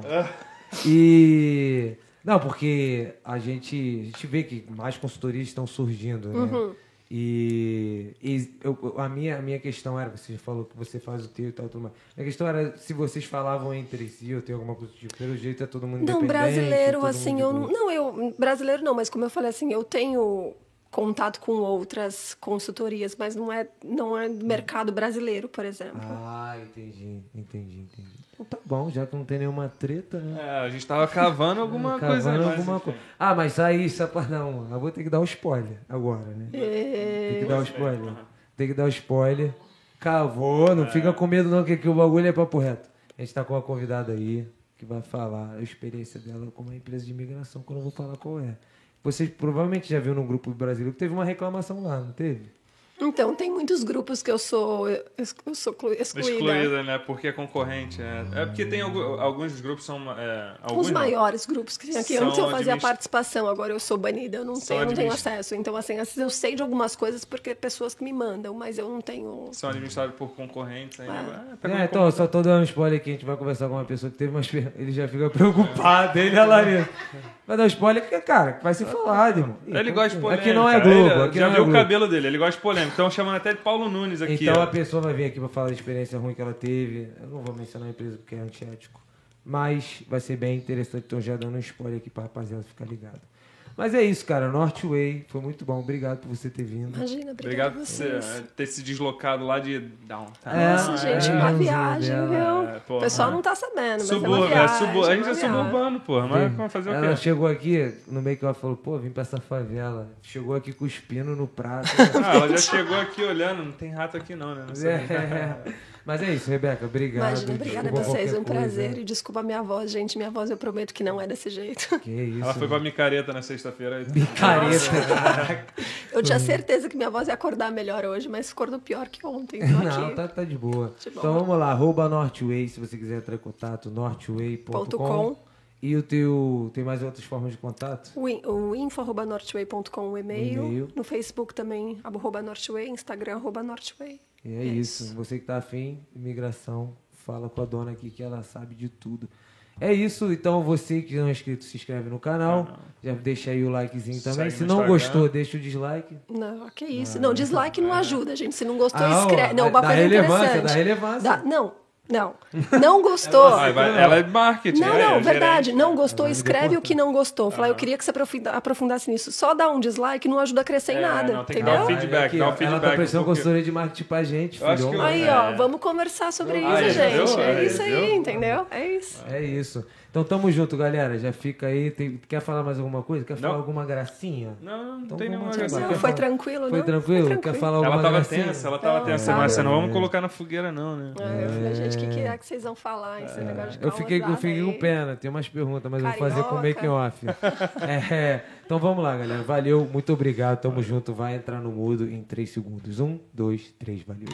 E. Não, porque a gente, a gente vê que mais consultorias estão surgindo, né? Uhum. E, e eu- a, minha, a minha questão era, você falou que você faz o teu e tal, tudo mais. A questão era se vocês falavam entre si ou tem alguma coisa do tipo. Pelo jeito é todo mundo Não, brasileiro, assim, eu de não. Não, eu. Brasileiro não, mas como eu falei assim, eu tenho contato com outras consultorias, mas não é, não é do mercado brasileiro, por exemplo. Ah, entendi, entendi, entendi. Então tá bom, já que não tem nenhuma treta, né? É, a gente tava cavando alguma coisa aí, Cavando alguma coisa. Ah, mas aí, não. Eu vou ter que dar um spoiler agora, né? É. Tem que dar um spoiler. Tem que dar um spoiler. Cavou, não fica com medo não, que aqui o bagulho é papo reto. A gente tá com uma convidada aí que vai falar a experiência dela com uma empresa de imigração, que eu não vou falar qual é. Vocês provavelmente já viram no grupo brasileiro que teve uma reclamação lá, não teve? Então, tem muitos grupos que eu sou, eu sou exclu- excluída. Excluída, né? Porque é concorrente. É, é porque tem algu- alguns dos grupos são. É, alguns Os não. maiores grupos que tem aqui. São Antes eu fazia administ- participação, agora eu sou banida, eu não, São tenho, eu não tenho acesso. Então, assim, eu sei de algumas coisas porque pessoas que me mandam, mas eu não tenho. São administrados por concorrentes. Aí, Ah. ah, pega É, uma então, eu só tô dando um spoiler aqui, a gente vai conversar com uma pessoa que teve per- Ele já fica preocupado, ele e a Larissa. Vai dar um spoiler que, cara, vai ser falado, irmão. Ele gosta de polêmica. Aqui não é. Globo, Ele- aqui já não é viu o Globo. cabelo dele, ele gosta de polêmica. Estão chamando até de Paulo Nunes aqui. Então ó. a pessoa vai vir aqui pra falar da experiência ruim que ela teve. Eu não vou mencionar a empresa porque é antiético. Mas vai ser bem interessante. Tô já dando um spoiler aqui pra rapaziada ficar ligado. Mas é isso, cara. Northway, foi muito bom. Obrigado por você ter vindo. Imagina, Obrigado obrigado por você eh, ter se deslocado lá de downtown. É, Nossa, gente, é, uma é, viagem, é, viu? é, o pessoal não tá sabendo, mas é uma é, viagem. subu- a gente é viagem. suburbano, porra. Mas vamos fazer o Ela quê? chegou aqui, no meio que ela falou, pô, vim pra essa favela. Chegou aqui cuspindo no prato. Ah, ela já chegou aqui olhando, não tem rato aqui não, né? Não sei. É. *laughs* Mas é isso, Rebeca. Obrigado. Imagina, obrigada a vocês, um prazer. coisa. E desculpa a minha voz, gente. Minha voz eu prometo que não é desse jeito. *laughs* Que isso. Ela foi pra micareta na sexta-feira. Picareta. *laughs* Eu tinha certeza que minha voz ia acordar melhor hoje, mas acordou pior que ontem. Não, aqui. tá, tá de boa. De boa. Então vamos lá, arroba Northway, se você quiser entrar em contato, northway.com. E o teu. Tem mais outras formas de contato? O, in- o info.northway.com, o e-mail. E-mail. No Facebook também, arroba Northway. Instagram, arroba Northway. E é, isso. Você que tá afim, imigração, fala com a dona aqui que ela sabe de tudo. É isso, então você que não é inscrito, se inscreve no canal. Já deixa aí o likezinho também. Segue Se não Instagram. gostou, deixa o dislike. Não, que isso. Não, dislike não ajuda, gente. Se não gostou, Ah, escreve. Não, uma dá coisa relevância, interessante. dá relevância. Dá- Não, não. Não gostou. Ah, ela é marketing. Não, é, não, é verdade. gerente. Não gostou, Ela escreve o que não gostou. Falar, eu queria que você aprofunda- aprofundasse nisso. Só dar um dislike não ajuda a crescer em É, nada. não, tem que entendeu? dar um feedback, Aqui, dá um ó, Ela tá feedback, prestando porque- consultoria de marketing pra gente, Eu acho filhão. que eu- Aí, É. ó, vamos conversar sobre Aí, isso, viu? gente. É Aí, isso aí, viu? entendeu? É isso. É isso. Então tamo junto, galera. Já fica aí. Tem- Quer falar mais alguma coisa? Quer falar Não. alguma gracinha? Não, não Então tem nenhuma graça. Não, foi falar? tranquilo, Foi não? tranquilo? Quer falar alguma Ela tava gracinha? tensa, ela tava Não, tensa, mas não vamos colocar na fogueira, não, né? É, eu falei, gente, o que, que é que vocês vão falar? Esse negócio de Eu fiquei, eu fiquei com pena, tem umas perguntas, mas eu vou fazer com Carioca. making off. É, então vamos lá, galera. Valeu, muito obrigado, tamo junto. Vai entrar no mudo em 3 segundos. Um, dois, três, valeu.